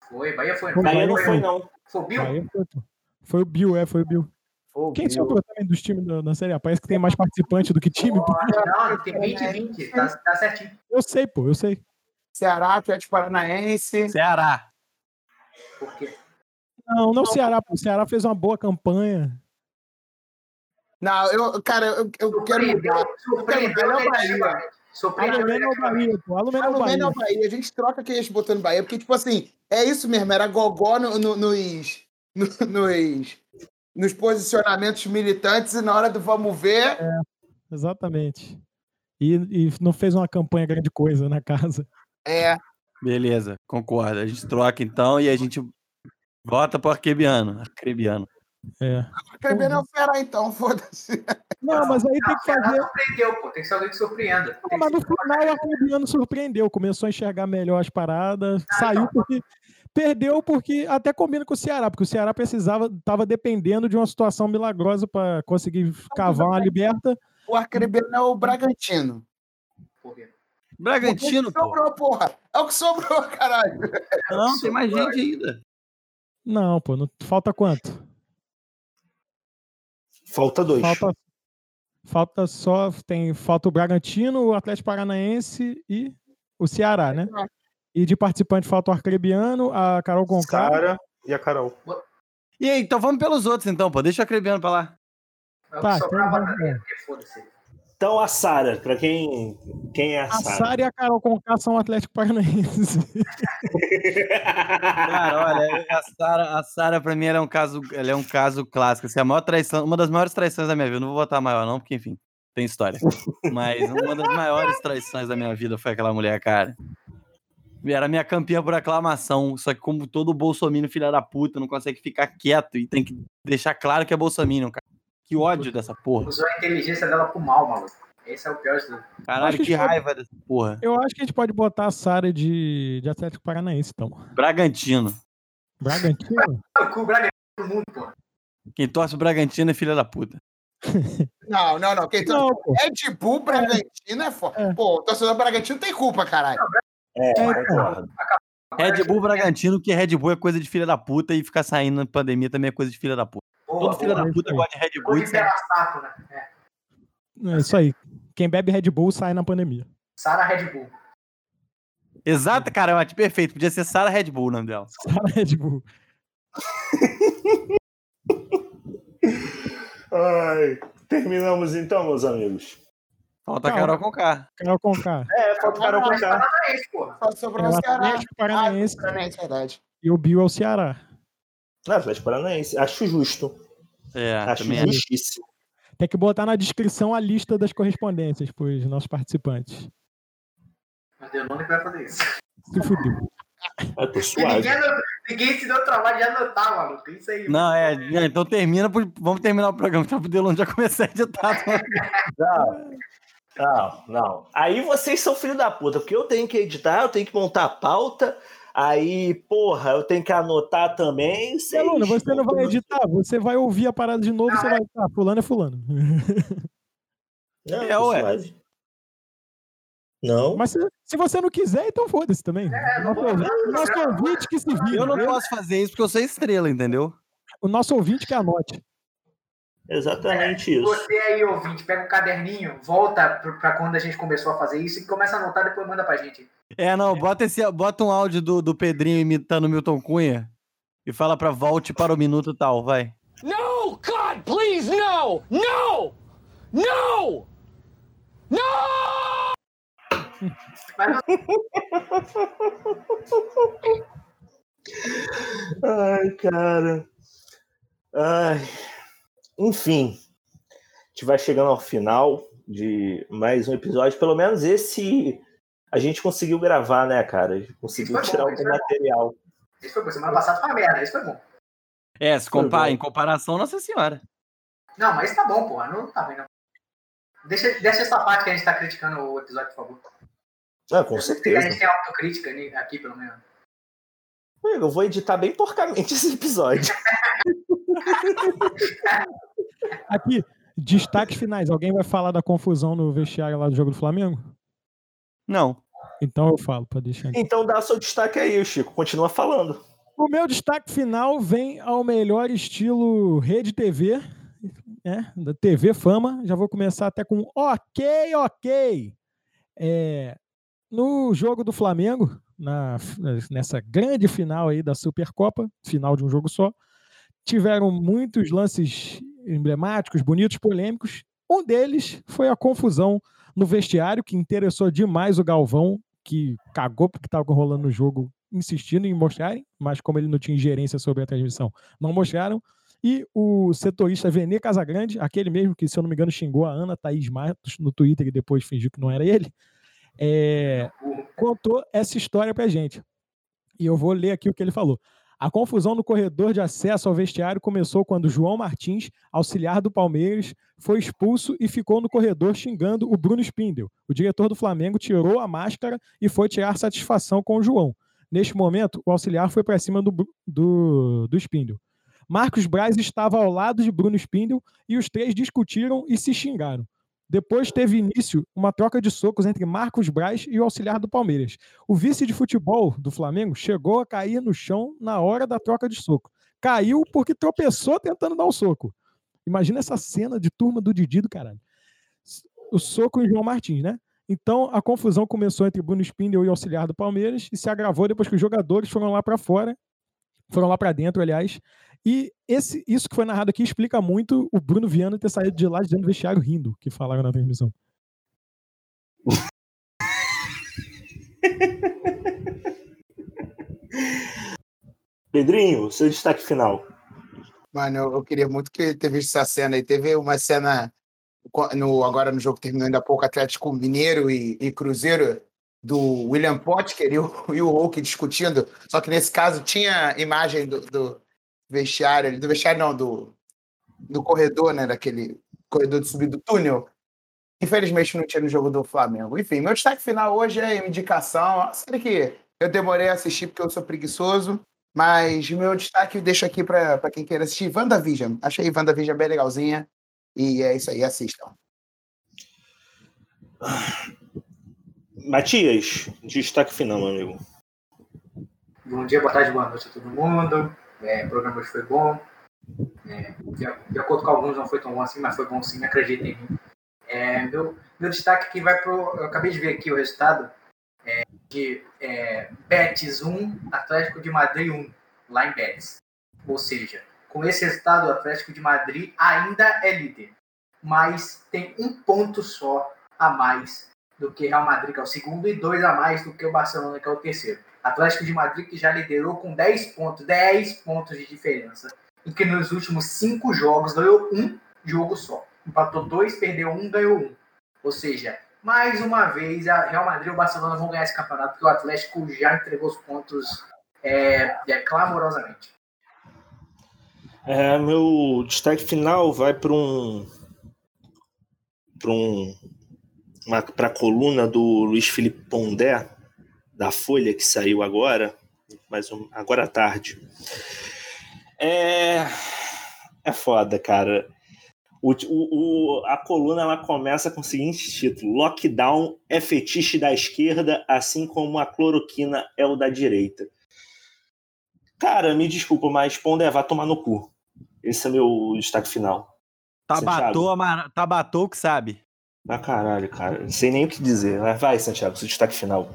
Foi, Bahia foi. Bahia não Bahia foi, foi. não. Foi o Bill? Bahia foi, pô. Foi o Bill, é, foi o Bill. Pô, Quem Bill. sobrou também dos times da, da Série A? Parece que tem mais participante do que time, pô. Não, tem 20 e 20. Tá, tá certinho. Eu sei, pô, eu sei. Ceará, Atlético Paranaense. Ceará. Por quê? Não, não o Ceará. O Ceará fez uma boa campanha. Não, eu, cara, eu, eu quero mudar. Surpreendeu Ele é o Bahia. negativamente. A Surpreendeu Lumena é o negativamente. Bahia, pô. A Lumena é A o é Bahia. Bahia. A gente troca quem a gente botou no Bahia, porque, tipo assim, é isso mesmo, era gogó no- no- nos, no- nos, nos posicionamentos militantes e na hora do vamos ver, Exatamente. E, e não fez uma campanha grande coisa na casa. É. Beleza, concordo. A gente troca então e a gente Vota pro Arquebiano. Arquebiano. É. Arcrebiano é o Ceará, então, foda-se. Não, mas aí tem que fazer. surpreendeu, pô. Tem que ser alguém que surpreenda. Não, mas no final o Arquebiano surpreendeu, começou a enxergar melhor as paradas, Ah, saiu então. porque. Perdeu porque até combina com o Ceará, porque o Ceará precisava, estava dependendo de uma situação milagrosa para conseguir cavar uma liberta. O Arcrebiano é o Bragantino. Por Bragantino, O que pô. sobrou, porra. É o que sobrou, caralho. Não, tem mais gente ainda. Não, pô, não, falta quanto? Falta dois. Falta, falta só. Tem, falta o Bragantino, o Atlético Paranaense e o Ceará, né? E de participante falta o Arcrebiano, a Carol Conká. Sara e a Carol. E aí, então vamos pelos outros, então, pô. Deixa o Arquebiano pra lá. É o Tá, que sobrava então pra Então a Sara, pra quem. Quem é a A Sara? Sara e a Carol Conká são Atlético Paranaense. Cara, olha, a Sara, a Sara pra mim ela é um caso, ela é um caso clássico. Assim, a maior traição, uma das maiores traições da minha vida. Não vou botar maior não, porque enfim, tem história. Mas uma das maiores traições da minha vida foi aquela mulher, cara. Era minha campeã por aclamação, só que como todo bolsominion filha da puta não consegue ficar quieto e tem que deixar claro que é bolsominion, cara. Que ódio dessa porra. Usou a inteligência dela pro mal, maluco. Esse é o pior de tudo. Caralho, que que pode- raiva dessa porra. Eu acho que a gente pode botar a Sara de, de Atlético Paranaense, então. Bragantino. Bragantino? O Braga do mundo, pô. Quem torce o Bragantino é filha da puta. Não, não, não. Quem tá... Não, pô. Red Bull Bragantino é foda. É. Pô, o torcedor Bragantino tem culpa, caralho. É, É, concordo. Red Bull Bragantino, que Red Bull é coisa de filha da puta e ficar saindo na pandemia também é coisa de filha da puta. Todo filho da puta gosta de Red Bull Sato, né? É. É isso aí. Quem bebe Red Bull sai na pandemia. Sara Red Bull. Exato, cara, Mate, perfeito. Podia ser Sarah Red Bull o nome dela. Sara Red Bull. Ai, terminamos então, meus amigos. Falta. Carol com K. Carol Conká. É, falta Carol. Paranaense, porra. Só É sobrou o Ceará. Atlético Paranaense Ah, Paranaense, verdade. e o Bill é o Ceará. Não, Atlético Paranaense. Acho justo. É, Acho também. Tem que botar na descrição a lista das correspondências para os nossos participantes. Mas nome que vai fazer isso. Se fudeu. Eu tô E suave. ninguém, se deu o trabalho de anotar, maluco. Isso aí. Não, é, é, então termina, vamos terminar o programa, tá pro Delon já começar a editar. Não, não, não. Aí vocês são filho da puta, porque eu tenho que editar, eu tenho que montar a pauta, aí, porra, eu tenho que anotar também. vocês- Aluna, você não vai editar, você vai ouvir a parada de novo e você vai. Ah, fulano é fulano. Não, É, ué. Não. Mas se, se você não quiser, então foda-se também. É, não nosso, nosso ouvinte que se vira. Eu não posso fazer isso porque eu sou estrela, entendeu? O nosso ouvinte que anote. Exatamente isso. Você aí, ouvinte, pega um caderninho, volta pra pra quando a gente começou a fazer isso e começa a anotar, depois manda pra gente. É, não, bota, esse, bota um áudio do, do Pedrinho imitando o Milton Cunha e fala pra volte para o minuto tal, vai. No! God, please, no! No! No! No! Ai, cara. Ai. Enfim, a gente vai chegando ao final de mais um episódio. Pelo menos esse a gente conseguiu gravar, né, cara? A gente conseguiu foi tirar bom, algum bom. material. Isso foi bom. Semana passada foi uma merda, isso foi bom. É, se compara, bom. em comparação, Nossa Senhora. Não, mas tá bom, porra. Não tá não. Deixa, deixa essa parte que a gente tá criticando o episódio, por favor. Ah, com A certeza. gente tem autocrítica né, aqui, pelo menos. Eu vou editar bem porcamente esse episódio. Aqui, destaques finais. Alguém vai falar da confusão no vestiário lá do jogo do Flamengo? Não. Então eu falo, para deixar. aqui. Então dá seu destaque aí, Chico. Continua falando. O meu destaque final vem ao melhor estilo Rede TV, né, da TV Fama. Já vou começar até com ok, ok. É, no jogo do Flamengo, na, nessa grande final aí da Supercopa, final de um jogo só, tiveram muitos lances emblemáticos, bonitos, polêmicos. Um deles foi a confusão no vestiário, que interessou demais o Galvão, que cagou porque estava rolando no jogo, insistindo em mostrarem, mas como ele não tinha ingerência sobre a transmissão, não mostraram. E o setorista Venê Casagrande, aquele mesmo que, se eu não me engano, xingou a Ana Thaís Matos no Twitter e depois fingiu que não era ele, é, contou essa história pra gente. E eu vou ler aqui o que ele falou. A confusão no corredor de acesso ao vestiário começou quando João Martins, auxiliar do Palmeiras, foi expulso e ficou no corredor xingando o Bruno Spindel. O diretor do Flamengo tirou a máscara e foi tirar satisfação com o João. Neste momento, o auxiliar foi para cima do, do, do Spindel. Marcos Braz estava ao lado de Bruno Spindel e os três discutiram e se xingaram. Depois teve início uma troca de socos entre Marcos Braz e o auxiliar do Palmeiras. O vice de futebol do Flamengo chegou a cair no chão na hora da troca de soco. Caiu porque tropeçou tentando dar um soco. Imagina essa cena de turma do Didi do caralho. O soco em João Martins, né? Então a confusão começou entre Bruno Spindel e o auxiliar do Palmeiras e se agravou depois que os jogadores foram lá para fora, foram lá para dentro, aliás, e esse, isso que foi narrado aqui explica muito o Bruno Viana ter saído de lá dentro do vestiário rindo, que falaram na transmissão. Pedrinho, seu destaque final. Mano, eu, eu queria muito que ter visto essa cena aí. Teve uma cena no, agora no jogo que terminou ainda há pouco, Atlético Mineiro e, e Cruzeiro, do William Potker e o, e o Hulk discutindo. Só que nesse caso tinha imagem do, do vestiário, do vestiário não, do, do corredor, né? Daquele corredor de subir do túnel. Infelizmente não tinha no jogo do Flamengo. Enfim, meu destaque final hoje é indicação. Série que eu demorei a assistir porque eu sou preguiçoso, mas meu destaque eu deixo aqui para quem queira assistir. WandaVision. Achei WandaVision bem legalzinha. E é isso aí, assistam. Matias, destaque final, meu amigo. Bom dia, boa tarde, boa noite a todo mundo. É, o programa hoje foi bom. É, de, de, acordo com alguns, não foi tão bom assim, mas foi bom sim, acreditem em mim. É, meu, meu destaque aqui vai pro. Eu acabei de ver aqui o resultado é, de é, Betis 1, Atlético de Madrid 1, lá em Betis. Ou seja, com esse resultado, o Atlético de Madrid ainda é líder, mas tem um ponto só a mais do que Real Madrid, que é o segundo, e dois a mais do que o Barcelona, que é o terceiro. Atlético de Madrid que já liderou com 10 pontos, 10 pontos de diferença, e que nos últimos cinco jogos ganhou um jogo só. Empatou dois, perdeu um, ganhou um. Ou seja, mais uma vez, a Real Madrid e o Barcelona vão ganhar esse campeonato, porque o Atlético já entregou os pontos é, é, clamorosamente. É, meu destaque final vai para um para um para a coluna do Luiz Felipe Pondé da Folha que saiu agora, mas agora à tarde. É é foda, cara. O, o, a coluna ela começa com o seguinte título: Lockdown é fetiche da esquerda, assim como a cloroquina é o da direita. Cara, me desculpa, mas Pondé vai tomar no cu. Esse é meu destaque final. Tabatou, Amar... Tabatou que sabe. Ah, caralho, cara. Não sei nem o que dizer. Mas vai, Santiago, seu destaque final.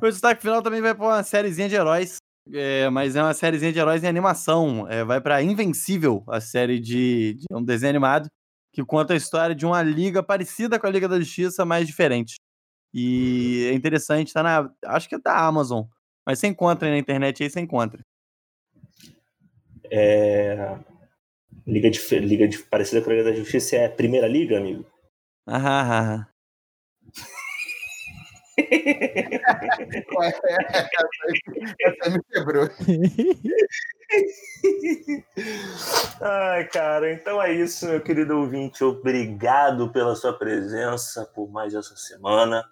O destaque final também vai para uma sériezinha de heróis. É, mas é uma sériezinha de heróis em animação. É, vai para Invencível, a série de, de, um desenho animado que conta a história de uma liga parecida com a Liga da Justiça, mas diferente. E é interessante, tá na. Acho que é da Amazon. Mas você encontra aí na internet aí, você encontra. É... Liga, de, Liga de parecida com a Liga da Justiça é a primeira liga, amigo? Aham, aham. Essa me quebrou. Ai, cara, então é isso, meu querido ouvinte. Obrigado pela sua presença por mais essa semana.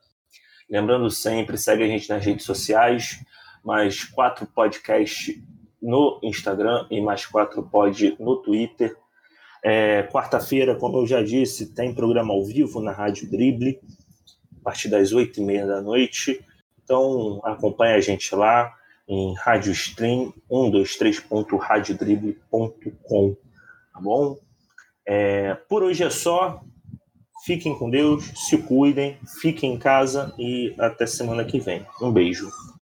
Lembrando sempre, segue a gente nas redes sociais, mais quatro podcasts no Instagram e mais quatro pod no Twitter. É, Quarta-feira, como eu já disse, tem programa ao vivo na Rádio Drible partir das oito e meia da noite. Então acompanhe a gente lá em Rádio Stream 123.radiodrible.com, tá bom? É, por hoje é só. Fiquem com Deus, se cuidem, fiquem em casa e até semana que vem. Um beijo.